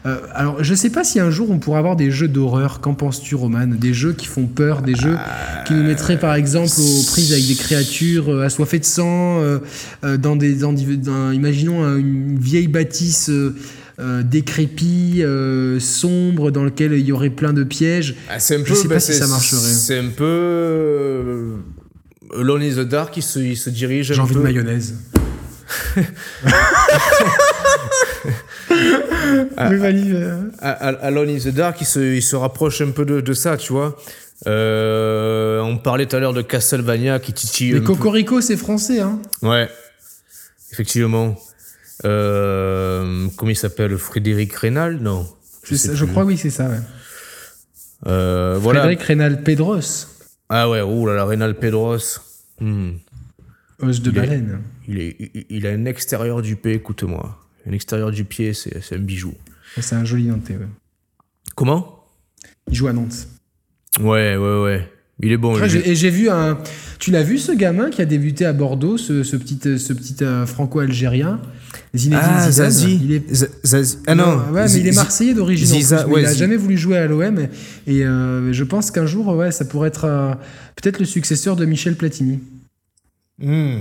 S1: Euh, alors, je sais pas si un jour on pourra avoir des jeux d'horreur. Qu'en penses-tu, Roman? Des jeux qui font peur, des jeux qui nous mettraient par exemple aux prises avec des créatures euh, assoiffées de sang, euh, dans des, dans, imaginons une vieille bâtisse. euh, décrépite, sombre, dans lequel il y aurait plein de pièges.
S2: Ah, c'est un
S1: Je sais pas
S2: bah,
S1: si ça marcherait.
S2: C'est un peu. Alone in the Dark, il se, il se dirige
S1: J'ai envie
S2: peu.
S1: de mayonnaise. Mais vas-y, euh,
S2: A- A- Alone in the Dark, il se, il se rapproche un peu de, de ça, tu vois. Euh, on parlait tout à l'heure de Castlevania qui titille.
S1: Mais. Cocorico, c'est français, hein
S2: Ouais, effectivement. Euh, comment il s'appelle? Frédéric Rénal Non.
S1: Je,
S2: sais-
S1: je crois, oui, c'est ça. Ouais.
S2: Euh, voilà.
S1: Frédéric Rénal Pedros,
S2: Ah ouais, ouh là là, Rénal Pedros. Hmm.
S1: os de
S2: Il
S1: baleine.
S2: Il, est, il, a un extérieur du pied, écoute-moi. Un extérieur du pied, c'est un bijou.
S1: C'est un joli Nantais, ouais.
S2: Comment?
S1: Il joue à Nantes.
S2: Ouais, ouais, ouais. Il est bon.
S1: Après, j'ai- et j'ai vu un. Tu l'as vu ce gamin qui a débuté à Bordeaux, ce, ce petit, euh, ce petit euh, franco-algérien? Zinedine
S2: Ah,
S1: Zidane.
S2: Zazie.
S1: Il est...
S2: Z- Zazie. Ah non.
S1: ouais, mais il est marseillais d'origine.
S2: ouais,
S1: il a
S2: Zi-
S1: jamais voulu jouer à l'OM. Et euh, je pense qu'un jour, ouais, ça pourrait être euh, peut-être le successeur de Michel Platini.
S2: Hmm.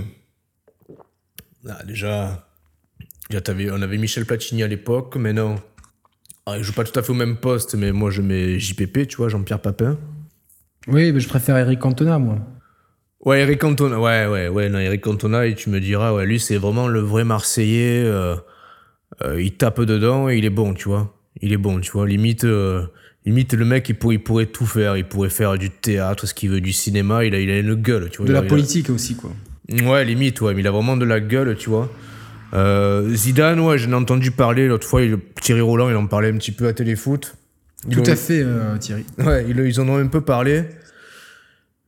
S2: Ah, déjà, on avait Michel Platini à l'époque, mais non. Ah, il joue pas tout à fait au même poste, mais moi je mets JPP, tu vois, Jean-Pierre Papin.
S1: Oui, mais je préfère Eric Cantona, moi.
S2: Ouais, Eric Cantona, ouais, ouais, ouais, non, Eric Cantona, et tu me diras, ouais, lui c'est vraiment le vrai Marseillais, euh, euh, il tape dedans et il est bon, tu vois. Il est bon, tu vois, limite, euh, limite le mec il pourrait, il pourrait tout faire, il pourrait faire du théâtre, ce qu'il veut, du cinéma, il a, il a une gueule, tu vois.
S1: De la
S2: a- il a-
S1: politique aussi, quoi.
S2: Ouais, limite, ouais, mais il a vraiment de la gueule, tu vois. Euh, Zidane, ouais, j'en ai entendu parler l'autre fois, il, Thierry Roland, il en parlait un petit peu à Téléfoot. Ils
S1: Tout
S2: ont-
S1: à fait, euh, Thierry.
S2: Ouais, ils, ils en ont un peu parlé.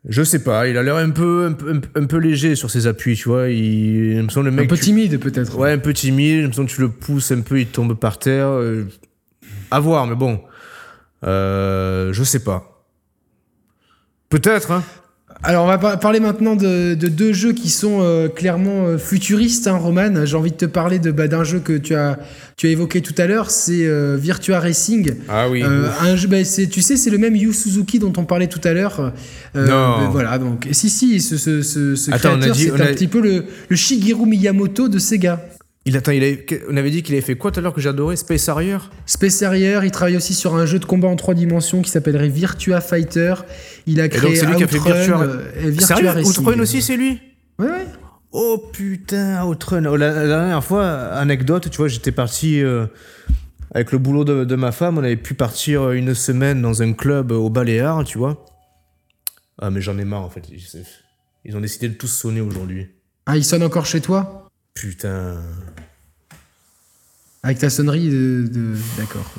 S2: Je sais pas, il a l'air un peu, un, peu, un peu- un peu léger sur ses appuis, tu vois. Il, il me semble le
S1: Un
S2: mec.
S1: peu
S2: tu-
S1: timide, peut-être.
S2: Ouais, un peu timide, il me semble que tu le pousses un peu, il tombe par terre. euh, à voir, mais bon. Euh, je sais pas. Peut-être, hein.
S1: Alors, on va par- parler maintenant de, de deux jeux qui sont euh, clairement euh, futuristes, hein, Roman. J'ai envie de te parler de bah, d'un jeu que tu as, tu as évoqué tout à l'heure, c'est euh, Virtua Racing.
S2: Ah oui.
S1: Euh, un jeu, bah, c'est- tu sais, c'est le même Yu Suzuki dont on parlait tout à l'heure. Euh,
S2: Non.
S1: bah, voilà, donc, si, si, ce, ce, ce, ce
S2: Attends,
S1: créateur, c'est un
S2: a-
S1: petit peu le, le Shigeru Miyamoto de Sega.
S2: Il, attend, il avait- on avait dit qu'il avait fait quoi tout à l'heure que j'adorais? Space Harrier?
S1: Space Harrier, il travaille aussi sur un jeu de combat en trois dimensions qui s'appellerait Virtua Fighter. Il a créé
S2: donc, c'est lui qui a fait Virtua-
S1: euh, et Virtua
S2: Sérieux?
S1: Racing.
S2: Outrun aussi, c'est lui?
S1: Ouais, ouais.
S2: Oh putain, Outrun. Oh, La, la dernière fois, anecdote, tu vois, j'étais parti euh, avec le boulot de, de ma femme, on avait pu partir une semaine dans un club au Baléares, tu vois. Ah, mais j'en ai marre en fait. Ils, ils ont décidé de tous sonner aujourd'hui.
S1: Ah, il sonne encore chez toi?
S2: Putain.
S1: Avec ta sonnerie de. de- D'accord.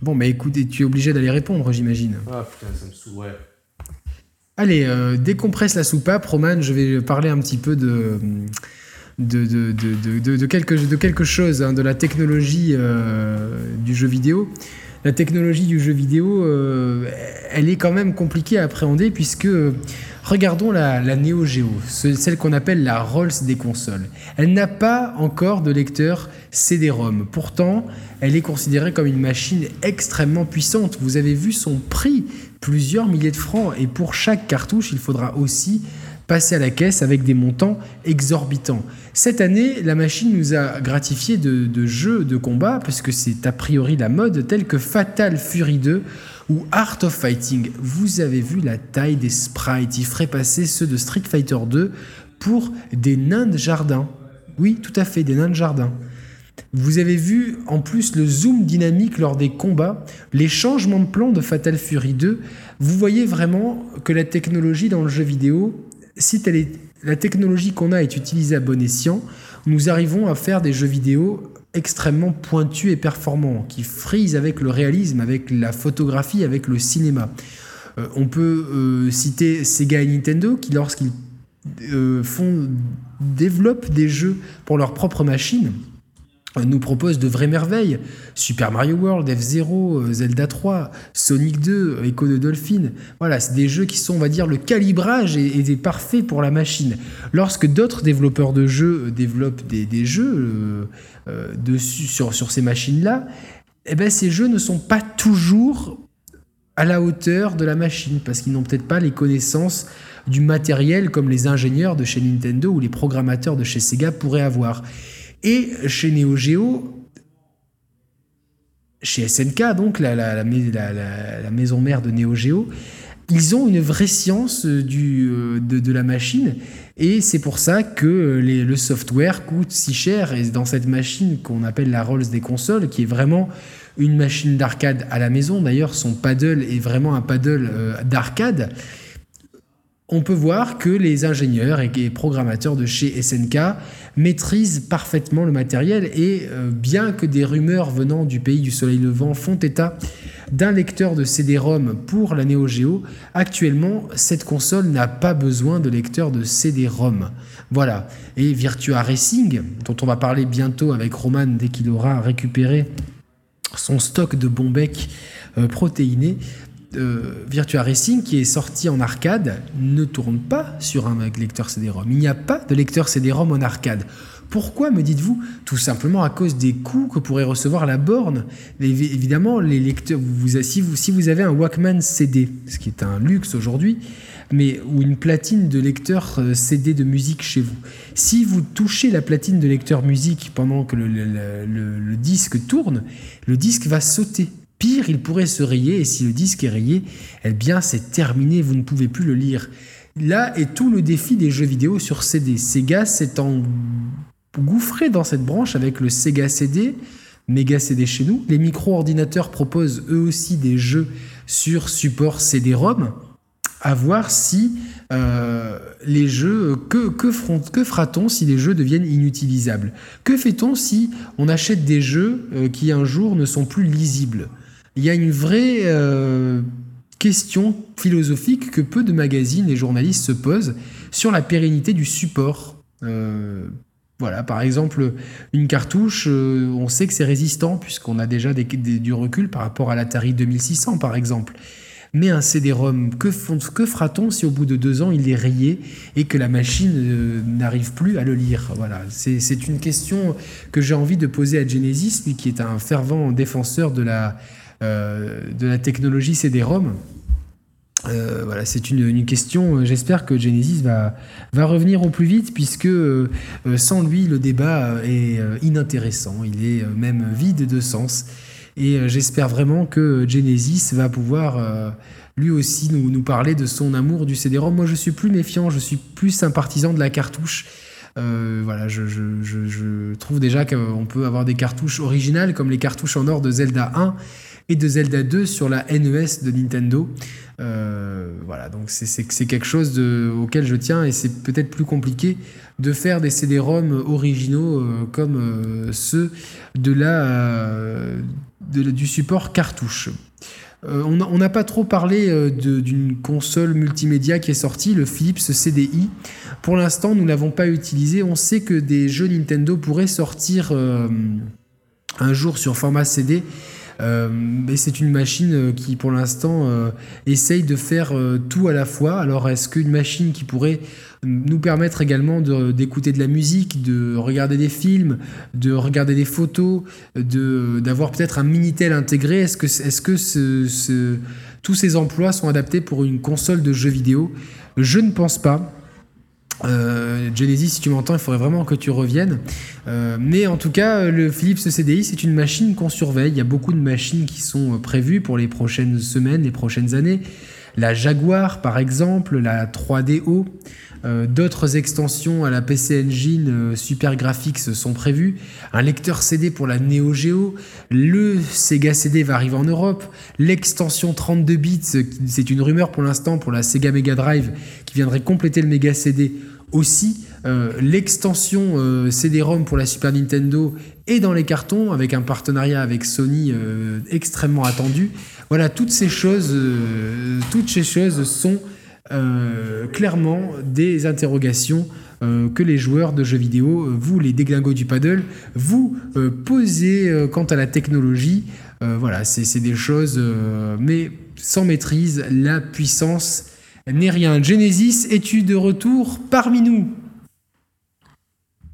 S1: Bon, mais écoute, et tu es obligé d'aller répondre, j'imagine.
S2: Ah putain, ça me saoule, ouais.
S1: Allez, euh, décompresse la soupape, Roman. Je vais parler un petit peu de. De, de, de, de, de- de quelque, de quelque chose, hein, de la technologie euh, du jeu vidéo. La technologie du jeu vidéo, euh, elle est quand même compliquée à appréhender puisque, euh, regardons la, la Neo Geo, ce- celle qu'on appelle la Rolls des consoles. Elle n'a pas encore de lecteur CD-ROM. Pourtant, elle est considérée comme une machine extrêmement puissante. Vous avez vu son prix, plusieurs milliers de francs. Et pour chaque cartouche, il faudra aussi passer à la caisse avec des montants exorbitants. Cette année, la machine nous a gratifié de, jeux de combat, parce que c'est a priori la mode, tels que Fatal Fury 2 ou Art of Fighting. Vous avez vu la taille des sprites, il ferait passer ceux de Street Fighter 2 pour des nains de jardin. Oui, tout à fait, des nains de jardin. Vous avez vu en plus le zoom dynamique lors des combats, les changements de plan de Fatal Fury 2. Vous voyez vraiment que la technologie dans le jeu vidéo, si la technologie qu'on a est utilisée à bon escient, nous arrivons à faire des jeux vidéo extrêmement pointus et performants, qui frisent avec le réalisme, avec la photographie, avec le cinéma. Euh, on peut euh, citer Sega et Nintendo qui, lorsqu'ils euh, font, développent des jeux pour leur propre machine, nous proposent de vraies merveilles. Super Mario World, F0, Zelda 3, Sonic 2, Echo de Dolphin. Voilà, c'est des jeux qui sont, on va dire, le calibrage est, parfait pour la machine. Lorsque d'autres développeurs de jeux développent des, jeux dessus, sur, sur ces machines-là, eh ben, ces jeux ne sont pas toujours à la hauteur de la machine, parce qu'ils n'ont peut-être pas les connaissances du matériel comme les ingénieurs de chez Nintendo ou les programmateurs de chez Sega pourraient avoir. Et chez Neo Geo, chez SNK, donc la, maison mère de Neo Geo, ils ont une vraie science du, euh, de, la machine et c'est pour ça que le software coûte si cher et dans cette machine qu'on appelle la Rolls des consoles qui est vraiment une machine d'arcade à la maison. D'ailleurs, son paddle est vraiment un paddle euh, d'arcade. On peut voir que les ingénieurs et programmateurs de chez SNK maîtrisent parfaitement le matériel et euh, bien que des rumeurs venant du pays du soleil levant font état d'un lecteur de CD-ROM pour la Neo Geo, actuellement cette console n'a pas besoin de lecteur de CD-ROM. Voilà. Et Virtua Racing, dont on va parler bientôt avec Roman dès qu'il aura récupéré son stock de bons euh, protéinés. Euh, Virtua Racing, qui est sorti en arcade, ne tourne pas sur un lecteur CD-ROM. Il n'y a pas de lecteur CD-ROM en arcade. Pourquoi me dites-vous? Tout simplement à cause des coûts que pourrait recevoir la borne. évidemment, les lecteurs, vous, si, vous, si vous avez un Walkman CD, ce qui est un luxe aujourd'hui, mais ou une platine de lecteur euh, CD de musique chez vous. Si vous touchez la platine de lecteur musique pendant que le, disque tourne, le disque va sauter. Pire, il pourrait se rayer, et si le disque est rayé, eh bien c'est terminé, vous ne pouvez plus le lire. Là est tout le défi des jeux vidéo sur CD. Sega s'est engouffré dans cette branche avec le Sega CD, Mega CD chez nous. Les micro-ordinateurs proposent eux aussi des jeux sur support CD-ROM à voir si euh, les jeux, que fera-t-on si les jeux deviennent inutilisables? Que fait-on si on achète des jeux euh, qui un jour ne sont plus lisibles? Il y a une vraie euh, question philosophique que peu de magazines et journalistes se posent sur la pérennité du support. voilà, par exemple, une cartouche, on sait que c'est résistant puisqu'on a déjà du recul par rapport à l'Atari 2600, par exemple. Mais un CD-ROM, que, fera-t-on si au bout de deux ans il est rayé et que la machine euh, n'arrive plus à le lire? Voilà, c'est une question que j'ai envie de poser à Genesis, lui qui est un fervent défenseur de la, euh, de la technologie CD-ROM. Euh, voilà, c'est une, question. J'espère que Genesis va, va revenir au plus vite, puisque sans lui, le débat est inintéressant. Il est même vide de sens. Et euh, j'espère vraiment que Genesis va pouvoir euh, lui aussi nous, nous, parler de son amour du CD-ROM. Moi, je suis plus méfiant, je suis plus un partisan de la cartouche. Euh, voilà, je, je, je, trouve déjà qu'on peut avoir des cartouches originales comme les cartouches en or de Zelda 1 et de Zelda 2 sur la NES de Nintendo. voilà, donc c'est quelque chose auquel je tiens et c'est peut-être plus compliqué de faire des CD-ROM originaux comme ceux de la du support cartouche. Euh, on n'a pas trop parlé euh, d'une console multimédia qui est sortie, le Philips CDI. Pour l'instant, nous ne l'avons pas utilisé. On sait que des jeux Nintendo pourraient sortir euh, un jour sur format CD. Mais c'est une machine qui, pour l'instant, essaye de faire tout à la fois. Alors, est-ce qu'une machine qui pourrait nous permettre également d'écouter de, la musique, de regarder des films, de regarder des photos, d'avoir peut-être un Minitel intégré? Est-ce que, est que ce, tous ces emplois sont adaptés pour une console de jeux vidéo? Je ne pense pas. Euh, Genesis, si tu m'entends, il faudrait vraiment que tu reviennes. Euh, mais en tout cas, le Philips CDI, c'est une machine qu'on surveille. Il y a beaucoup de machines qui sont prévues pour les prochaines semaines, les prochaines années. La Jaguar, par exemple, la 3DO, Euh, D'autres extensions à la PC Engine euh, Super Graphics sont prévues. Un lecteur CD pour la Neo Geo. Le Sega CD va arriver en Europe. L'extension 32 bits, euh, c'est une rumeur pour l'instant pour la Sega Mega Drive qui viendrait compléter le Mega CD aussi. Euh, L'extension euh, CD-ROM pour la Super Nintendo est dans les cartons avec un partenariat avec Sony euh, extrêmement attendu. Voilà, toutes ces choses, toutes ces choses sont clairement des interrogations que les joueurs de jeux vidéo, vous les déglingos du paddle, vous posez quant à la technologie. Voilà, c'est des choses, mais sans maîtrise, la puissance n'est rien. Genesis, es-tu de retour parmi nous?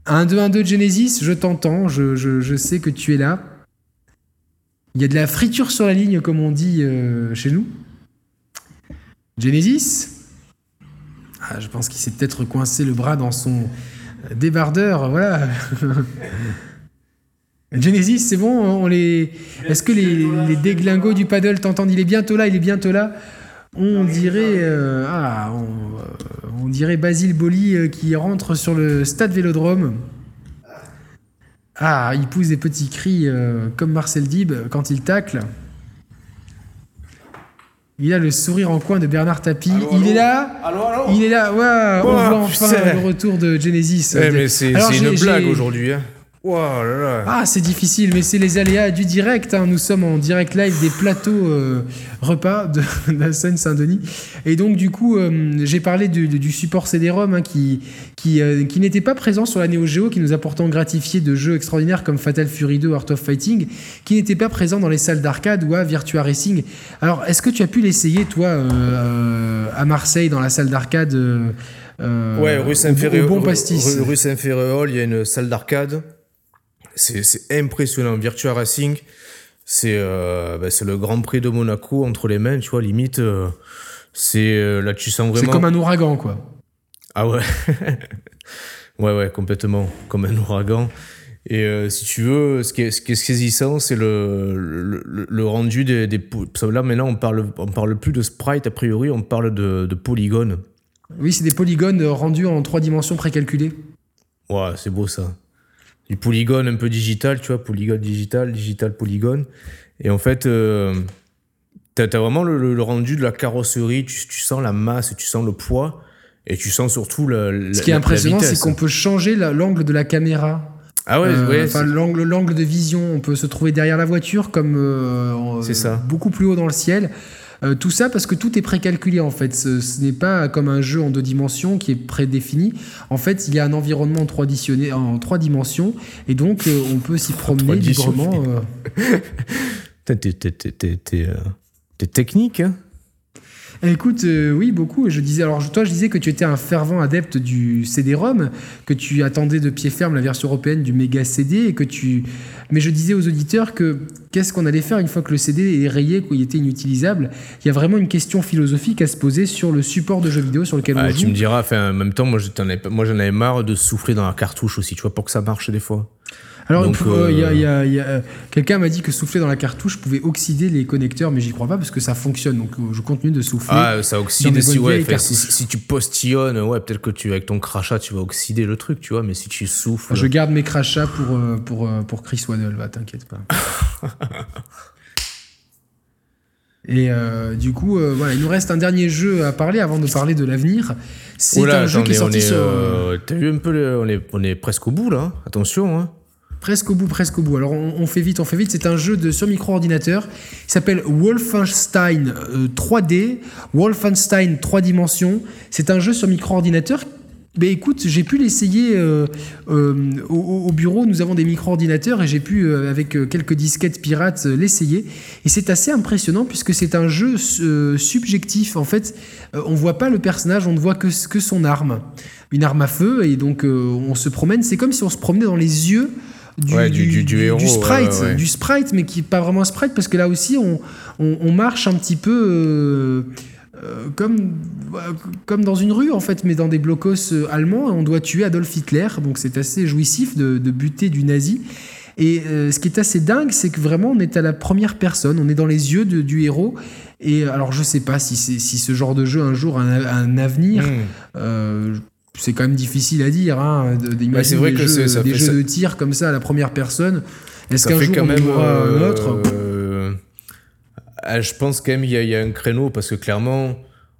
S1: 1, 2, 1, 2, Genesis, je t'entends, je, je- je sais que tu es là. Il y a de la friture sur la ligne, comme on dit euh, chez nous. Genesis? Ah, Je pense qu'il s'est peut-être coincé le bras dans son débardeur, voilà. Genesis, c'est bon, on les... Est-ce que les, les déglingos du paddle t'entendent? Il est bientôt là, il est bientôt là. On dirait, euh, ah, on, euh, on dirait Basile Boli euh, qui rentre sur le stade Vélodrome. Ah, il pousse des petits cris euh, comme Marcel Dib quand il tacle. Il a le sourire en coin de Bernard Tapie.
S2: Allô,
S1: il
S2: allô
S1: est là.
S2: Allô,
S1: Il est là. Ouais, on voit enfin le retour de Genesis.
S2: Eh, mais c'est une blague aujourd'hui. Hein. Wow, là, là.
S1: Ah, c'est difficile, mais c'est les aléas du direct. hein. Nous sommes en direct live des plateaux euh, repas de, de la Seine-Saint-Denis. Et donc, du coup, euh, j'ai parlé du, du support CD-ROM hein, qui, qui, euh, qui n'était pas présent sur la Neo Geo, qui nous a pourtant gratifié de jeux extraordinaires comme Fatal Fury 2, Art of Fighting, qui n'était pas présent dans les salles d'arcade ou à Virtua Racing. Alors, est-ce que tu as pu l'essayer, toi, à Marseille, dans la salle d'arcade euh,
S2: Ouais, rue Saint-Ferréol.
S1: bon pastis
S2: Rue, il y a une salle d'arcade. C'est c'est impressionnant. Virtua Racing, c'est euh, bah, c'est le Grand Prix de Monaco entre les mains, tu vois, limite. euh, c'est euh, là, tu sens
S1: C'est
S2: vraiment.
S1: comme un ouragan, quoi.
S2: Ah ouais. ouais, ouais, complètement. Comme un ouragan. Et euh, si tu veux, ce qui est, ce qui est saisissant, c'est le, le, le- le rendu des, Là, maintenant, on parle, on parle plus de sprite, a priori, on parle de, de polygones.
S1: Oui, c'est des polygones rendus en trois dimensions précalculées.
S2: Ouais, c'est beau ça. Du polygone un peu digital, tu vois, polygone digital, digital polygone. Et en fait, euh, t'as as vraiment le, le- le rendu de la carrosserie, tu, tu sens la masse, tu sens le poids, et tu sens surtout la, la-
S1: Ce qui est
S2: la-
S1: impressionnant, c'est qu'on peut changer la- l'angle de la caméra.
S2: Ah ouais,
S1: Euh,
S2: ouais,
S1: l'angle, l'angle de vision, on peut se trouver derrière la voiture comme euh,
S2: ça.
S1: beaucoup plus haut dans le ciel. Euh, tout ça parce que tout est précalculé en fait. Ce, ce n'est pas comme un jeu en deux dimensions qui est prédéfini. En fait, il y a un environnement en en trois dimensions et donc euh, on peut s'y promener librement.
S2: t'es technique, hein
S1: Écoute, euh, oui, beaucoup. Et Je disais, alors toi, je disais que tu étais un fervent adepte du CD-ROM, que tu attendais de pied ferme la version européenne du méga CD, et que tu. Mais je disais aux auditeurs que qu'est-ce qu'on allait faire une fois que le CD est rayé, qu'il était inutilisable? Il y a vraiment une question philosophique à se poser sur le support de jeux vidéo sur lequel
S2: Ah,
S1: on
S2: Tu
S1: joue.
S2: me diras, en même temps, moi, j'en avais, moi, j'en avais marre de souffler dans la cartouche aussi, tu vois, pour que ça marche des fois.
S1: Alors,
S2: Donc,
S1: pour- euh, il y a- il y a- il y a, quelqu'un m'a dit que souffler dans la cartouche pouvait oxyder les connecteurs, mais j'y crois pas parce que ça fonctionne. Donc, euh, je continue de souffler.
S2: Ah, ça oxyde si, ouais, si, tu postillonnes, ouais, peut-être que tu, avec ton crachat, tu vas oxyder le truc, tu vois, mais si tu souffles.
S1: Je garde mes crachats pour, euh, pour, euh, pour Chris Waddle, va, t'inquiète pas. Et euh, du coup, euh, voilà, il nous reste un dernier jeu à parler avant de parler de l'avenir. C'est
S2: Oula,
S1: un jeu qui est sorti
S2: on est,
S1: sur,
S2: euh, T'as vu un peu, le- on, est, on est presque au bout là, hein. attention. Hein.
S1: Presque au bout, presque au bout. Alors on, fait vite, on fait vite. C'est un jeu de sur micro-ordinateur. Il s'appelle Wolfenstein euh, 3D, Wolfenstein 3 dimensions. C'est un jeu sur micro-ordinateur. Écoute, j'ai pu l'essayer euh, euh, au, au bureau. Nous avons des micro-ordinateurs et j'ai pu, euh, avec euh, quelques disquettes pirates, euh, l'essayer. Et c'est assez impressionnant puisque c'est un jeu euh, subjectif. En fait, euh, on voit pas le personnage, on ne voit que, que son arme. Une arme à feu. Et donc, euh, on se promène. C'est comme si on se promenait dans les yeux du,
S2: Ouais, du- du- du héros,
S1: sprite,
S2: ouais, ouais, ouais.
S1: du sprite, mais qui n'est pas vraiment un sprite, parce que là aussi, on, on, on marche un petit peu euh, euh, comme, euh, comme dans une rue, en fait, mais dans des blocos allemands, et on doit tuer Adolf Hitler, donc c'est assez jouissif de, de buter du nazi. Et euh, ce qui est assez dingue, c'est que vraiment, on est à la première personne, on est dans les yeux de- du héros. Et alors, je sais pas si, si ce genre de jeu un jour a un, avenir.
S2: Mmh.
S1: C'est quand même difficile à dire, hein, d'imaginer
S2: c'est vrai
S1: des
S2: que
S1: jeux,
S2: ça
S1: des
S2: fait
S1: jeux
S2: ça-
S1: de tir comme ça à la première personne. Est-ce qu'un jour
S2: quand
S1: on
S2: même.
S1: un
S2: euh,
S1: autre?
S2: euh, ah, je pense quand même il y, a- il y a un créneau parce que clairement,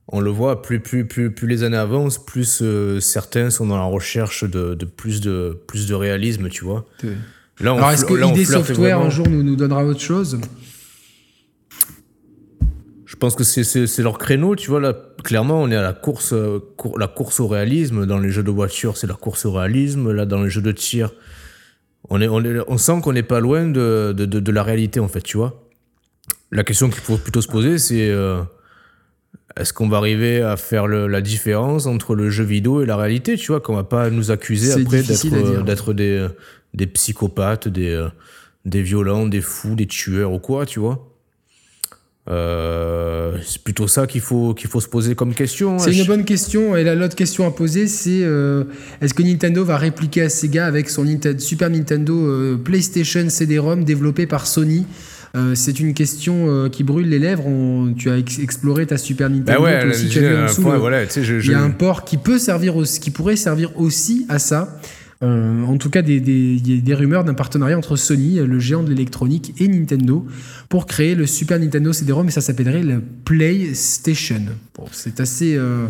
S2: on le voit, plus, plus, plus, plus les années avancent, plus euh, certains sont dans la recherche de, de plus de plus de réalisme, tu vois. Là, on
S1: Alors est-ce que
S2: flirte
S1: Software
S2: vraiment.
S1: un jour nous, nous donnera autre chose?
S2: Pense que c'est- leur créneau, tu vois. Là, clairement, on est à la course, euh, cour- la course au réalisme. Dans les jeux de voiture, c'est la course au réalisme. Là, dans les jeux de tir, on, est, on, est, on sent qu'on n'est pas loin de, de, de, de la réalité, en fait, tu vois. La question qu'il faut plutôt se poser, c'est euh, est-ce qu'on va arriver à faire le- la différence entre le jeu vidéo et la réalité, tu vois, qu'on va pas nous accuser après d'être des, des psychopathes, des, des violents, des fous, des tueurs ou quoi, tu vois. Euh, c'est plutôt ça qu'il faut, qu'il faut se poser comme question.
S1: C'est une bonne question. Et la- l'autre question à poser, c'est euh, est-ce que Nintendo va répliquer à Sega avec son Nintendo- Super Nintendo euh, PlayStation CD-ROM développé par Sony? C'est une question qui brûle les lèvres. On- tu as ex- exploré ta Super Nintendo.
S2: Bah ouais, voilà, je-
S1: Il
S2: je-
S1: y a un port qui peut servir aussi, qui pourrait servir aussi à ça. Euh, en tout cas, des, des, il y a des rumeurs d'un partenariat entre Sony, le géant de l'électronique, et Nintendo pour créer le Super Nintendo CD-ROM et ça s'appellerait le PlayStation. Bon, c'est assez euh,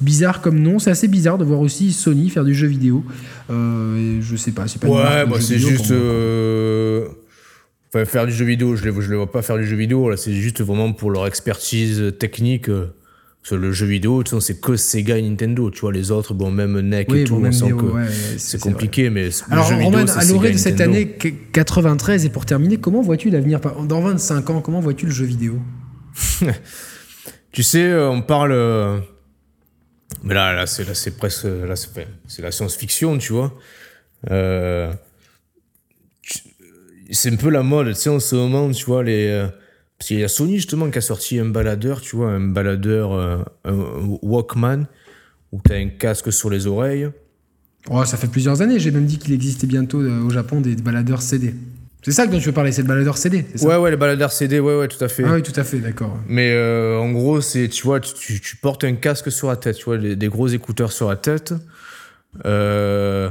S1: bizarre comme nom. C'est assez bizarre de voir aussi Sony faire du jeu vidéo. Euh, je sais pas, c'est pas
S2: Ouais, bah, c'est juste. euh, Enfin, faire du jeu vidéo, je ne je les vois pas faire du jeu vidéo. Là, c'est juste vraiment pour leur expertise technique. Sur le jeu vidéo, c'est que Sega et Nintendo. Tu vois, les autres, bon, même NEC
S1: Oui,
S2: et tout,
S1: bon,
S2: on sent que
S1: ouais,
S2: c'est compliqué. Mais le
S1: Alors,
S2: jeu vidéo,
S1: à l'orée de cette année qu- 93, et pour terminer, comment vois-tu l'avenir Dans 25 ans, comment vois-tu le jeu vidéo?
S2: Tu sais, euh, on parle. euh, Mais là, là, c'est là, c'est presque. Là, c'est la science-fiction, tu vois. Euh, C'est un peu la mode, tu sais, en ce moment, tu vois, les. Parce qu'il y a Sony, justement, qui a sorti un baladeur, tu vois, un baladeur, euh, un Walkman, où tu as un casque sur les oreilles.
S1: Oh, ça fait plusieurs années. J'ai même dit qu'il existait bientôt euh, au Japon des baladeurs CD. C'est ça dont tu veux parler, c'est le baladeur CD. ça?
S2: Ouais, ouais, les baladeurs CD, ouais, ouais, tout à fait.
S1: Ah oui, tout à fait, d'accord.
S2: Mais euh, en gros, c'est, tu vois, tu, tu- tu portes un casque sur la tête, tu vois, des, des gros écouteurs sur la tête. Euh,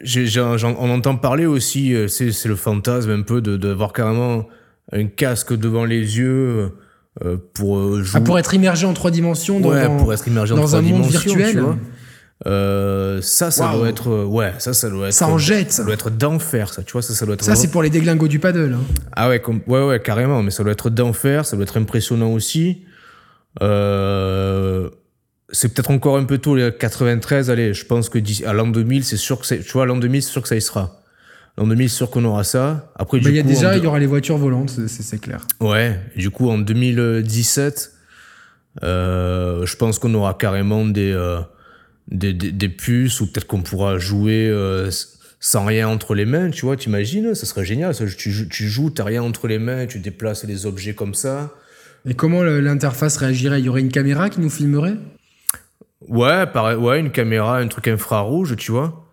S2: j'ai- j'ai- j'en- on entend parler aussi, c'est, c'est le fantasme un peu de, d'avoir carrément un casque devant les yeux euh, pour euh, jouer.
S1: Ah, pour être immergé en trois dimensions dans,
S2: ouais,
S1: dans-
S2: pour être immergé en
S1: dans un monde virtuel.
S2: tu vois. Euh, ça, ça doit être, euh, ouais, ça, ça doit être.
S1: Ça en jette,
S2: Ça
S1: ça.
S2: doit être d'enfer, ça, tu vois, ça, ça doit être.
S1: Ça, c'est pour les déglingos du paddle. hein.
S2: ah ouais, comme, ouais, ouais, carrément, mais ça doit être d'enfer, ça doit être impressionnant aussi. Euh, c'est peut-être encore un peu tôt, les 93, allez, je pense que à l'an 2000, c'est sûr que c'est, tu vois, l'an 2000, c'est sûr que ça y sera. L'an 2000, c'est sûr qu'on aura ça. Après,
S1: Bah,
S2: du
S1: y a
S2: coup,
S1: déjà, il y aura les voitures volantes, c'est- clair.
S2: Ouais, du coup, en 2017, euh, je pense qu'on aura carrément des, euh, des, des, des puces ou peut-être qu'on pourra jouer euh, sans rien entre les mains, tu vois, t'imagines? Ça serait génial, ça, tu, joues- tu joues, t'as rien entre les mains, tu déplaces les objets comme ça.
S1: Et comment l'interface réagirait? Il y aurait une caméra qui nous filmerait?
S2: Ouais, pareil, ouais, une caméra, un truc infrarouge, tu vois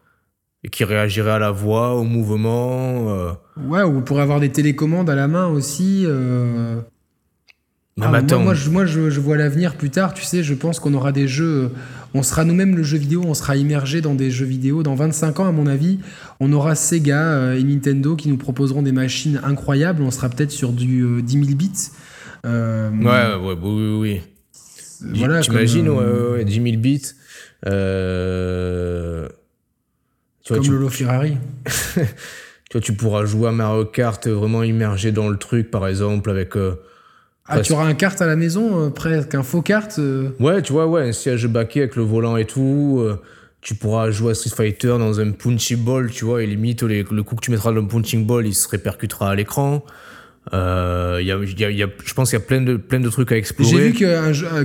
S2: et qui réagirait à la voix, au mouvement. euh.
S1: Ouais, ou on pourrait avoir des télécommandes à la main aussi. euh.
S2: Non,
S1: Ah,
S2: mais attends,
S1: moi, je, moi, je, je vois l'avenir plus tard, tu sais, je pense qu'on aura des jeux, on sera nous-mêmes le jeu vidéo, on sera immergé dans des jeux vidéo. Dans 25 ans, à mon avis, on aura Sega euh, et Nintendo qui nous proposeront des machines incroyables, on sera peut-être sur du euh, 10 000 bits.
S2: Ouais, ouais, oui, oui, oui.
S1: Voilà,
S2: T'imagines,
S1: comme,
S2: ouais, ouais, ouais, 10 000 bits. Euh... Tu vois,
S1: Comme
S2: tu,
S1: Lolo Ferrari.
S2: tu vois, tu pourras jouer à Mario Kart vraiment immergé dans le truc, par exemple, avec. euh,
S1: Ah,
S2: Presque.
S1: tu auras un kart à la maison, euh, presque un faux kart. euh.
S2: Ouais, tu vois, ouais, un siège baquet avec le volant et tout. euh, tu pourras jouer à Street Fighter dans un punchy ball, tu vois, et limite, les- le coup que tu mettras dans le punching ball, il se répercutera à l'écran. Euh, y a, il y a- il y a- je pense qu'il y a plein de, plein de trucs à explorer.
S1: J'ai vu qu'il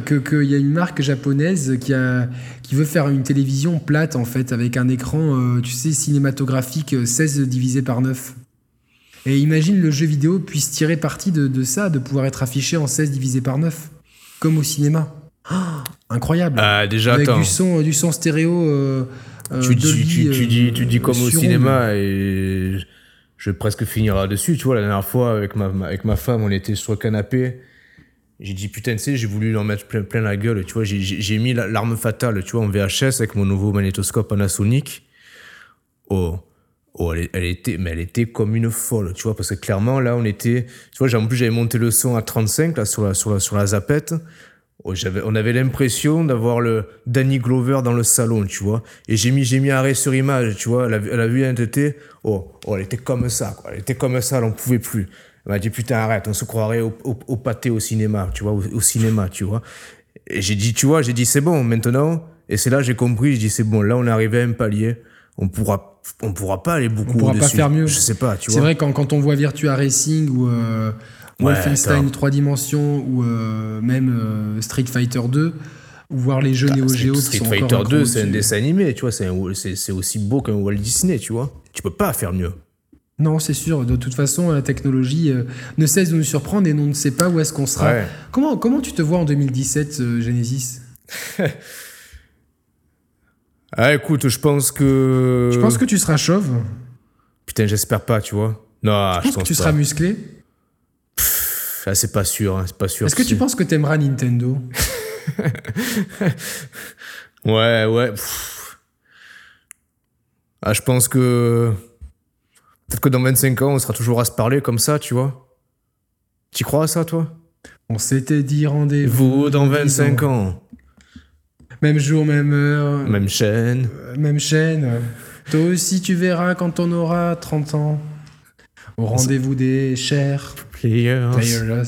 S1: que, que y a une marque japonaise qui, a, qui veut faire une télévision plate, en fait, avec un écran, euh, tu sais, cinématographique euh, 16 divisé par 9. Et imagine le jeu vidéo puisse tirer parti de, de ça, de pouvoir être affiché en 16 divisé par 9, comme au cinéma. Incroyable.
S2: Ah, déjà,
S1: avec
S2: attends.
S1: du son, du son stéréo. euh, euh,
S2: tu, dis,
S1: Dolby,
S2: tu, tu
S1: euh,
S2: dis, tu dis comme au cinéma et je vais presque finir là-dessus. Tu vois, la dernière fois avec ma, avec ma femme, on était sur le canapé J'ai dit, putain, tu sais, j'ai voulu en mettre plein, plein la gueule, tu vois. J'ai- mis la- l'arme fatale, tu vois, en VHS avec mon nouveau magnétoscope Panasonic. Oh, oh elle, elle était, mais elle était comme une folle, tu vois, parce que clairement, là, on était, tu vois, en plus, j'avais monté le son à 35, là, sur la, sur la, sur la zapette. Oh, on avait l'impression d'avoir le Danny Glover dans le salon, tu vois. Et j'ai mis, j'ai mis arrêt sur image, tu vois. Elle a, elle a vu l'entité. Oh, oh, elle était comme ça, quoi. Elle était comme ça, elle en pouvait plus. Elle m'a dit, putain, arrête, on se croirait au, au, au pâté au cinéma, tu vois, au, au cinéma, tu vois. Et j'ai dit, tu vois, j'ai dit, c'est bon, maintenant. Et c'est là, j'ai compris, j'ai dit, c'est bon, là, on est arrivé à un palier. On pourra, on pourra pas aller beaucoup
S1: On pourra pas faire mieux.
S2: Je sais pas, tu
S1: C'est
S2: vois.
S1: vrai, quand, quand on voit Virtua Racing ou euh, Wolfenstein
S2: grave.
S1: 3 dimensions ou euh, même euh, Street Fighter 2, ou voir les jeux Neo Geo qui
S2: Street
S1: sont
S2: Fighter
S1: encore un
S2: 2,
S1: cran
S2: c'est un dessin animé, tu vois, c'est aussi beau qu'un Walt Disney, tu vois. Tu peux pas faire mieux.
S1: Non, c'est sûr. De toute façon, la technologie euh, ne cesse de nous surprendre et on ne sait pas où est-ce qu'on sera.
S2: Ouais.
S1: Comment, comment tu te vois en 2017, euh, Genesis?
S2: Ah, écoute, je pense que.
S1: Je pense que tu seras chauve.
S2: Putain, j'espère pas, tu vois. Non,
S1: Je pense que tu
S2: pas.
S1: seras musclé?
S2: Ah, c'est pas sûr, hein, c'est pas sûr.
S1: Est-ce que tu penses que t'aimeras Nintendo?
S2: Ouais, ouais. pff. Ah, je pense que. Peut-être que dans 25 ans, on sera toujours à se parler comme ça, tu vois. Tu crois à ça, toi?
S1: On s'était dit rendez-vous.
S2: Vous, dans 25 ans.
S1: Même jour, même heure,
S2: Même chaîne.
S1: euh, même chaîne. Toi aussi, tu verras quand on aura 30 ans. Au rendez-vous des chers
S2: Players.
S1: players.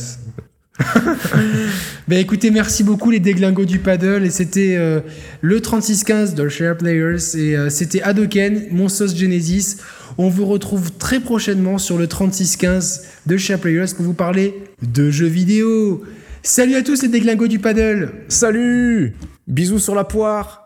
S1: ben écoutez, merci beaucoup les déglingos du paddle. Et c'était euh, le 3615 de Share Players. Et euh, c'était Adoken, mon sauce Genesis. On vous retrouve très prochainement sur le 3615 de Share Players pour vous parler de jeux vidéo. Salut à tous les déglingos du paddle
S2: Salut Bisous sur la poire